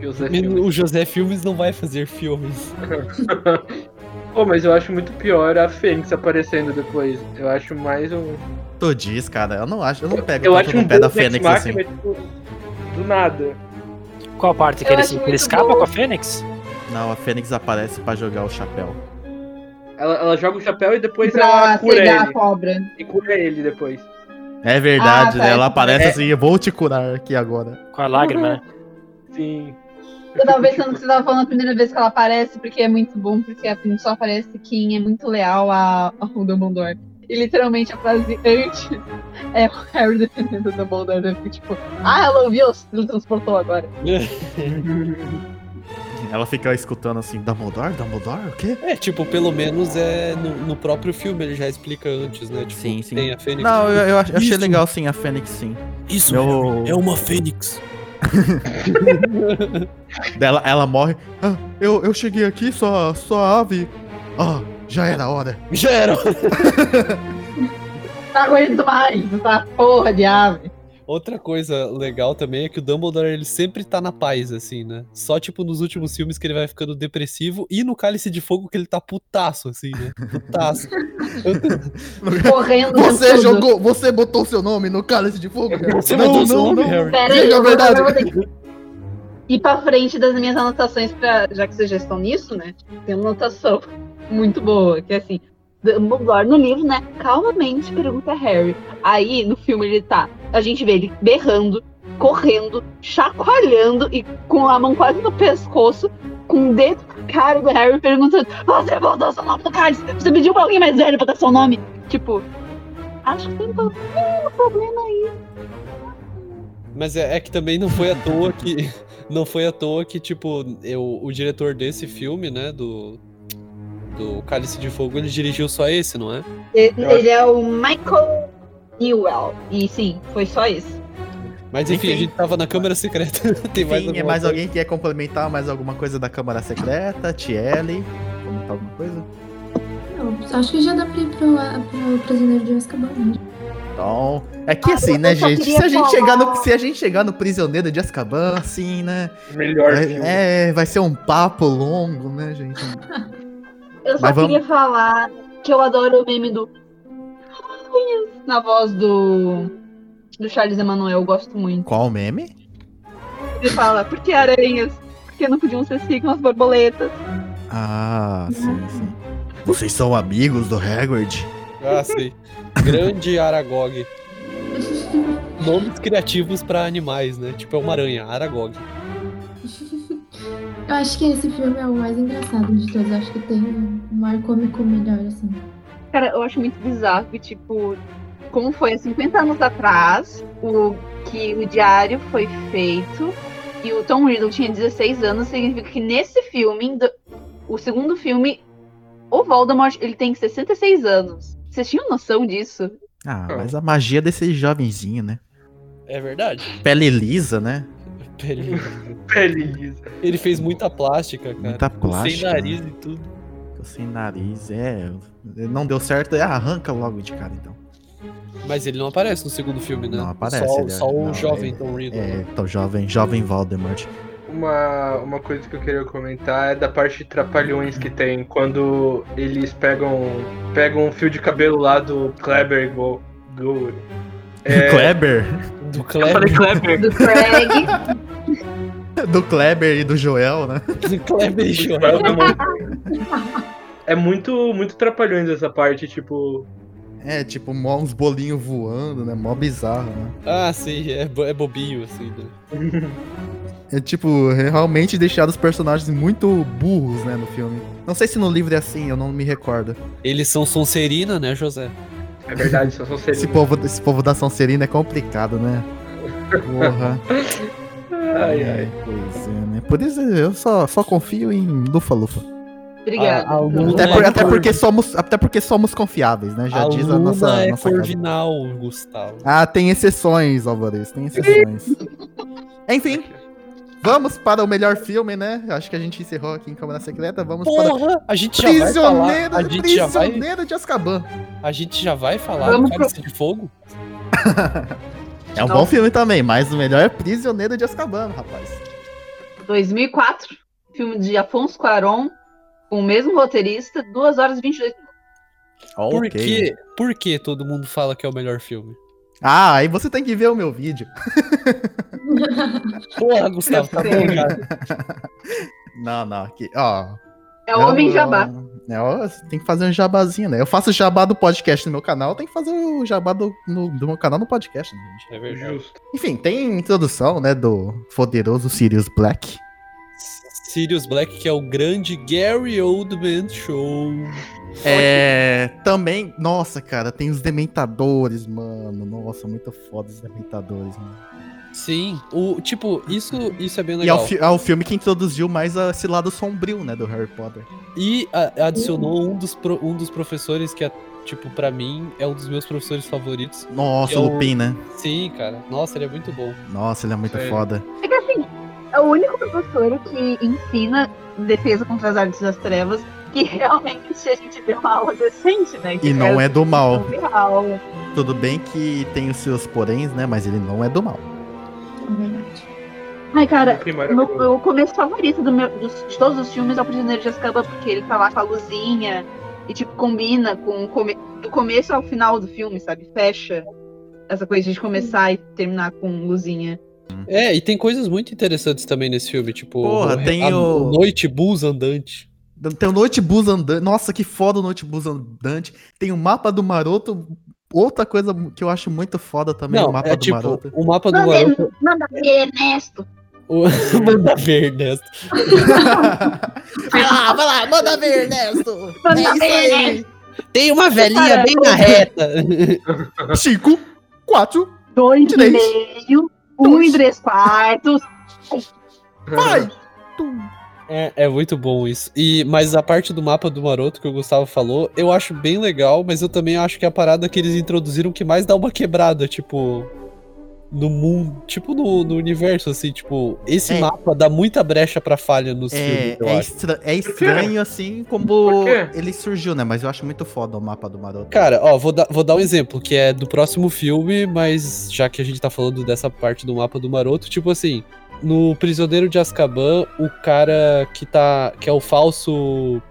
José Men- Filmes. O José Filmes não vai fazer filmes. <laughs> Pô, mas eu acho muito pior a Fênix aparecendo depois. Eu acho mais um. Tu diz, cara, eu não acho, eu não pego Eu acho no um pé da Fênix assim. Tipo, do nada. Qual parte que Eu ele, ele escapa bom. com a Fênix? Não, a Fênix aparece pra jogar o chapéu. Ela, ela joga o chapéu e depois pra ela cura cegar a ele. cobra. E cura ele depois. É verdade, Ah, tá, né? Ela aparece é. assim, eu vou te curar aqui agora. Com a lágrima, né? Sim. Eu tava pensando que você tava falando a primeira vez que ela aparece, porque é muito bom, porque a só aparece quem é muito leal a- ao Dumbledore. E literalmente a frase antes é o Harry defendendo o Dumbledore. né? Fica tipo, ah, ela ouviu, ele transportou agora. <laughs> Ela fica escutando assim, Dumbledore? Dumbledore? O quê? É, tipo, pelo menos é no, no próprio filme ele já explica antes, né? Tipo, Sim, sim. tem a Fênix. Não, eu, eu ach- eu achei Isso. legal sim a Fênix, sim. Isso Meu- é uma Fênix. <laughs> Ela, ela morre. Ah, eu, eu cheguei aqui, só, só ave. Ah, já era a hora. Já era. <laughs> Não aguento mais, essa porra de ave. Outra coisa legal também é que o Dumbledore ele sempre tá na paz, assim, né? Só, tipo, nos últimos filmes que ele vai ficando depressivo e no Cálice de Fogo que ele tá putaço, assim, né? Putaço. <laughs> Correndo. Você tudo. jogou, você botou seu nome no cálice de fogo? Você não, botou seu não, nome, não. Harry? Pera aí, vou- verdade. eu vou ter que ir pra frente das minhas anotações, pra, já que vocês já estão nisso, né? Tem uma anotação muito boa, que é assim, Dumbledore no livro, né? Calmamente pergunta a Harry. Aí, no filme, ele tá. A gente vê ele berrando, correndo, chacoalhando e com a mão quase no pescoço, com o dedo na cara do Harry perguntando: Você botou seu nome no cálice? Você pediu pra alguém mais velho pra dar seu nome? Tipo, acho que tem um problema aí. Mas é, é que também não foi à toa que. Não foi à toa que, tipo, eu, o diretor desse filme, né, do. Do Cálice de Fogo, ele dirigiu só esse, não é? Ele, ele é o Michael Newell. E sim, foi só isso. Mas enfim, Enfim. a gente tava na Câmara Secreta. <laughs> Tem mais Enfim, é mais coisa? alguém que quer complementar mais alguma coisa da Câmara Secreta? Tiele? Comentar alguma coisa? Não, acho que já dá pra ir pro, pro Prisioneiro de Azkaban. né? Então, é que Ah, assim, né, gente? Se a gente, falar- chegar no, se a gente chegar no Prisioneiro de Azkaban, assim, né? Melhor filme. É, é, vai ser um papo longo, né, gente? <laughs> Eu só Mas vamos- queria falar que eu adoro o meme do. Na voz do. Do Charles Emanuel, eu gosto muito. Qual o meme? Ele fala, por que aranhas? Por que não podiam ser assim com as borboletas? Ah, sim, sim. Vocês são amigos do Hagrid? Ah, sei. Grande Aragog. Nomes criativos pra animais, né? Tipo, é uma aranha, Aragog. Eu acho que esse filme é o mais engraçado de todos. Eu acho que tem um um ar cômico melhor, assim. Cara, eu acho muito bizarro que, tipo, como foi há 50 anos atrás, o que o diário foi feito e o Tom Riddle tinha 16 anos, significa que nesse filme, do- o segundo filme, o Voldemort, ele tem 66 anos. Vocês tinham noção disso? Ah, mas a magia desse jovenzinho, né? É verdade. Pele lisa, né? Ele, <laughs> Pele lisa. ele fez muita plástica, cara. Muita Sem plástica, nariz e tudo. Sem nariz, é. Não deu certo, é, arranca logo de cara, então. Mas ele não aparece no segundo filme, né? Não aparece, Só, ele é- só o não, jovem Tom Riddle. É, então, jovem, jovem Voldemort. Uma, uma coisa que eu queria comentar é da parte de trapalhões que tem quando eles pegam pegam um fio de cabelo lá do Kleber e Go. Go é, <laughs> Kleber? Do eu Kleber. falei Kleber. Do Craig. <laughs> Do Kleber e do Joel, né? Do Kleber e Joel. <laughs> É muito- É muito, trapalhões essa parte, tipo. É, tipo, mó uns bolinhos voando, né? Mó bizarro, né? Ah, sim, é, bo- é bobinho, assim, né? <laughs> É tipo, realmente deixar os personagens muito burros, né, no filme. Não sei se no livro é assim, eu não me recordo. Eles são Sonserina, né, José? É verdade, são <laughs> Esse seres. povo, esse povo da Sonserina é complicado, né? Porra. <laughs> Ai, ai. Pois é, né? Por isso eu só, só confio em Lufa Lufa. Obrigada. A- a Luna Até, é por- até cor- porque somos, até porque somos confiáveis, né? Já a diz a nossa, é nossa casa. Corvinal, Gustavo. Ah, tem exceções, Alvarez, tem exceções. Enfim, vamos para o melhor filme, né? Acho que a gente encerrou aqui em Câmara Secreta. Vamos para Porra, a gente já vai falar. Prisioneiro, A gente já vai, Prisioneiro de Azkaban. a gente já vai falar Vamos do Cálice de Fogo? <laughs> É um Não. bom filme também, mas o melhor é Prisioneiro de Azkaban, rapaz. 2004, filme de Afonso Cuarón, com o mesmo roteirista, 2 horas e 22 minutos. Por Ok. que, por que todo mundo fala que é o melhor filme? Ah, aí você tem que ver o meu vídeo. <laughs> Porra, Gustavo, tá bom, cara. Não, não, aqui, ó. É o Homem Jabá. É, ó, tem que fazer um jabazinho, né? Eu faço jabá do podcast no meu canal, tem que fazer o jabá do, no- do meu canal no podcast, né, gente? É verdade. Enfim, tem introdução, né, do poderoso Sirius Black. Sirius Black, que é o grande Gary Oldman Show. É. Também. Nossa, cara, tem os Dementadores, mano. Nossa, muito foda os Dementadores, mano. Sim, o tipo, isso, isso é bem E é legal. o, fi- é o filme que introduziu mais a- esse lado sombrio, né, do Harry Potter. E a- adicionou um dos, pro- um dos professores que é, tipo, pra mim, é um dos meus professores favoritos. Nossa, É o Lupin, né? Sim, cara. Nossa, ele é muito bom. Nossa, ele é muito Sério. foda. É que assim, é o único professor que ensina defesa contra as artes das trevas que realmente a gente vê uma aula decente, né? Que E não é do mal. Real. Tudo bem que tem os seus poréns, né? Mas ele não é do mal. É verdade. Ai, cara, meu, meu começo favorito do meu- dos- de todos os filmes é o Prisioneiro de Azkaban, porque ele tá lá com a luzinha e, tipo, combina com o come... do começo ao final do filme, sabe? Fecha essa coisa de começar e terminar com luzinha. É, e tem coisas muito interessantes também nesse filme, tipo, Porra, o, tem a- o- Noite Bus andante. Tem o Noite Bus andante. Nossa, que foda o Noite Bus andante. Tem o mapa do Maroto. Outra coisa que eu acho muito foda também, o Não, mapa é do tipo, Maroto. o mapa do Manda, Maroto. manda ver, Ernesto! <laughs> O... Manda ver, Ernesto. vai lá, vai lá, manda ver, Ernesto. Manda É isso ver, aí. Ernesto! Tem uma velhinha bem na reta. Cinco, quatro, Dois e Três. meio, um e três quartos. <laughs> vai. É, é muito bom isso. E, mas a parte do mapa do Maroto que o Gustavo falou, eu acho bem legal, mas eu também acho que é a parada que eles introduziram que mais dá uma quebrada, tipo. No mundo. Tipo no, no universo, assim, tipo. Esse É. mapa dá muita brecha pra falha nos É, filmes, eu é, acho. estra- é estranho assim como ele surgiu, né? Mas eu acho muito foda o mapa do Maroto. Cara, ó, vou dar, vou dar um exemplo, que é do próximo filme, mas já que a gente tá falando dessa parte do mapa do Maroto, tipo assim, no Prisioneiro de Azkaban, o cara que tá. que é o falso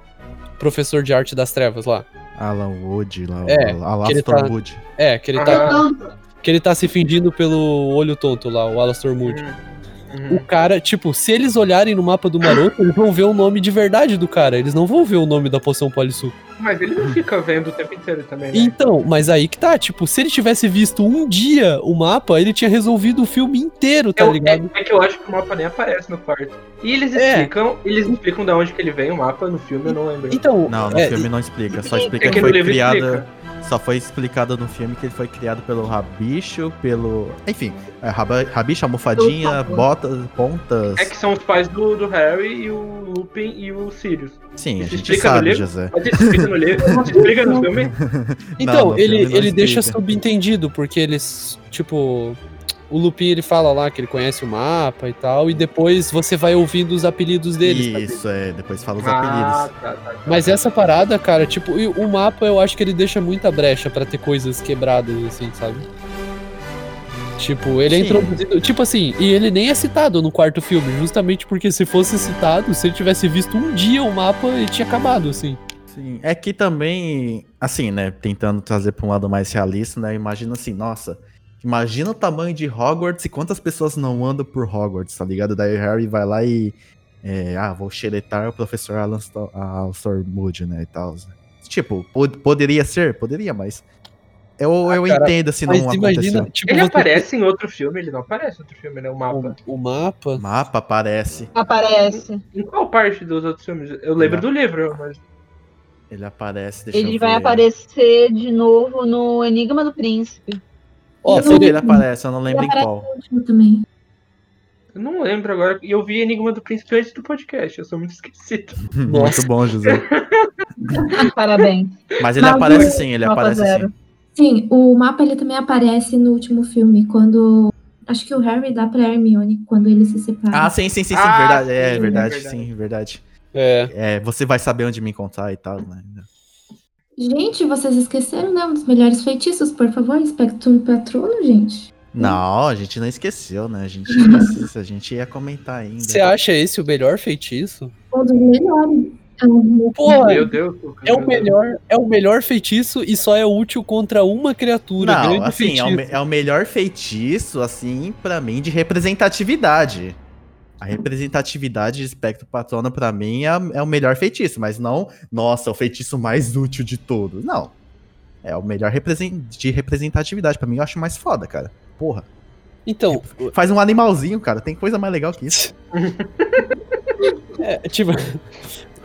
professor de arte das trevas lá. Alan Wood, lá, É, Alastor tá- Wood. É, que ele tá, Ah, que ele tá se fingindo pelo olho tonto lá, o Alastor Moody. uhum. O cara, tipo, se eles olharem no mapa do Maroto, eles vão ver o nome de verdade do cara. Eles não vão ver o nome da poção polissuco. Mas ele não fica vendo o tempo inteiro também, né? Então, mas aí que tá, tipo, se ele tivesse visto um dia o mapa, ele tinha resolvido o filme inteiro, tá Eu- ligado? É, é que eu acho que o mapa nem aparece no quarto. E eles É. explicam, eles explicam de onde que ele vem o mapa no filme, eu não lembro. Então, Não, no é, filme não explica. Só É explica que que foi explica. Só foi explicado no filme que ele foi criado pelo Rabicho, pelo. Enfim, é, Rabicho, almofadinha, botas, pontas. É que são os pais do, do Harry e o Lupin e o Sirius. Sim, a gente explica no sabe, livro? José. Mas ele explica no livro, explica no filme. <laughs> Então, no ele, não ele deixa subentendido, porque eles, tipo, o Lupin ele fala lá que ele conhece o mapa e tal, e depois você vai ouvindo os apelidos deles. Isso, é. Depois fala os Ah, apelidos. tá, tá, tá. Mas essa parada, cara, tipo, o mapa eu acho que ele deixa muita brecha pra ter coisas quebradas, assim, sabe? Tipo, ele é Sim. introduzido. Tipo assim, e ele nem é citado no quarto filme, justamente porque se fosse citado, se ele tivesse visto um dia o mapa, ele tinha acabado, assim. Sim. É que também, assim, né? Tentando trazer pra um lado mais realista, né? Imagina assim, nossa. Imagina o tamanho de Hogwarts e quantas pessoas não andam por Hogwarts, tá ligado? Daí o Harry vai lá e. é, ah, vou xeretar o professor Alastor, Alastor Moody, né? E tal. Tipo, pod- poderia ser? Poderia, mas. Eu, eu Ah, cara, entendo se Mas não imagina, tipo, Ele você- aparece em outro filme, ele não aparece em outro filme, né? O mapa. o, o mapa. Mapa aparece. Aparece. Em qual parte dos outros filmes? Eu lembro do livro, mas. Ele aparece. Deixa Ele eu vai ver. aparecer de novo no Enigma do Príncipe. Ó, eu sei que seria- ele aparece, eu não lembro em aparece qual. também. Eu não lembro agora. E eu vi Enigma do Príncipe antes do podcast, eu sou muito esquecido. <laughs> Muito bom, José. <laughs> Parabéns. Mas ele aparece sim, ele aparece zero. sim. Sim, o mapa ele também aparece no último filme, quando. Acho que o Harry dá pra Hermione quando eles se separam. Ah, sim, sim, sim, sim, Ah, verdade. É, sim, verdade, verdade. sim, verdade. É. É, você vai saber onde me encontrar e tal, né? Gente, vocês esqueceram, né? Um dos melhores feitiços, por favor, Spectrum Patrono, gente. Não, a gente não esqueceu, né? A gente, <laughs> a gente ia comentar ainda. Você acha esse o melhor feitiço? Um dos melhores. Porra, Meu Deus. é o melhor, é o melhor feitiço e só é útil contra uma criatura. Não, grande assim, é o, é o melhor feitiço, assim, pra mim, de representatividade. A representatividade de espectro patrona, pra mim, é, é o melhor feitiço, mas não, nossa, o feitiço mais útil de todos. Não. É o melhor represen- de representatividade. Pra mim, eu acho mais foda, cara. Porra. Então, Faz um animalzinho, cara. Tem coisa mais legal que isso. <laughs> é, tipo,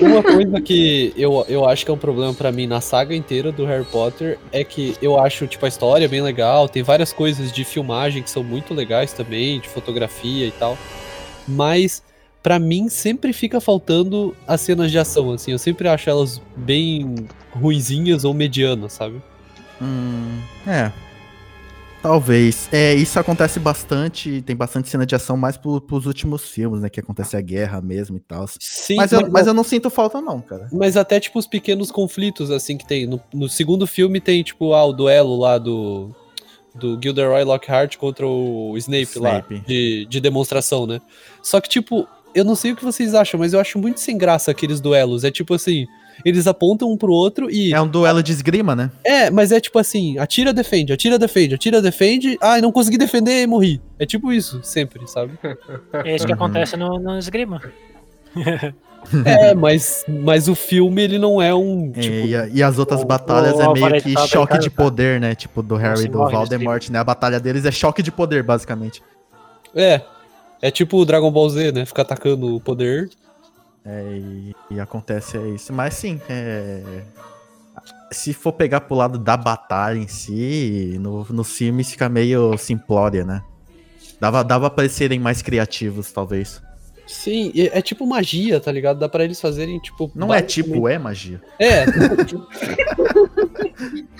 uma coisa que eu, eu acho que é um problema pra mim na saga inteira do Harry Potter é que eu acho, tipo, a história bem legal, tem várias coisas de filmagem que são muito legais também, de fotografia e tal. Mas pra mim sempre fica faltando as cenas de ação, assim, eu sempre acho elas bem ruinzinhas ou medianas, sabe? Hum, é. Talvez. É, isso acontece bastante. Tem bastante cena de ação mais pro, pros últimos filmes, né? Que acontece a guerra mesmo e tal. Sim, Mas eu, mas eu não sinto falta, não, cara. Mas até, tipo, os pequenos conflitos, assim, que tem. No, no segundo filme tem, tipo, ah, o duelo lá do. Do Gilderoy Lockhart contra o Snape, lá. Snape. De, de demonstração, né? Só que, tipo, eu não sei o que vocês acham, mas eu acho muito sem graça aqueles duelos. É tipo assim. Eles apontam um pro outro e. É um duelo de esgrima, né? É, mas é tipo assim: atira, defende, atira, defende, atira, defende. Ai, não consegui defender e morri. É tipo isso, sempre, sabe? <laughs> É isso que Uhum. acontece no, no esgrima. é, mas, mas o filme, ele não é um. É, Tipo, e, a- e as outras o- batalhas o é meio que tava choque de poder, né? Tipo, do Harry e do Voldemort, né? A batalha deles é choque de poder, basicamente. É. É tipo o Dragon Ball Z, né? Fica atacando o poder. É, e, e acontece é isso. Mas sim, é... se for pegar pro lado da batalha em si, no, nos filmes fica meio simplória, né? Dava, dava pra eles serem mais criativos, talvez. Sim, e é tipo magia, tá ligado? Dá pra eles fazerem, tipo. Não é tipo, é magia. É. <laughs>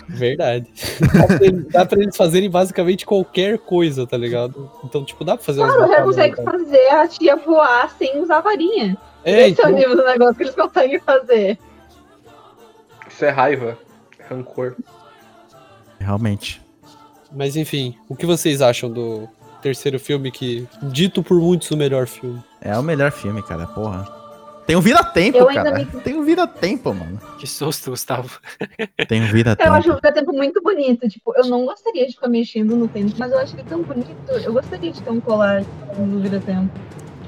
Verdade. Dá pra, eles, dá pra eles fazerem basicamente qualquer coisa, tá ligado? Então, tipo, dá pra fazer Claro, já consegue fazer a tia voar sem usar varinha. É, Esse é o nível do negócio que eles conseguem fazer. Isso é raiva. Rancor. Realmente. mas enfim, o que vocês acham do terceiro filme que, dito por muitos, o melhor filme? É o melhor filme, cara, porra. Tem um vira-tempo, Eu cara. me- Tem um vira-tempo, mano. Que susto, Gustavo. Tem um Eu vira-tempo. acho o tempo muito bonito. Tipo, eu não gostaria de ficar mexendo no tempo, mas eu acho que é tão bonito. Eu gostaria de ter um colar no vira-tempo.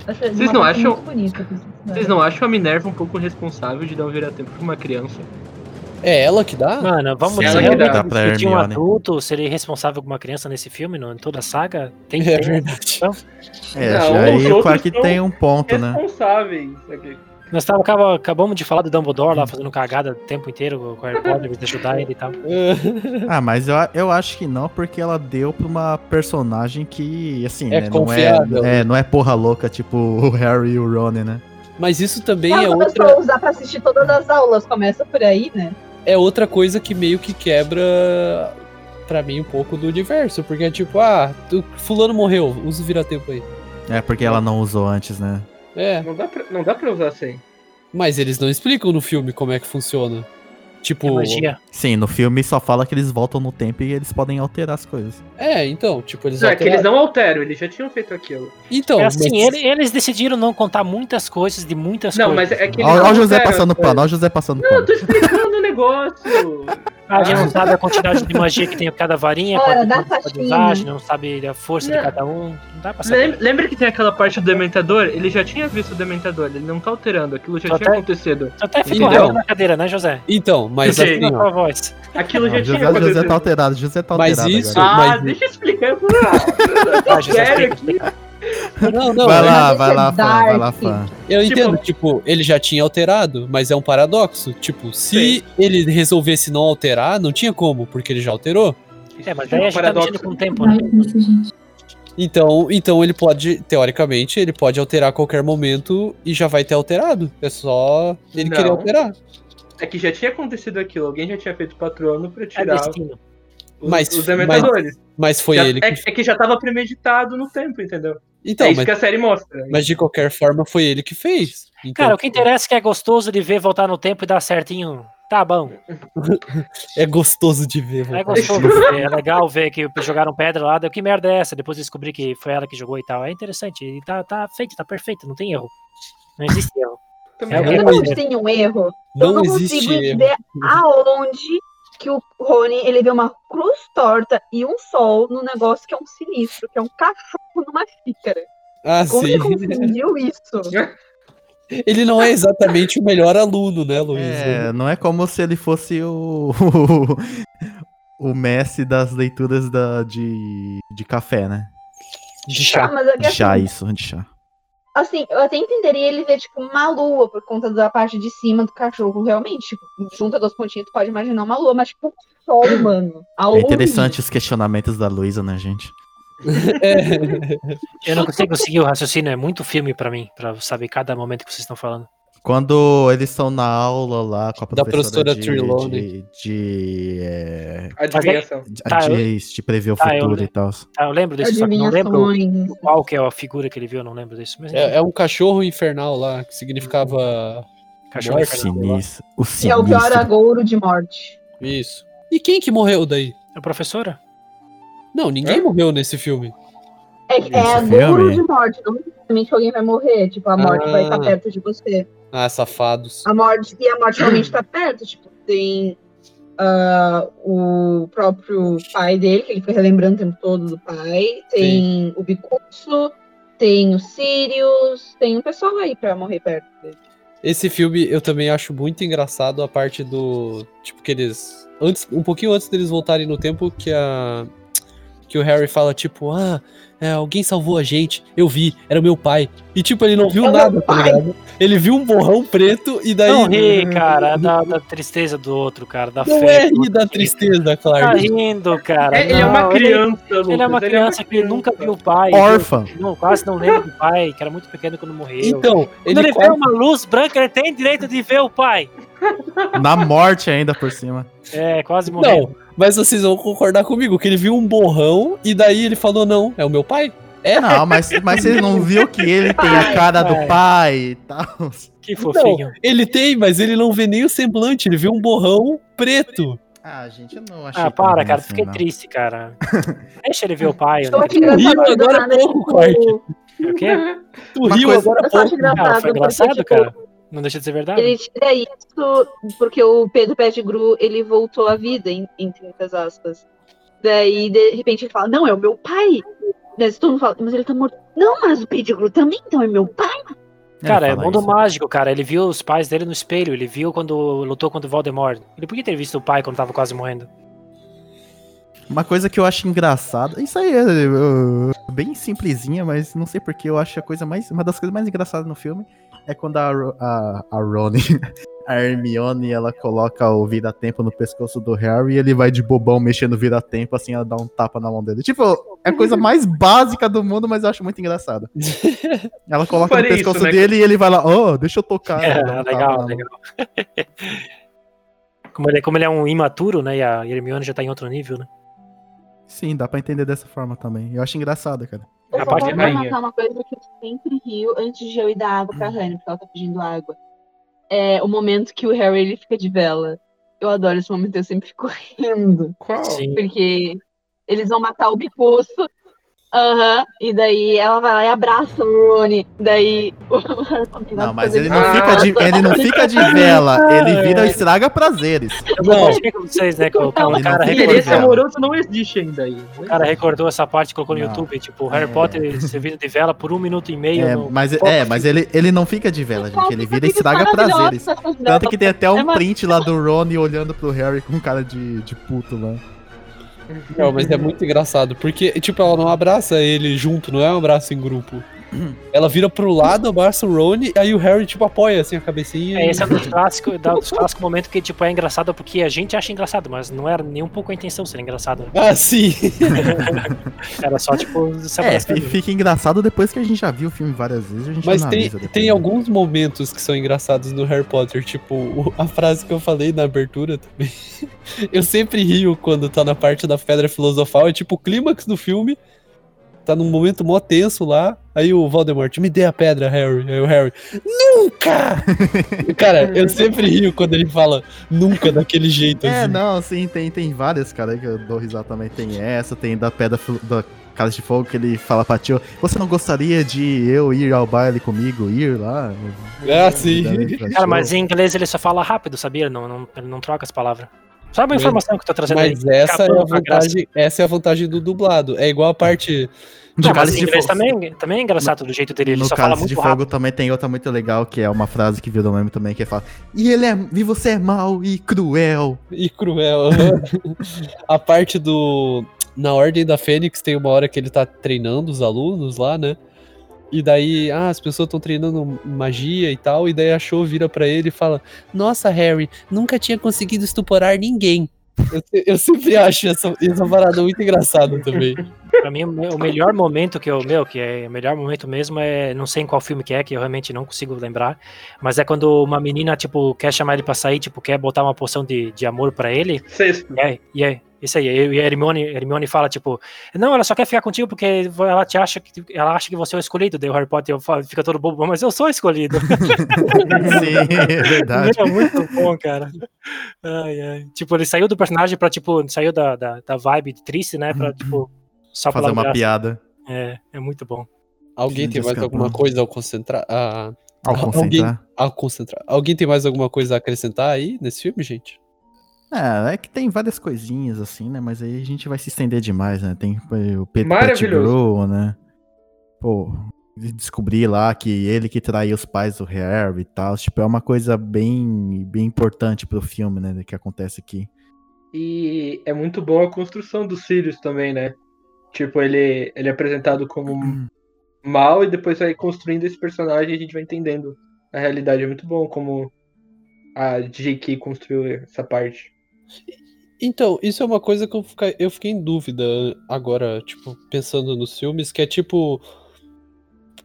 Acho Vocês não acham- Vocês não acham a Minerva um pouco responsável de dar um vira-tempo pra uma criança? É ela que dá? Mano, vamos Ela dizer que realmente dá pra discutir um Hermione. adulto seria responsável por uma criança nesse filme, não? Em toda a saga? Tem É tem- verdade. É, Não, já os aí o Clark tem um ponto, né? Responsáveis. aqui. Nós tava, acaba- acabamos de falar do Dumbledore lá fazendo cagada o tempo inteiro com o Harry <laughs> Potter, de ajudar ele e tal. <laughs> Ah, mas eu, eu acho que não, porque ela deu pra uma personagem que, assim, É né, não, confiável. é, é, não é porra louca, tipo o Harry e o Ron, né? Mas isso também Ela é outra, a usar pra assistir todas as aulas, começa por aí, né? é outra coisa que meio que quebra pra mim um pouco do universo, porque é tipo, ah, tu- fulano morreu, usa o vira-tempo aí. É porque ela não usou antes, né? É, Não dá, pra, não dá pra usar assim. mas eles não explicam no filme como é que funciona. Tipo, É magia. Sim, no filme só fala que eles voltam no tempo e eles podem alterar as coisas. é, então, tipo, eles Não, é que eles alteraram. não alteram, eles já tinham feito aquilo. Então, é assim, mas- ele- eles decidiram não contar muitas coisas de muitas Não, coisas. mas é que eles Olha não o José passando as pano, olha o José passando Não, eu pano. tô explicando o negócio. A gente não sabe a quantidade de magia que tem cada varinha, Ora, quanto gente não sabe a força de Não. cada um. Não dá pra saber. Lembra, lembra que tem aquela parte do Dementador? Ele já tinha visto o Dementador, ele não tá alterando, aquilo já Só tinha tá- acontecido. Só Entendeu? ficando na cadeira, né, José? então, mas Ok. assim, ó, voz. Aquilo Não, já o tinha José, acontecido. José tá alterado, José tá Mas alterado isso- agora. Ah, mas- deixa eu explicar. Ah, José, Sério aqui? não, não, vai lá, Mas vai esse lá, é fã, vai lá, fã. Eu Tipo- entendo, tipo, ele já tinha alterado, mas é um paradoxo. Tipo, se Sim. ele resolvesse não alterar, não tinha como, porque ele já alterou. É, mas daí a gente tá Paradoxo. mexendo com o tempo, né? Isso. Então, então ele pode, teoricamente, ele pode alterar a qualquer momento e já vai ter alterado. É só ele Não. querer alterar. É que já tinha acontecido aquilo, alguém já tinha feito patrono pra É tirar destino. os, Mas- os Dementadores. Mas foi Já- ele é, que. é que já tava premeditado no tempo, entendeu? Então, é isso mas, que a série mostra. mas de qualquer forma foi ele que fez. Então, Cara, o que interessa é que é gostoso de ver voltar no tempo e dar certinho. Tá bom. <laughs> É gostoso de ver. É voltar. gostoso ver. É legal ver que jogaram pedra lá. Deu que merda é essa? Depois descobri que foi ela que jogou e tal. É interessante. E tá, tá feito, tá perfeito. Não tem erro. Não existe erro. Também É. Eu Não não tem um erro. eu Não não existe consigo erro. entender aonde que o Rony ele vê uma cruz torta e um sol no negócio que é um sinistro, que é um cachorro numa xícara. Ah, Como sim. você confundiu isso? <laughs> Ele não é exatamente o melhor aluno, né, Luiz? É, não é como se ele fosse o. o Messi das leituras da, de, de café, né? De Ah, chá. mas é De chá, assim, isso, de chá. Assim, eu até entenderia ele ver, tipo, uma lua por conta da parte de cima do cachorro, realmente. Tipo, junta duas pontinhas, tu pode imaginar uma lua, mas, tipo, um sol, <coughs> mano. É interessante os questionamentos da Luísa, né, gente? <laughs> Eu não consigo seguir o raciocínio, é muito filme pra mim, pra saber cada momento que vocês estão falando. Quando eles estão na aula lá com a Da professora, professora de, Trelawney. de, de, é, Adivinhação. de, Tá, eu- de, de prever o tá, eu- futuro e tal. Ah, eu lembro desse, só que não lembro qual que é a figura que ele viu, eu não lembro desse. Mas É, é um cachorro infernal lá, que significava. cachorro morte. infernal. Sinistro. O É o pior sinistro. agouro de morte. Isso. E quem que morreu daí? A professora? Não, ninguém Hã? morreu nesse filme. É, é agouro de morte, não necessariamente que alguém vai morrer. Tipo, a morte vai estar Ah. perto de você. Ah, safados. A morte, e a morte realmente tá perto, tipo, tem ah, o próprio pai dele, que ele foi relembrando o tempo todo do pai, tem o Bicurso, tem o Sirius, tem um pessoal aí pra morrer perto dele. Esse filme eu também acho muito engraçado a parte do. Tipo, que eles. Antes, um pouquinho antes deles voltarem no tempo, que a. Que o Harry fala, tipo, ah, é, alguém salvou a gente, eu vi, era o meu pai. E tipo, ele não viu É nada, tá ligado? Ele viu um borrão preto e daí. Não ri, cara, da, da tristeza do outro, cara, da Não fé. é rir da tristeza, Tá Clark. rindo, cara. É, ele é uma não, criança, Lucas. Ele, é uma criança que nunca viu o pai. Órfã. Não, quase não lembra do pai, que era muito pequeno quando morreu. Então, quando ele, ele, vê quase- uma luz branca, ele tem direito de ver o pai. Na morte ainda por cima. É, quase morreu. Não, mas vocês vão concordar comigo que ele viu um borrão e daí ele falou: não, é o meu pai? É, Não, mas, mas você não viu que ele <laughs> tem a cara do Pai. e tal? Que fofinho. ele tem, mas ele não vê nem o semblante, ele viu um borrão preto. Ah, gente, eu não achei Ah, para, cara, assim, fiquei não. triste, cara. <laughs> Deixa ele ver o pai. Eu né? acho engraçado Riu que do agora há pouco, Clark. O quê? Tu Uma riu coisa- agora há pouco. engraçado, Ah, foi porque, engraçado, tipo, cara. Não deixa de ser verdade. Ele tira isso porque o Pedro Pettigrew, ele voltou à vida, em- entre muitas aspas. Daí, de repente, ele fala, não, é o meu pai. Daí todo mundo fala, mas ele tá morto. Não, mas o Pettigrew também, então é meu pai. Cara, é mundo isso. mágico, cara. Ele viu os pais dele no espelho, ele viu quando lutou contra o Voldemort. Ele podia ter visto o pai quando tava quase morrendo. Uma coisa que eu acho engraçada, isso aí é uh, bem simplesinha, mas não sei porque eu acho a coisa mais, uma das coisas mais engraçadas no filme é quando a, a, a Rony, <laughs> a Hermione, ela coloca o vira-tempo no pescoço do Harry e ele vai de bobão mexendo o vira-tempo, assim, ela dá um tapa na mão dele. Tipo, é a coisa mais básica do mundo, mas eu acho muito engraçado. <laughs> Ela coloca no isso, pescoço né? dele e ele vai lá, oh, deixa eu tocar. É, dá um legal, legal. <laughs> Como ele, como ele é um imaturo, né? E a Hermione já tá em outro nível, né? Sim, dá pra entender dessa forma também. Eu acho engraçado, cara. Eu A só parte vou rainha. comentar uma coisa que eu sempre rio antes de eu ir dar água pra Honey, porque ela tá pedindo água. É o momento que o Harry ele fica de vela. Eu adoro esse momento, eu sempre fico <laughs> rindo. Qual? Sim. Porque eles vão matar o Bicuço. Aham. E daí ela vai lá e abraça o Rony. Daí o Harry combina Não, mas ele não, Ah. fica de, ele não fica de vela, <laughs> ele vira estraga prazeres. Eu vou com vocês, né? Que o, cara não recordou, Interesse amoroso não existe ainda aí. o cara recordou essa parte e colocou no Não. YouTube. Tipo, o Harry É. Potter servido de vela por um minuto e meio. É, no- mas, é, mas ele, ele não fica de vela, gente. Ele vira e estraga prazeres. Tanto que tem até um É print lá do Ron olhando pro Harry com cara de, de puto lá. Não, mas é muito engraçado, porque, tipo, ela não abraça ele junto, não é um abraço em grupo. <clears throat> Ela vira pro lado, abraça o Rony, aí o Harry, tipo, apoia, assim, a cabecinha. É, e- esse é um dos <laughs> clássicos, da- dos clássicos momentos que, tipo, é engraçado porque a gente acha engraçado, mas não era nem um pouco a intenção ser engraçado. Ah, sim. <laughs> Era só, tipo, se É, fica engraçado depois que a gente já viu o filme várias vezes, a gente Mas tem, depois, tem né? alguns momentos que são engraçados no Harry Potter, tipo, a frase que eu falei na abertura também. <laughs> Eu sempre rio quando tá na parte da pedra filosofal, é tipo o clímax do filme, tá num momento mó tenso lá, aí o Voldemort, me dê a pedra, Harry. Aí o Harry, nunca! <laughs> Cara, eu sempre rio quando ele fala nunca daquele jeito, É, assim. não, sim, tem, tem várias, cara, que eu dou risada também. Tem essa, tem da pedra da Casa de Fogo que ele fala pra tio, você não gostaria de eu ir ao baile comigo, ir lá? Ah, sim. Cara, mas em inglês ele só fala rápido, sabia? Não, não, ele não troca as palavras. Sabe a informação que eu tô trazendo Mas aí? essa é, a vantagem, essa é a vantagem do dublado. É igual a parte. No Não, de inglês Fogo- também, também é engraçado do jeito dele. Ele No só fala muito de rápido. Fogo também tem outra muito legal, que é uma frase que virou meme também, que fala E ele é. E você é mau e cruel. E cruel. <laughs> a parte do. Na Ordem da Fênix tem uma hora que ele tá treinando os alunos lá, né? E daí, ah, as pessoas estão treinando magia e tal, e daí a Show vira pra ele e fala: Nossa, Harry, nunca tinha conseguido estuporar ninguém. Eu, eu sempre acho essa, essa parada muito engraçada também. Pra mim, o me- o melhor momento que eu, meu, que é o melhor momento mesmo é, não sei em qual filme que é, que eu realmente não consigo lembrar, mas é quando uma menina, tipo, quer chamar ele pra sair, tipo, quer botar uma poção de, de amor pra ele, Sexto. e é, e é, isso aí, e a Hermione, a Hermione fala, tipo, não, ela só quer ficar contigo porque ela te acha que, ela acha que você é o escolhido, daí o Harry Potter fica todo bobo, mas eu sou o escolhido. <laughs> Sim, é verdade. Meu, muito bom, cara. Ai, ai. Tipo, ele saiu do personagem pra, tipo, saiu da, da, da vibe triste, né, pra, tipo, só Fazer uma graça. piada É, é muito bom. Alguém tem mais alguma Brown. coisa ao concentrar? ah, ao Alguém- concentrar. ao concentrar. Alguém tem mais alguma coisa a acrescentar aí nesse filme, gente? É, é que tem várias coisinhas assim, né? Mas aí a gente vai se estender demais, né? Tem o Pet Maravilhoso. Pettigrew, né? Pô, de descobrir lá que ele que traiu os pais do Harry e tal. Tipo, é uma coisa bem, bem importante pro filme, né? Que acontece aqui. E é muito bom a construção do Sirius também, né? Tipo, ele, ele é apresentado como <clears throat> mal e depois vai construindo esse personagem e a gente vai entendendo a realidade. É muito bom como a J.K. construiu essa parte. Então, isso é uma coisa que eu fiquei, eu fiquei em dúvida agora, tipo, pensando nos filmes, que é tipo.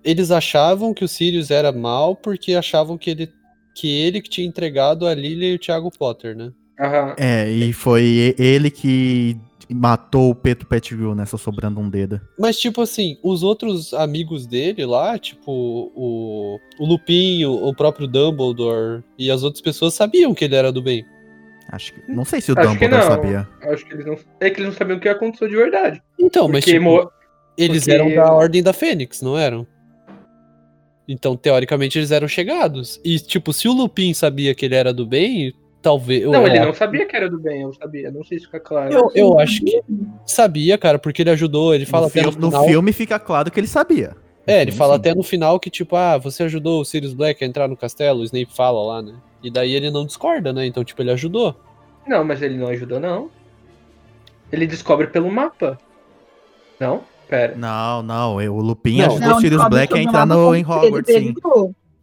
Eles achavam que o Sirius era mal porque achavam que ele que ele que tinha entregado a Lily e o Thiago Potter, né? Aham. É, e foi ele que matou o Peto Pettigrew, né? Só sobrando um dedo. Mas, tipo assim, os outros amigos dele lá, tipo, o, o Lupinho, o próprio Dumbledore e as outras pessoas sabiam que ele era do bem. Acho que. Não sei se o Acho que Dumbledore não. sabia. Acho que eles não. É que eles não sabiam o que aconteceu de verdade. Então, mas tipo, mo- eles porque- eram da Ordem da Fênix, não eram? Então, teoricamente, eles eram chegados. E, tipo, se o Lupin sabia que ele era do bem, talvez. Não, eu, ele não sabia que era do bem, eu sabia. Não sei se fica claro. Eu, eu acho que sabia, cara, porque ele ajudou. Ele fala no, até no fi- no final. filme fica claro que ele sabia. É, ele Sim, fala sim. até no final que, tipo, ah, você ajudou o Sirius Black a entrar no castelo, o Snape fala lá, né? E daí ele não discorda, né? Então, tipo, ele ajudou. Não, mas ele não ajudou, não. Ele descobre pelo mapa. Não? Pera. Não, não. O Lupin Não. ajudou o Sirius Black a entrar no, em Hogwarts, sim.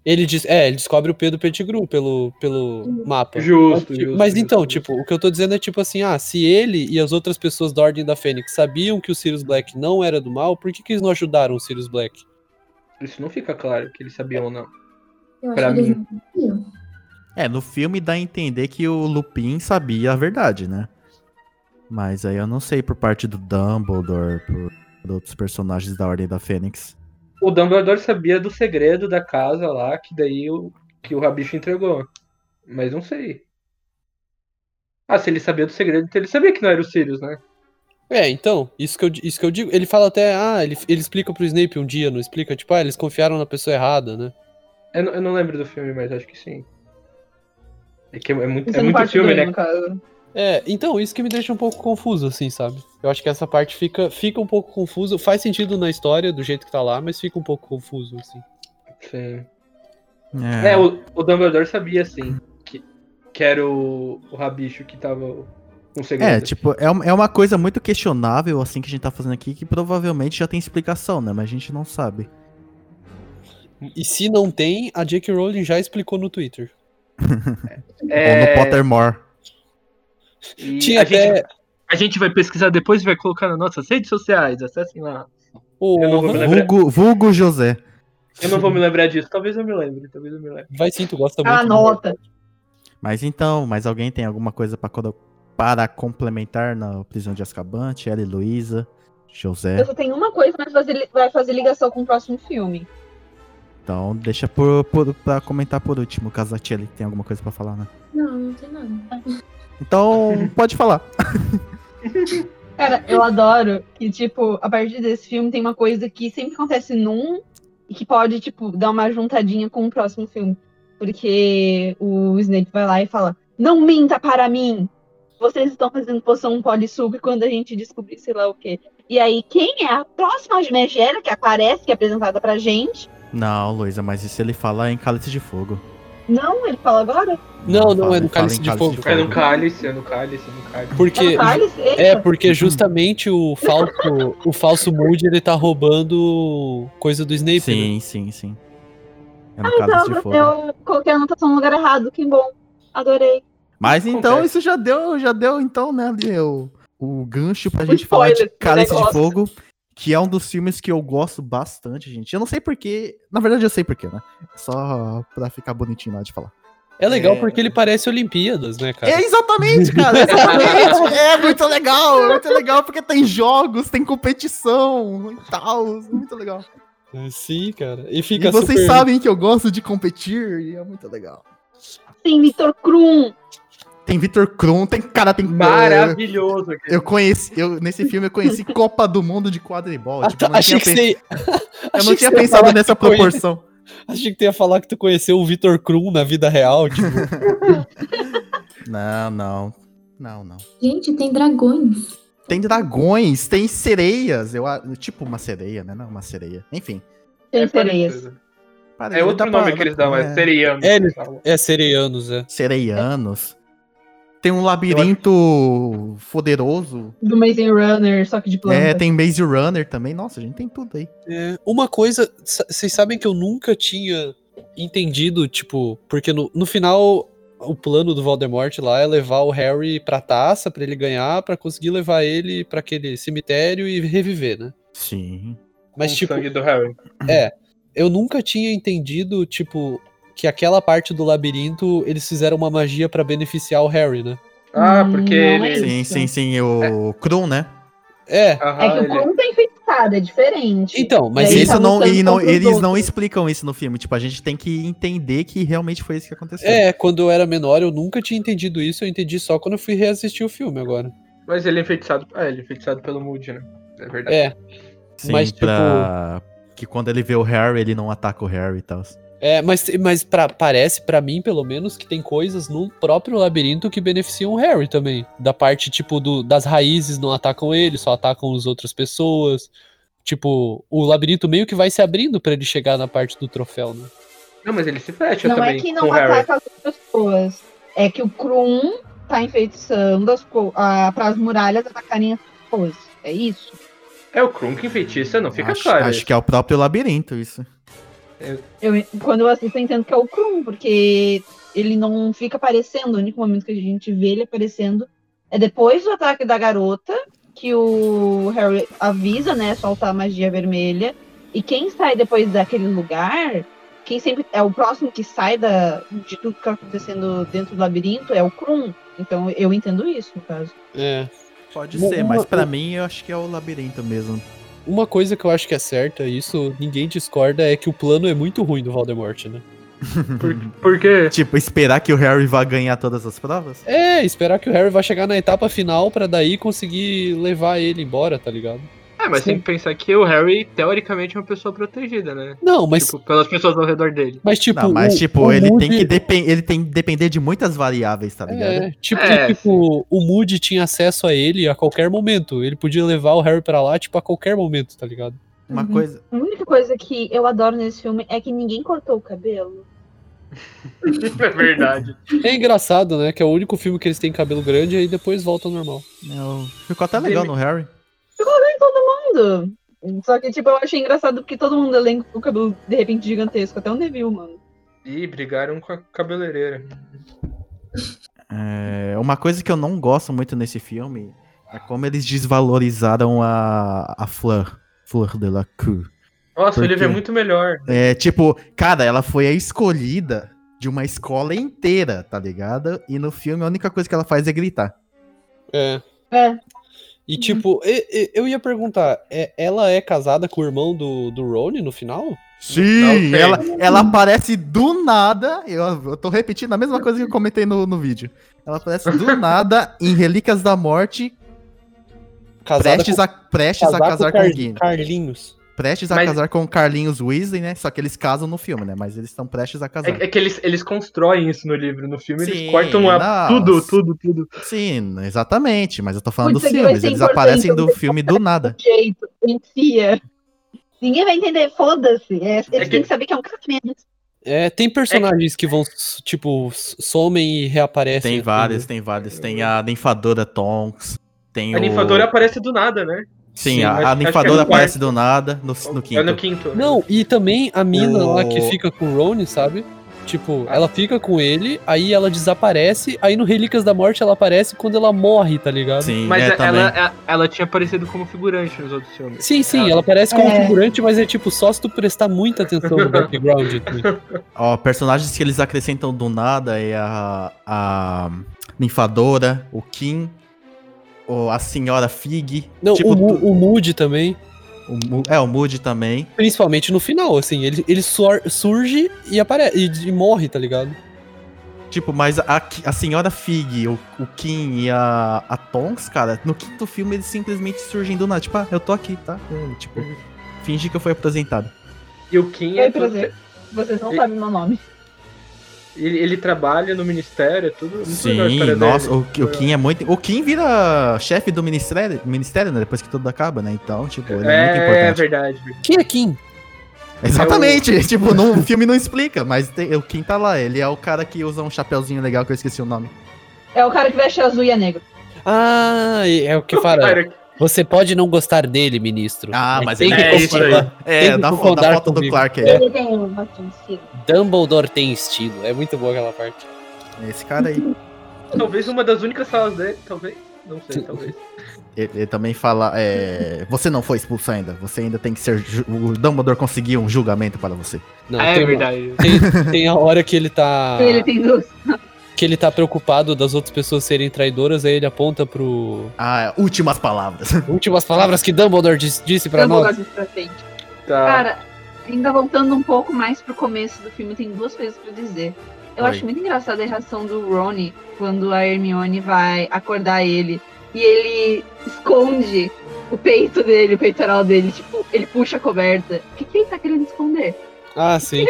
Ele diz, é, ele descobre o Pedro Pettigrew pelo, pelo mapa. Justo, Mas, justo. mas justo, então, justo. tipo, o que eu tô dizendo é tipo assim, ah, se ele e as outras pessoas da Ordem da Fênix sabiam que o Sirius Black não era do mal, por que, que eles não ajudaram o Sirius Black? Isso não fica claro que eles sabiam ou não. Eu acho Pra mim. É, no filme dá a entender que o Lupin sabia a verdade, né? Mas aí eu não sei por parte do Dumbledore, por, por outros personagens da Ordem da Fênix. O Dumbledore sabia do segredo da casa lá, que daí o, que o Rabicho entregou. Mas não sei. Ah, se ele sabia do segredo, então ele sabia que não era o Sirius, né? É, então, isso que eu, isso que eu digo. Ele fala até, ah, ele, ele explica pro Snape um dia, não explica? Tipo, ah, eles confiaram na pessoa errada, né? Eu, não- eu não lembro do filme, mas acho que sim. É que é, é muito, é muito filme, dois, né? no caso. É, então, isso que me deixa um pouco confuso, assim, sabe? Eu acho que essa parte fica, fica um pouco confuso. Faz sentido na história, do jeito que tá lá, mas fica um pouco confuso, assim. Sim. É, É, o, o Dumbledore sabia, sim, que, que era o, o Rabicho que tava o segredo. É, tipo, é, uma- é uma coisa muito questionável, assim, que a gente tá fazendo aqui, que provavelmente já tem explicação, né? Mas a gente não sabe. E se não tem, a J.K. Rowling já explicou no Twitter. É, Ou no Pottermore. e Tinha a, até. gente, a gente vai pesquisar depois e vai colocar nas nossas redes sociais, acessem lá. o- eu não vou me lembrar. Vulgo, vulgo José. Eu não vou me lembrar disso, talvez eu me lembre, talvez eu me lembre. Vai sim, tu gosta muito. Anota. Mas então, mas alguém tem alguma coisa pra, colo- para complementar na prisão de Azkaban? Ela e Luísa, José. Eu só tenho uma coisa, mas fazer- vai fazer ligação com o próximo filme. Então, deixa por, por, pra comentar por último, caso a Tchelle tem alguma coisa pra falar, né? Não, não tem nada. Então, pode falar. <laughs> Cara, eu adoro que, tipo, a partir desse filme tem uma coisa que sempre acontece num e que pode, tipo, dar uma juntadinha com o próximo filme. Porque o Snape vai lá e fala: Não minta para mim! Vocês estão fazendo poção polissuco quando a gente descobrir sei lá o quê. E aí, quem é a próxima megera que aparece, que é apresentada pra gente? Não, Luísa, mas isso ele fala em Cálice de Fogo. Não, ele fala agora? Não, não, fala- é no ele fala Cálice em de Fogo. É no cálice, é no cálice, é no cálice. Porque. É no cálice? Eita. É, porque justamente o falso, o falso Moody, ele tá roubando coisa do Snape, né? Sim, sim, sim. É no Ah, Cálice de então, Fogo. eu coloquei a anotação no lugar errado, que bom. Adorei. Mas então Acontece. isso já deu, já deu então, né, ali, o, o gancho pra O gente falar de Cálice de. Fogo, que é um dos filmes que eu gosto bastante, gente. Eu não sei porquê, na verdade eu sei porquê, né? Só pra ficar bonitinho lá de falar. É legal É. porque ele parece Olimpíadas, né, cara? É exatamente, cara, exatamente. <laughs> é muito legal, é muito legal porque tem jogos, tem competição e tal, é muito legal. É, Sim, cara. E fica e vocês super... sabem que eu gosto de competir e é muito legal. Sim, Vitor Krum. Tem Victor Krum, tem cara, tem Maravilhoso. aquele Eu conheci, eu, nesse filme eu conheci <laughs> Copa do Mundo de quadribol. Ah, tipo, eu não achei tinha, que você... eu não tinha pensado nessa proporção. Achei que tu ia falar que tu conheceu o Vitor Krum na vida real, tipo... <laughs> Não, não. Não, não. Gente, tem dragões. Tem dragões, tem sereias. Eu, a- tipo uma sereia, né? Não, uma sereia. Enfim. Tem É sereias. parecido. Parece- É outro nome pra- que eles dão, é é, seriano. É, eles- é, sereianos, é. Sereianos. Tem um labirinto poderoso. Do Amazing Runner, só que de planta. É, tem Maze Runner também. Nossa, a gente tem tudo aí. É, uma coisa, sa- vocês sabem que eu nunca tinha entendido, tipo, porque no, no final o plano do Voldemort lá é levar o Harry pra taça pra ele ganhar, pra conseguir levar ele pra aquele cemitério e reviver, né? Sim. Mas Com o tipo, sangue do Harry. Eu nunca tinha entendido, tipo, que aquela parte do labirinto eles fizeram uma magia pra beneficiar o Harry, né? Ah, Hum, porque não é ele. Sim, sim, sim. O Krum, né? É. Aham, É que o ele- Krum tá enfeitado, é diferente. Então, mas E isso tá não, e não, eles não outros. explicam isso no filme. Tipo, a gente tem que entender que realmente foi isso que aconteceu. É, quando eu era menor eu nunca tinha entendido isso, eu entendi só quando eu fui reassistir o filme agora. Mas ele é enfeitiçado. Ah, ele é enfeitiçado pelo Moody, né? É verdade. É, Sim, Mas, tipo- pra... Que quando ele vê o Harry, ele não ataca o Harry e tal. É, mas, mas pra, parece, pra mim, pelo menos, que tem coisas no próprio labirinto que beneficiam o Harry também. Da parte, tipo, do, das raízes não atacam ele, só atacam as outras pessoas. Tipo, o labirinto meio que vai se abrindo pra ele chegar na parte do troféu, né? Não, mas ele se fecha Não também é que não ataca as outras pessoas. É que o Krum tá enfeitiçando as co- a, pras muralhas atacarem as pessoas. É isso? É o que enfeitiça, não fica acho, claro. acho que é o próprio labirinto, isso. Eu, quando eu assisto, eu entendo que é o Krum, porque ele não fica aparecendo. O único momento que a gente vê ele aparecendo é depois do ataque da garota, que o Harry avisa, né, soltar a magia vermelha. E quem sai depois daquele lugar, quem sempre é o próximo que sai da, de tudo que tá acontecendo dentro do labirinto é o Krum. Então eu entendo isso, no caso. É. Pode Uma- ser, mas pra mim eu acho que é o labirinto mesmo. Uma coisa que eu acho que é certa, e isso ninguém discorda, é que o plano é muito ruim do Voldemort, né? <laughs> Por, por quê? Tipo, esperar que o Harry vá ganhar todas as provas? É, esperar que o Harry vá chegar na etapa final pra daí conseguir levar ele embora, tá ligado? É, mas tem que pensar que o Harry, teoricamente, é uma pessoa protegida, né? Não, mas, Tipo, pelas pessoas ao redor dele. mas tipo. não, mas o- tipo, o ele, Moody- tem que depen- ele tem que depender de muitas variáveis, tá ligado? É, tipo, É, tipo, o Moody tinha acesso a ele a qualquer momento. Ele podia levar o Harry pra lá, tipo, a qualquer momento, tá ligado? Uma Uhum. coisa. A única coisa que eu adoro nesse filme é que ninguém cortou o cabelo. <laughs> é verdade. É engraçado, né? Que é o único filme que eles têm cabelo grande e aí depois volta ao normal. eu- Ficou até legal no Harry. Mundo. Só que, tipo, eu achei engraçado porque todo mundo elenco com o cabelo de repente gigantesco. Até o Neville, mano. Ih, brigaram com a cabeleireira. É, uma coisa que eu não gosto muito nesse filme é como eles desvalorizaram a, a Fleur. Fleur de la Cour. Nossa, o livro é muito melhor. É, tipo, cara, ela foi a escolhida de uma escola inteira, tá ligado? E no filme a única coisa que ela faz é gritar. É. É. E tipo, e- e- eu ia perguntar, é, ela é casada com o irmão do, do Rony no final? Não Sim, sei. ela, ela aparece do nada. Eu, eu tô repetindo a mesma coisa que eu comentei no, no vídeo. Ela aparece do <laughs> nada em Relíquias da Morte, Casada prestes, com, a, prestes a casar com, Car- o Gimli. Carlinhos. Prestes a Mas- casar com o Carlinhos Weasley, né? Só que eles casam no filme, né? Mas eles estão prestes a casar. É, é que eles, eles constroem isso no livro. No filme Sim, eles cortam a- tudo, tudo, tudo. Sim, exatamente. Mas eu tô falando Putz, dos vai filmes. Eles aparecem do filme do nada. <laughs> jeito, enfia. Ninguém vai entender, foda-se. É, eles É que- têm que saber que é um casamento. É, tem personagens que vão, tipo, somem e reaparecem. Tem vários, né? tem vários. Tem a ninfadora Tonks. Tem A o... ninfadora aparece do nada, né? Sim, Sim, a, a é ninfadora no aparece do nada no, no É quinto. no quinto. Não, e também a mina lá que O- fica com o Rony, sabe? Tipo, ela fica com ele, aí ela desaparece, aí no Relíquias da Morte ela aparece quando ela morre, tá ligado? Sim, Mas é, ela, também. ela, ela tinha aparecido como figurante nos outros filmes. Sim, sim, Ela- ela aparece como É. figurante, mas é tipo só se tu prestar muita atenção no <laughs> background. <laughs> Ó, personagens que eles acrescentam do nada é a, a ninfadora, o Kim, o, a senhora Fig. Não, tipo, o, tu- o Moody também, o é, o Moody também. principalmente no final, assim, ele, ele surge e aparece e, e morre, tá ligado? Tipo, mas a, a senhora Fig, o, o Kim e a, a Tonks, cara, no quinto filme eles simplesmente surgem do nada. Tipo, ah, eu tô aqui, tá? É, tipo, fingi que eu fui apresentado. E o Kim é prazer. Vocês não E- sabem meu nome. Ele, ele trabalha no ministério, é tudo. muito legal a Sim, história nossa, dele. o, o Kim é muito. O Kim vira chefe do ministério, ministério, né? Depois que tudo acaba, né? Então, tipo, ele é, muito É, é importante. verdade. Quem é Kim? Exatamente, <laughs> tipo, no filme não explica, mas tem- o Kim tá lá. Ele é o cara que usa um chapeuzinho legal que eu esqueci o nome. É o cara que veste azul e é negro. Ah, é o que <laughs> fala. Você pode não gostar dele, ministro. Ah, mas ele é isso aí. É, da concordar foto do comigo. Clark. É. Ele tem um estilo. Dumbledore tem estilo. É muito boa aquela parte. Esse cara aí. talvez uma das únicas salas dele, talvez. Não sei, talvez. Ele, ele também fala: é, Você não foi expulso ainda. Você ainda tem que ser. O Dumbledore conseguiu um julgamento para você. Não, é tem, uma- verdade. tem, tem a hora que ele tá. Ele tem duas. Que ele tá preocupado das outras pessoas serem traidoras, aí ele aponta pro. Ah, últimas palavras. <laughs> Últimas palavras que Dumbledore dis- disse pra vou nós. pra frente. Tá. Cara, ainda voltando um pouco mais pro começo do filme, tem duas coisas pra dizer. Eu Oi. acho muito engraçada a reação do Ronnie quando a Hermione vai acordar ele e ele esconde o peito dele, o peitoral dele, tipo, ele puxa a coberta. O que, que ele tá querendo esconder? Ah, sim.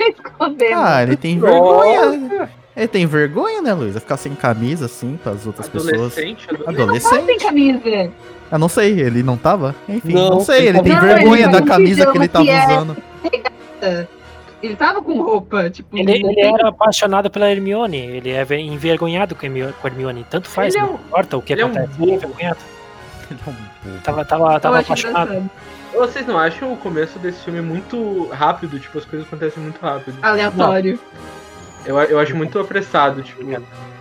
Esconder. Ah, ele tem vergonha. Ele tem vergonha, né, Luiz? Vai ficar sem camisa, assim, pras outras pessoas. Adolescente, adolescente. Sem Adolescente. camisa. Eu não sei, ele não tava? Enfim, Não, não, sei, ele tem Não, vergonha ele da camisa que ele tava que é- usando. Ele tava com roupa, tipo. Ele, não ele era apaixonado pela Hermione, ele é ve- envergonhado com a Hermione. Tanto faz, Ele é não um- importa o que ele é um acontece. ele é envergonhado. Ele é um burro. Tava, tava, tava apaixonado. engraçado. Vocês não acham o começo desse filme muito rápido? Tipo, as coisas acontecem muito rápido. Aleatório. Eu, eu acho muito apressado, tipo.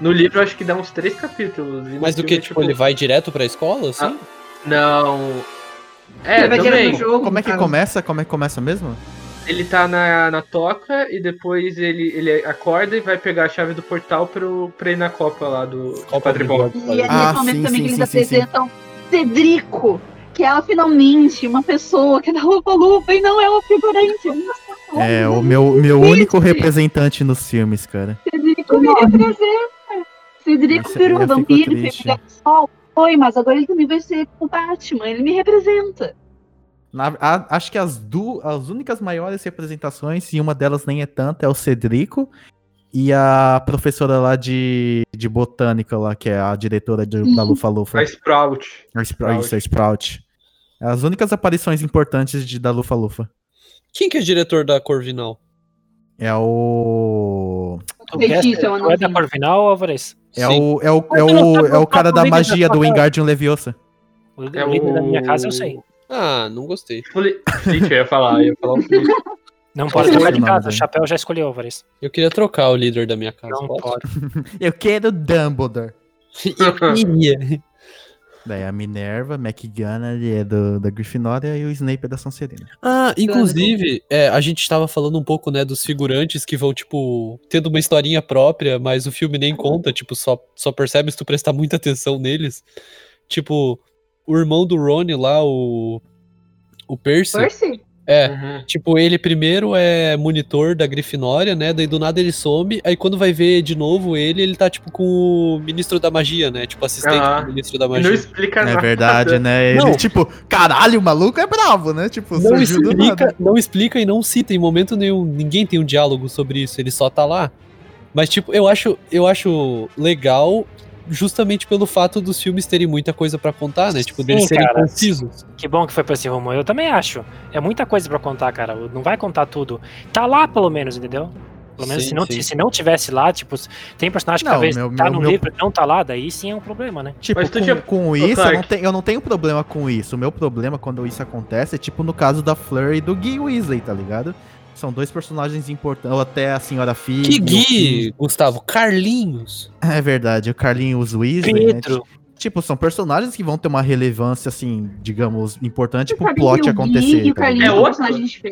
No livro eu acho que dá uns três capítulos. e Mas do que, tipo, ele vai direto pra escola, assim? Não. É, ele vai direto também. no jogo. Como é que cara. começa? Como é que começa mesmo? Ele tá na, na toca e depois ele, ele acorda e vai pegar a chave do portal pro, pra ir na Copa lá do Copa Quadribol. E é Ah, nesse momento também sim, que eles sim, sim, sim. apresentam Cedrico, que é finalmente uma pessoa que dá lupa lupa e não é uma figurante. é uma. É, o meu, meu único representante nos filmes, cara. Cedrico me representa. Cedrico Nossa, virou vampiro, do sol. Foi, mas agora ele também vai ser o Batman. Ele me representa. Na- a- acho que as, du, as únicas maiores representações, e uma delas nem é tanto, é o Cedrico e a professora lá de, de botânica lá, que é a diretora de- da Lufa Lufa. A Sprout. A Sprout. Isso, a Sprout. As únicas aparições importantes de, da Lufa Lufa. Quem que é diretor da Corvinal? É o. Quer- é um é da. Corvinal, Alvarez? É Sim. o, é o, é não o, é o o cara da magia do? Wingardium Leviosa. O, É o líder da minha o- casa eu sei. Ah, não gostei. <laughs> Fleet, eu ia falar, eu ia falar o Fleet. Não pode é o trocar de nome casa, o chapéu já escolheu, Alvarez. Eu queria trocar o líder da minha casa. Não pode. <laughs> Eu quero Dumbledore. <laughs> Eu queria. Daí a Minerva, McGonagall é do, da Grifinória e o Snape é da Sonserina. Ah, inclusive, é, a gente tava falando um pouco, né, dos figurantes que vão, tipo, tendo uma historinha própria, mas o filme nem conta, tipo, só, só percebe se tu prestar muita atenção neles. Tipo, o irmão do Rony lá, o. O Percy. Percy? É, Uhum. tipo, ele primeiro é monitor da Grifinória, né? Daí do nada ele some, aí quando vai ver de novo ele, ele tá tipo com o ministro da magia, né? Tipo, assistente Ah. do ministro da E não magia. explica É nada. verdade, né? Ele, Não. tipo, caralho, o maluco é bravo, né? Tipo, Não surgiu do explica, nada. não explica e não cita em momento nenhum. Ninguém tem um diálogo sobre isso, ele só tá lá. Mas, tipo, eu acho, eu acho legal justamente pelo fato dos filmes terem muita coisa pra contar, né? Tipo, deles Sim, serem cara. concisos. Que bom que foi pra esse rumo. Eu também acho. É muita coisa pra contar, cara. Não vai contar tudo. Tá lá, pelo menos, entendeu? Pelo menos Sim, se, não, sim. se não tivesse lá, tipo, tem personagem que Não, talvez meu- tá meu- no meu- livro e não tá lá, daí sim é um problema, né? Tipo, Mas tu com, já- com isso, eu não, tenho, eu não tenho problema com isso. O meu problema quando isso acontece é tipo no caso da Fleur e do Guy Weasley, tá ligado? São dois personagens importantes, ou até a senhora Fig. Que Gui, Gustavo, Carlinhos. É verdade, o Carlinhos Weasley, né? Pedro. Tipo, são personagens que vão ter uma relevância, assim, digamos, importante pro plot o acontecer. Gui tá É outro?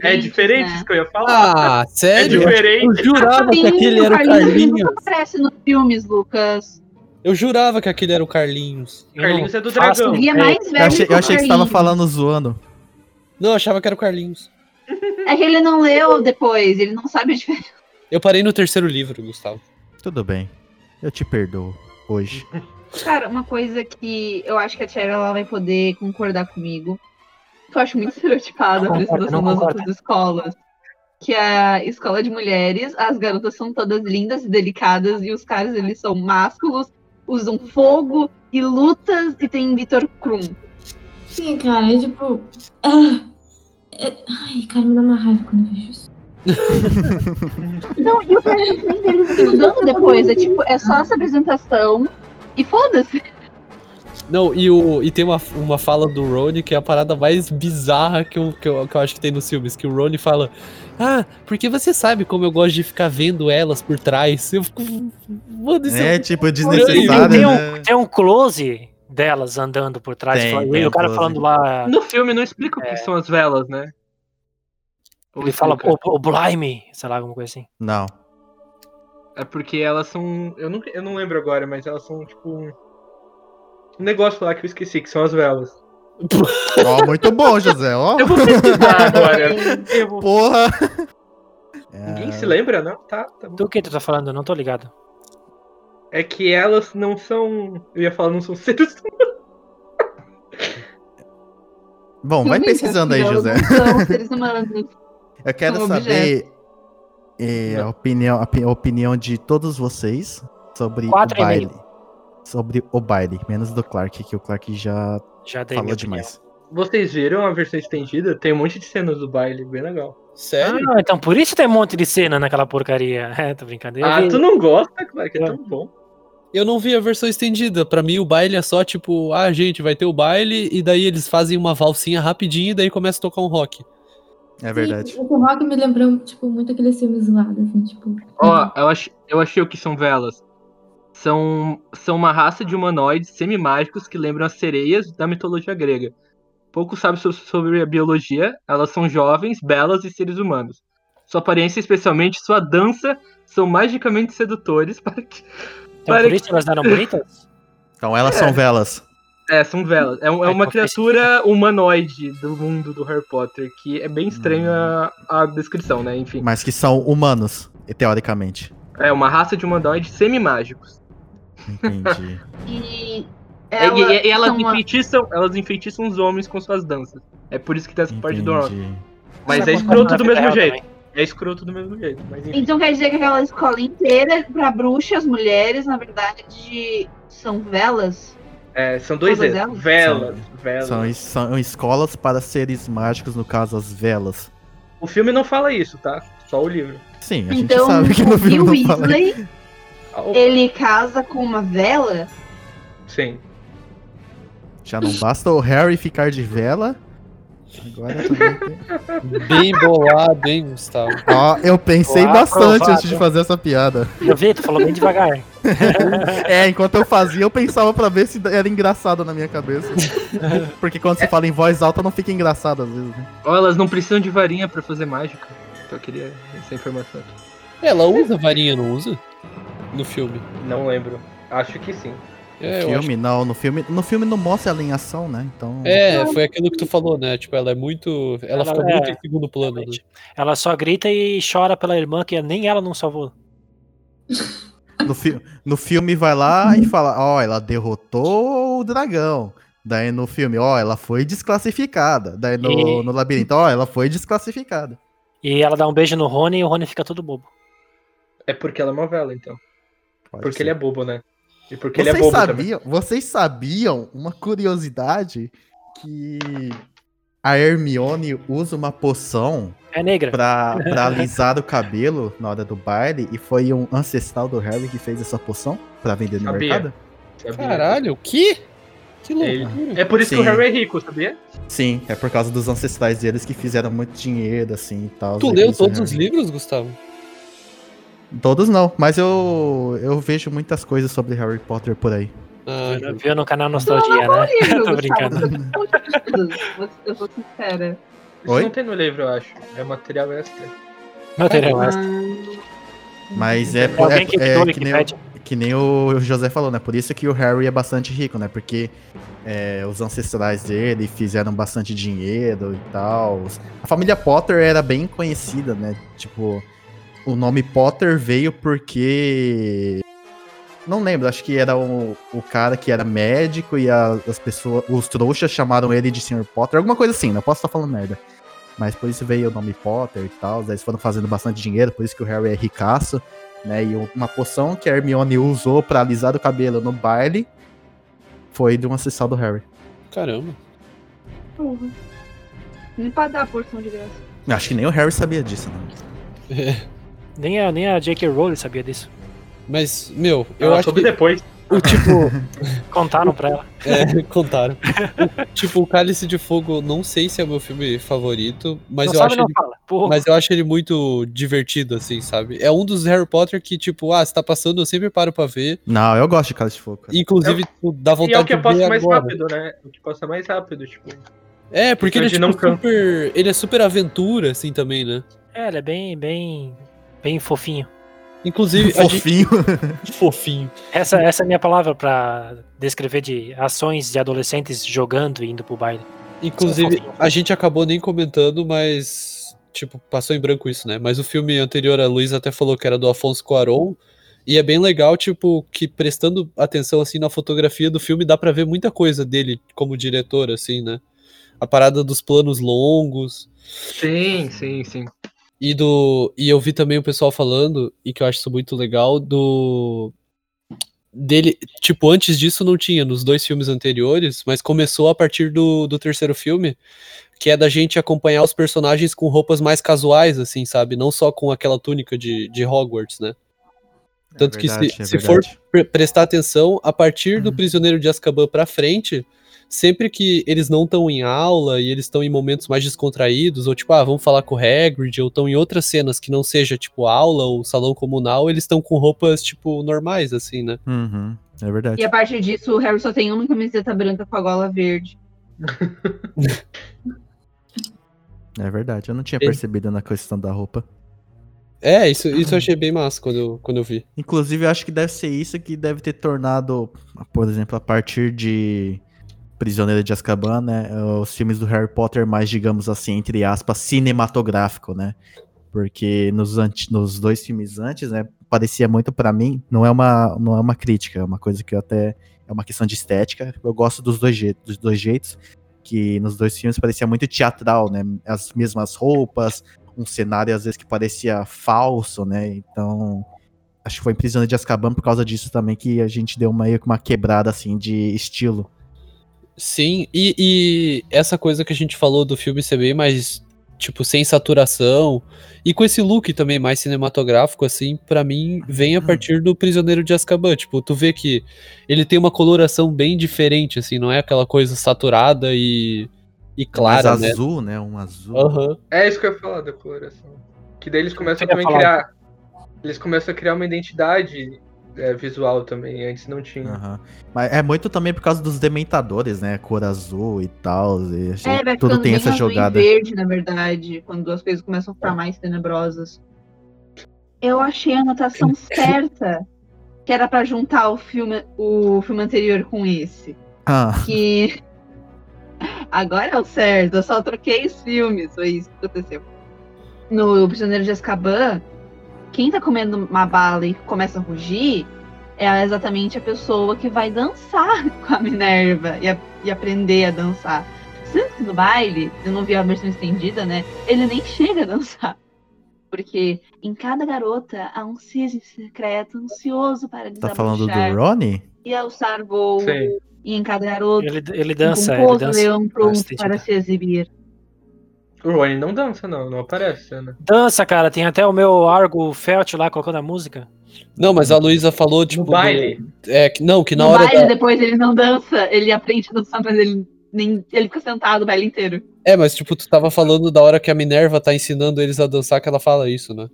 É diferente né? isso que eu ia falar. Ah, é sério? diferente. Eu jurava que aquele era o Carlinhos Carlinhos. nunca aparece nos filmes, Lucas. Eu jurava que aquele era o Carlinhos. Eu Carlinhos não é do faço dragão. O Gui é mais velho Eu achei, eu achei que você tava falando zoando. Não, eu achava que era o Carlinhos. É que ele não leu depois, ele não sabe a diferença. Eu parei no terceiro livro, Gustavo. Tudo bem. Eu te perdoo hoje. Cara, uma coisa que eu acho que a Cherry ela vai poder concordar comigo, que eu acho muito estereotipada a apresentação das outras escolas. Que é a escola de mulheres, as garotas são todas lindas e delicadas, e os caras eles são másculos, usam fogo e lutas, e tem Vitor Krum. Sim, cara, é tipo. Ah, é- Ai, cara, me dá uma raiva quando eu vejo isso. <laughs> Não, e o cara nem deles estudando depois, é tipo, é só essa apresentação e foda-se. Não, e, o, e tem uma, uma fala do Rony que é a parada mais bizarra que eu, que, eu, que eu acho que tem nos filmes. Que o Rony fala: Ah, porque você sabe como eu gosto de ficar vendo elas por trás. Eu fico. Mano, isso É, é. tipo, desnecessário, tem um, né? tem um close delas andando por trás. Tem, falando- tem e o cara falando lá. No filme não explica o que são as velas, né? Ou Ele fala explica? o, o Blimey, sei lá, alguma coisa assim. Não. É porque elas são. Eu não, eu não lembro agora, mas elas são tipo. Um um negócio lá que eu esqueci, que são as velas. <laughs> Ó, muito bom, José. Ó, Eu vou pesquisar <laughs> agora. Vou- porra. Ninguém É, se lembra, não? Tá, tá bom. Do que tu tá falando? Eu não tô ligado. É que elas não são. Eu ia falar, não são <laughs> seres humanos. Bom, vai pesquisando aí, José. não são seres humanos. <laughs> Eu quero saber eh, a, opinião, a pi- a opinião de todos vocês sobre Quatro o baile. Sobre o baile, menos do Clark, que o Clark já Já falou demais. Vocês viram a versão estendida? Tem um monte de cenas do baile, bem legal. Sério? Ah, então por isso tem um monte de cena naquela porcaria. <laughs> É, tô brincando. Eu Ah, tu não gosta, é É. tão bom. Eu não vi a versão estendida. Pra mim, o baile é só tipo, ah, gente, vai ter o baile, e daí eles fazem uma valsinha rapidinho e daí começa a tocar um rock. É verdade. Sim, esse rock me lembrou, tipo, muito aqueles filmes zoados, assim, tipo. Ó, eu, ach, eu achei o que são velas. São, são uma raça de humanoides semimágicos que lembram as sereias da mitologia grega. Pouco sabe so- sobre a biologia, elas são jovens, belas e seres humanos. Sua aparência, especialmente sua dança, são magicamente sedutores <laughs> para que. Então por isso elas eram bonitas? Então elas É. são velas. É, são velas. É, um- é É, uma então criatura humanoide do mundo do Harry Potter, que é bem estranho a, a descrição, né? Enfim. Mas que são humanos, teoricamente. É uma raça de humanoides semimágicos. Entendi. E, <laughs> É, e, e- e elas, são uma- enfeitiçam, elas enfeitiçam os homens com suas danças. É por isso que tem essa parte do. Entendi. Mas é acontece escroto do mesmo jeito. também. É escroto do mesmo jeito. Então quer dizer que aquela escola inteira pra bruxas, mulheres, na verdade, são velas? É, são dois Todas Z's. elas? Velas. velas. São, são escolas para seres mágicos, no caso, as velas. O filme não fala isso, tá? Só o livro. Sim, a gente Então, sabe que no o Bill filme não fala. Weasley, Ah, o- ele casa com uma vela? Sim. Já não basta o Harry ficar de vela. Agora também tem... Bem bolado, hein, Gustavo? Ó, eu pensei Ó, bastante aprovado. antes de fazer essa piada. Eu vi, tu falou bem devagar. <laughs> É, enquanto eu fazia, eu pensava pra ver se era engraçado na minha cabeça. Porque quando você fala em voz alta, não fica engraçado às vezes, né? Ó, elas não precisam de varinha pra fazer mágica. Então eu queria essa informação aqui. Ela usa varinha, não usa? No filme. Não lembro. Acho que sim. É, no eu acho filme, não, no filme, no filme não mostra ela em ação, né? Então. É, foi aquilo que tu falou, né? Tipo, ela é muito. Ela, Ela fica é- muito em segundo plano. Né? Ela só grita e chora pela irmã, que nem ela não salvou. No, fi no filme vai lá e <laughs> fala, ó, ela derrotou o dragão. Daí no filme, ó, ela foi desclassificada. Daí no, E- no labirinto, ó, ela foi desclassificada. E ela dá um beijo no Rony e o Rony fica todo bobo. É porque ela é uma vela, então. Pode Porque ser. ele é bobo, né? E porque ele Vocês é bobo também. sabiam, vocês sabiam uma curiosidade que a Hermione usa uma poção É negra. pra, <laughs> pra alisar o cabelo na hora do baile e foi um ancestral do Harry que fez essa poção pra vender no Sabia. mercado? sabia? Caralho, o quê? Que Ele- loucura. É por isso que Sim. o Harry é rico, sabia? Sim, é por causa dos ancestrais deles que fizeram muito dinheiro, assim e tal. Tu leu todos os Harry- livros, Gustavo? Todos não, mas eu, eu vejo muitas coisas sobre Harry Potter por aí. Ah, Viu no canal Nostalgia, né? livro, <laughs> Tô brincando. Eu- sou sincera. Isso Oi? não tem no livro, eu acho. É material extra. Material extra. Mas é, É é- que é que, que nem, o- que nem o José falou, né? Por isso que o Harry é bastante rico, né? Porque é, os ancestrais dele fizeram bastante dinheiro e tal. A família Potter era bem conhecida, né? Tipo, o nome Potter veio porque. Não lembro, acho que era o, o cara que era médico e a- as pessoas, os trouxas chamaram ele de Sr. Potter, alguma coisa assim, não posso estar falando merda. Mas por isso veio o nome Potter e tal, eles foram fazendo bastante dinheiro, por isso que o Harry é ricaço, né? E uma poção que a Hermione usou pra alisar o cabelo no baile foi de um ancestral do Harry. caramba. Porra. Nem pra dar a porção de graça. Acho que nem o Harry sabia disso, né? Nem a, nem a J.K. Rowling sabia disso. Mas, meu, eu Ela acho soube que depois. o tipo. <laughs> <laughs> Contaram pra ela. é, contaram. O- tipo, o Cálice de Fogo, não sei se é o meu filme favorito, mas não eu sabe, acho não ele. Mas eu acho ele muito divertido, assim, sabe? É um dos Harry Potter que, tipo, ah, se tá passando, eu sempre paro pra ver. Não, eu gosto de Cálice de Fogo. cara. Inclusive, tipo, dá E é vontade o que de passa ver mais agora. rápido, né? O que passa mais rápido, tipo. É, porque ele é, de tipo, super... Ele é super aventura, assim, também, né? É, ele é bem, bem, bem fofinho. Inclusive, a gente... Fofinho. <laughs> Fofinho. Essa, essa é a minha palavra pra descrever de ações de adolescentes jogando e indo pro baile. Inclusive, fofinho. a gente acabou nem comentando, mas... Tipo, passou em branco isso, né? Mas o filme anterior, a Luísa até falou que era do Afonso Cuarón. E é bem legal, tipo, que prestando atenção, assim, na fotografia do filme, dá pra ver muita coisa dele como diretor, assim, né? A parada dos planos longos. Sim, sim, sim. E do. E eu vi também o pessoal falando, e que eu acho isso muito legal, do. Dele, tipo, antes disso não tinha nos dois filmes anteriores, mas começou a partir do, do terceiro filme, que é da gente acompanhar os personagens com roupas mais casuais, assim, sabe? Não só com aquela túnica de, de Hogwarts, né? Tanto que se- é se for- verdade. Pre- prestar atenção, a partir do Uhum. Prisioneiro de Azkaban pra frente, sempre que eles não estão em aula e eles estão em momentos mais descontraídos, ou tipo, ah, vamos falar com o Hagrid, ou estão em outras cenas que não seja, tipo, aula ou salão comunal, eles estão com roupas, tipo, normais, assim, né? Uhum, é verdade. E a partir disso, o Harry só tem uma camiseta branca com a gola verde. <laughs> É verdade. Eu não tinha percebido na questão da roupa. É, isso, isso eu achei bem massa quando eu, quando eu vi. Inclusive, eu acho que deve ser isso que deve ter tornado, por exemplo, a partir de Prisioneiro de Azkaban, né, os filmes do Harry Potter mais, digamos assim, entre aspas, cinematográfico, né? Porque nos, nos dois filmes antes, né, parecia muito pra mim, não é uma não é uma crítica, é uma coisa que eu até é uma questão de estética. Eu gosto dos dois jeitos, dos dois jeitos, que nos dois filmes parecia muito teatral, né? As mesmas roupas, um cenário às vezes que parecia falso, né? Então, acho que foi em Prisioneiro de Azkaban por causa disso também que a gente deu que uma quebrada assim de estilo. Sim, e, e essa coisa que a gente falou do filme ser bem mais, tipo, sem saturação, e com esse look também mais cinematográfico, assim, pra mim, vem a partir do Prisioneiro de Azkaban. Tipo, tu vê que ele tem uma coloração bem diferente, assim, não é aquela coisa saturada e, e clara, Mais né? azul, né? Um azul. Aham. É isso que eu ia falar da coloração. Que daí eles começam a criar. Eles começam a criar uma identidade é, visual também. Antes não tinha. Aham. Mas é muito também por causa dos dementadores, né? Cor azul e tal. E É, vai tudo tem essa jogada. verde, na verdade, quando as coisas começam a ficar mais tenebrosas. Eu achei a anotação <laughs> certa. que era pra juntar o filme, o filme anterior com esse. Ah, Que <laughs> agora é o certo, eu só troquei os filmes, foi isso que aconteceu. No Prisioneiro de Azkaban, quem tá comendo uma bala e começa a rugir é exatamente a pessoa que vai dançar <laughs> com a Minerva e, a- e aprender a dançar. Sendo que no baile, eu não vi a versão estendida, né? Ele nem chega a dançar. Porque em cada garota há um cisne secreto ansioso para tá falando do Ronnie? e alçar voo. Sim. E em cada garota Ele, ele dança, um ele dança. leão pronto para né? se exibir. O Rony não dança, não. Não aparece, né? Dança, cara. Tem até o meu Argo Felt lá colocando a música. Não, mas a Luísa falou, tipo. No baile. do- é, que- não, que na no hora. baile, da- depois ele não dança, ele aprende a dançar, mas ele nem ele fica sentado o baile inteiro. É, mas tipo, tu tava falando da hora que a Minerva tá ensinando eles a dançar, que ela fala isso, né?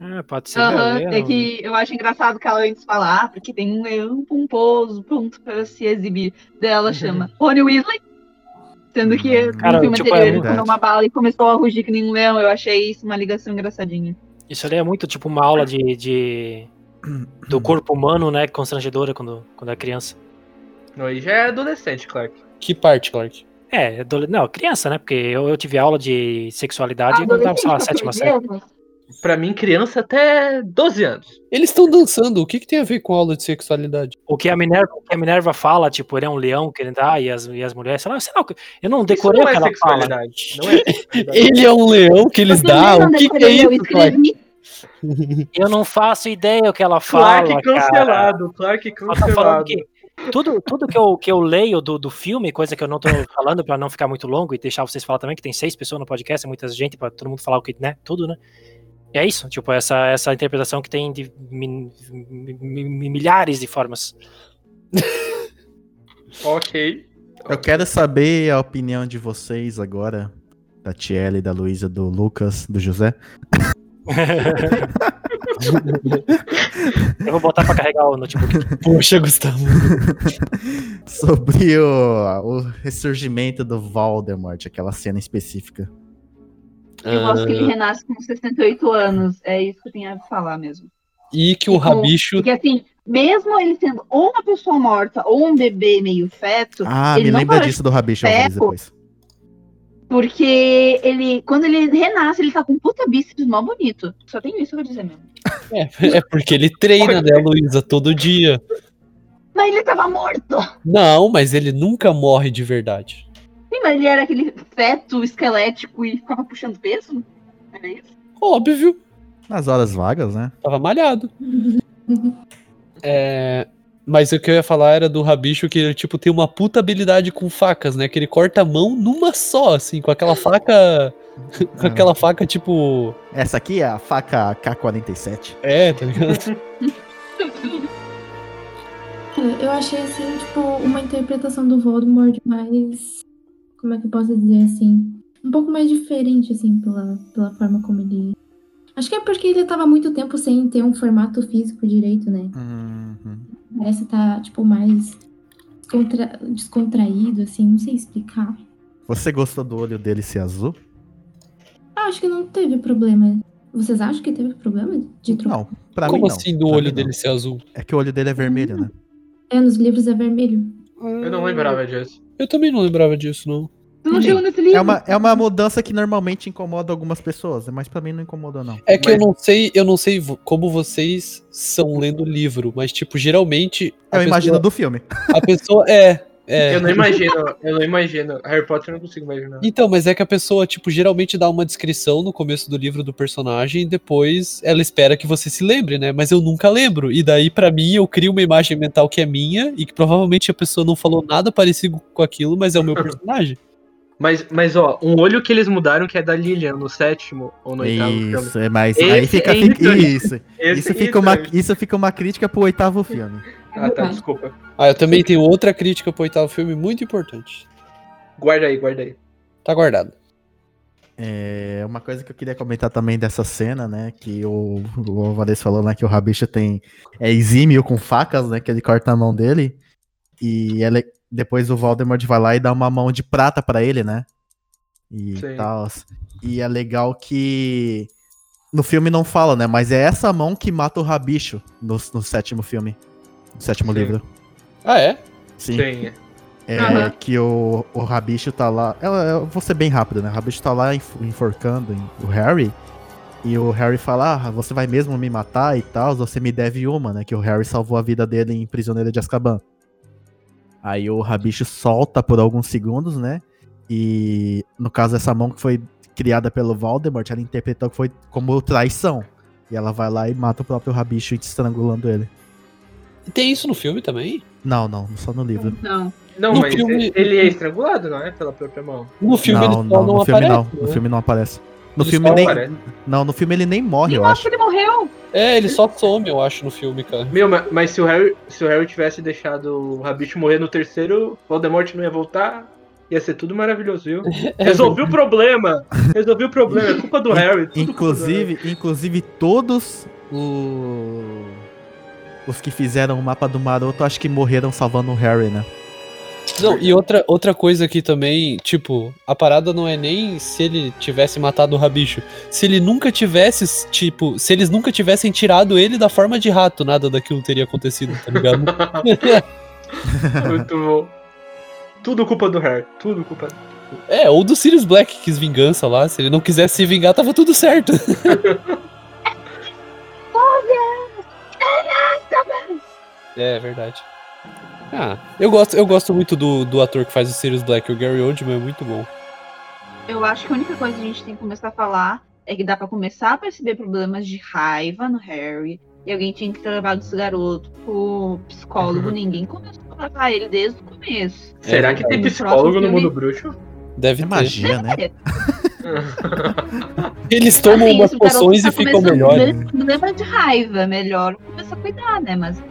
Ah, pode ser. Aham, meu, é que eu acho engraçado que ela antes fala, ah, porque tem um leão pomposo pronto para se exibir. Daí ela chama Rony Weasley. Sendo que no Cara, filme tipo, anterior é ele verdade. comeu uma bala e começou a rugir que nem um leão. Eu achei isso uma ligação engraçadinha. Isso ali é muito tipo uma aula de, de- do corpo humano, né? Constrangedora quando, quando é criança. Não, aí já é adolescente, Clark. Que parte, Clark? É, adole- não, criança, né? Porque eu, eu tive aula de sexualidade quando eu tava, sei lá, sétima série. Pra mim, criança até 12 anos. Eles estão dançando, o que, que tem a ver com aula de sexualidade? O que a Minerva, que a Minerva fala, tipo, ele é um leão que ele dá e as, e as mulheres, sei lá, sei lá, eu não decorei Isso o não que é ela fala. sexualidade. Não é sexualidade. Ele é um leão que eles Eu dão? O que, que é isso, Clark? escrevi. Eu não faço ideia o que ela fala, Clark cara. cancelado, Clark Ela tá falando cancelado. que tudo, tudo que, eu, que eu leio do, do filme, coisa que eu não tô falando pra não ficar muito longo e deixar vocês falar também, que tem seis pessoas no podcast, é muita gente pra todo mundo falar o que, né? Tudo, né? E é isso, tipo, essa, essa interpretação que tem de mi- mi- mi- milhares de formas. <laughs> Ok. Eu quero saber a opinião de vocês agora, da Tiele, da Luísa, do Lucas, do José. <laughs> Eu vou botar pra carregar o notebook. Poxa, Gustavo. <laughs> sobre o, o ressurgimento do Voldemort, aquela cena específica. Eu gosto que Ah. ele renasce com 68 anos. É isso que eu tenho a falar mesmo. E que o E com- rabicho. Porque assim, mesmo ele sendo ou uma pessoa morta ou um bebê meio feto, Ah, ele me não lembra disso do Rabicho, Peco. depois. Porque ele, quando ele renasce, ele tá com um puta bíceps mó bonito. Só tenho isso pra dizer mesmo. É, é porque ele treina, né, Luísa, todo dia. Mas ele tava morto. Não, mas ele nunca morre de verdade. Sim, mas ele era aquele feto esquelético e ficava puxando peso. Era isso? Óbvio, Nas horas vagas, né? tava malhado. É, mas o que eu ia falar era do rabicho que ele, tipo, tem uma puta habilidade com facas, né? Que ele corta a mão numa só, assim, com aquela faca. <laughs> com aquela faca, tipo. Essa aqui é a faca K-47. É, tá ligado? <laughs> <laughs> Eu achei, assim, tipo, uma interpretação do Voldemort mais. Como é que eu posso dizer assim? Um pouco mais diferente, assim, pela, pela forma como ele. Acho que é porque ele tava muito tempo sem ter um formato físico direito, né? Uhum. Parece tá, tipo, mais descontra- descontraído, assim, não sei explicar. Você gostou do olho dele ser azul? Ah, acho que não teve problema. Vocês acham que teve problema de trocar? Não, pra Como mim não. assim do Pra olho dele ser azul? É que o olho dele é vermelho, né? É, nos livros é vermelho. Eu não lembrava disso. Eu também não lembrava disso, não. Não chegou nesse livro? É uma, é uma mudança que normalmente incomoda algumas pessoas, mas pra mim não incomodou, não. É que Mas- eu não sei, eu não sei como vocês são lendo o livro, mas tipo, geralmente a Eu pessoa, imagino do filme. a pessoa é, é. Eu não imagino, eu não imagino. Harry Potter eu não consigo imaginar. Então, mas é que a pessoa, tipo, geralmente dá uma descrição no começo do livro do personagem e depois ela espera que você se lembre, né? Mas eu nunca lembro. E daí, pra mim, eu crio uma imagem mental que é minha e que provavelmente a pessoa não falou nada parecido com aquilo, mas é o meu personagem. Mas, mas, ó, um olho que eles mudaram que é da Lilian no sétimo ou no oitavo filme. Isso, é mais. Esse aí fica. é fica- isso. Isso fica, uma, isso- fica uma crítica pro oitavo filme. Ah, tá, desculpa. Ah, eu também tenho outra crítica pro oitavo filme muito importante. Guarda aí, guarda aí. Tá guardado. É, uma coisa que eu queria comentar também dessa cena, né? Que o, o Alvarez falou, né? Que o Rabicho tem. É exímio com facas, né? Que ele corta a mão dele. E ele, depois o Voldemort vai lá e dá uma mão de prata pra ele, né? E Sim. tal. E é legal que. No filme não fala, né? Mas é essa mão que mata o Rabicho no, no sétimo filme. do sétimo Sim. livro. Ah, é? Sim. Sim. É Aham. que o, o Rabicho tá lá. Eu, eu vou ser bem rápido, né? O Rabicho tá lá enf- enforcando o Harry. E o Harry fala: Ah, você vai mesmo me matar e tal? Você me deve uma, né? Que o Harry salvou a vida dele em Prisioneiro de Azkaban. Aí o Rabicho solta por alguns segundos, né? E no caso, essa mão que foi criada pelo Voldemort, ela interpretou que foi como traição. E ela vai lá e mata o próprio Rabicho estrangulando ele. Tem isso no filme também? Não, não, só no livro. Não. Não, No mas filme- ele é estrangulado, não é? Pela própria mão. No filme não, ele só não, não, no filme aparece. não. né? No filme não aparece. No Ele filme nem. Parece. Não, no filme ele nem morre, Nem eu acho. que ele morreu. É, ele só some, eu acho, no filme, cara. Meu, ma- mas se o Harry, se o Harry tivesse deixado o Rabicho morrer no terceiro, Voldemort não ia voltar. Ia ser tudo maravilhoso, viu? <laughs> É Resolvi o problema! Resolvi o problema, é culpa do Harry. tudo culpa do Harry. Inclusive, inclusive todos o- os que fizeram o mapa do Maroto acho que morreram salvando o Harry, né? Não, e outra, outra coisa aqui também, tipo, a parada não é nem se ele tivesse matado o Rabicho. Se ele nunca tivesse, tipo, se eles nunca tivessem tirado ele da forma de rato, nada daquilo teria acontecido, tá ligado? <laughs> <laughs> Muito bom. Tudo culpa do Harry, tudo culpa. é, ou do Sirius Black que quis vingança lá. Se ele não quisesse se vingar, tava tudo certo. <laughs> É, verdade. Ah, eu gosto, eu gosto muito do, do ator que faz o Sirius Black, o Gary Oldman é muito bom. Eu acho que a única coisa que a gente tem que começar a falar é que dá pra começar a perceber problemas de raiva no Harry. E alguém tinha que ter levado esse garoto pro psicólogo. Ninguém começou a levar ele desde o começo. Será que tem psicólogo no mundo bruxo? Deve É ter. magia, né? <laughs> Eles tomam Assim, umas poções tá e ficam melhores. Problema de raiva, melhor começar a cuidar, né? Mas.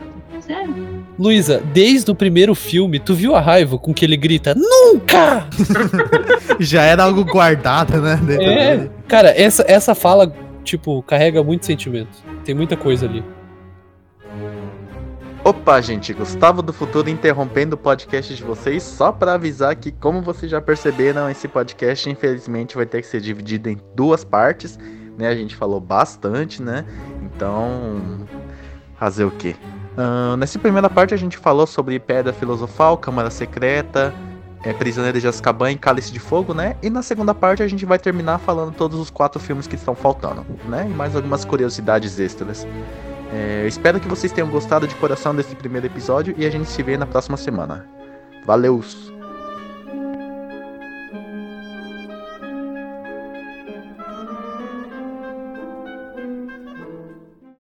Sério. Luísa, desde o primeiro filme, tu viu a raiva com que ele grita Nunca! <laughs> Já era algo guardado, né? É, cara, essa, essa fala, tipo, carrega muito sentimento. Tem muita coisa ali. Opa, gente, Gustavo do Futuro interrompendo o podcast de vocês só pra avisar que, como vocês já perceberam, esse podcast infelizmente vai ter que ser dividido em duas partes, né? A gente falou bastante, né? Então, fazer o quê? Ahn, nessa primeira parte a gente falou sobre Pedra Filosofal, Câmara Secreta, é, Prisioneiro de Azkaban e Cálice de Fogo, né? E na segunda parte a gente vai terminar falando todos os quatro filmes que estão faltando, né? E mais algumas curiosidades extras. É, espero que vocês tenham gostado de coração desse primeiro episódio e a gente se vê na próxima semana. Valeu!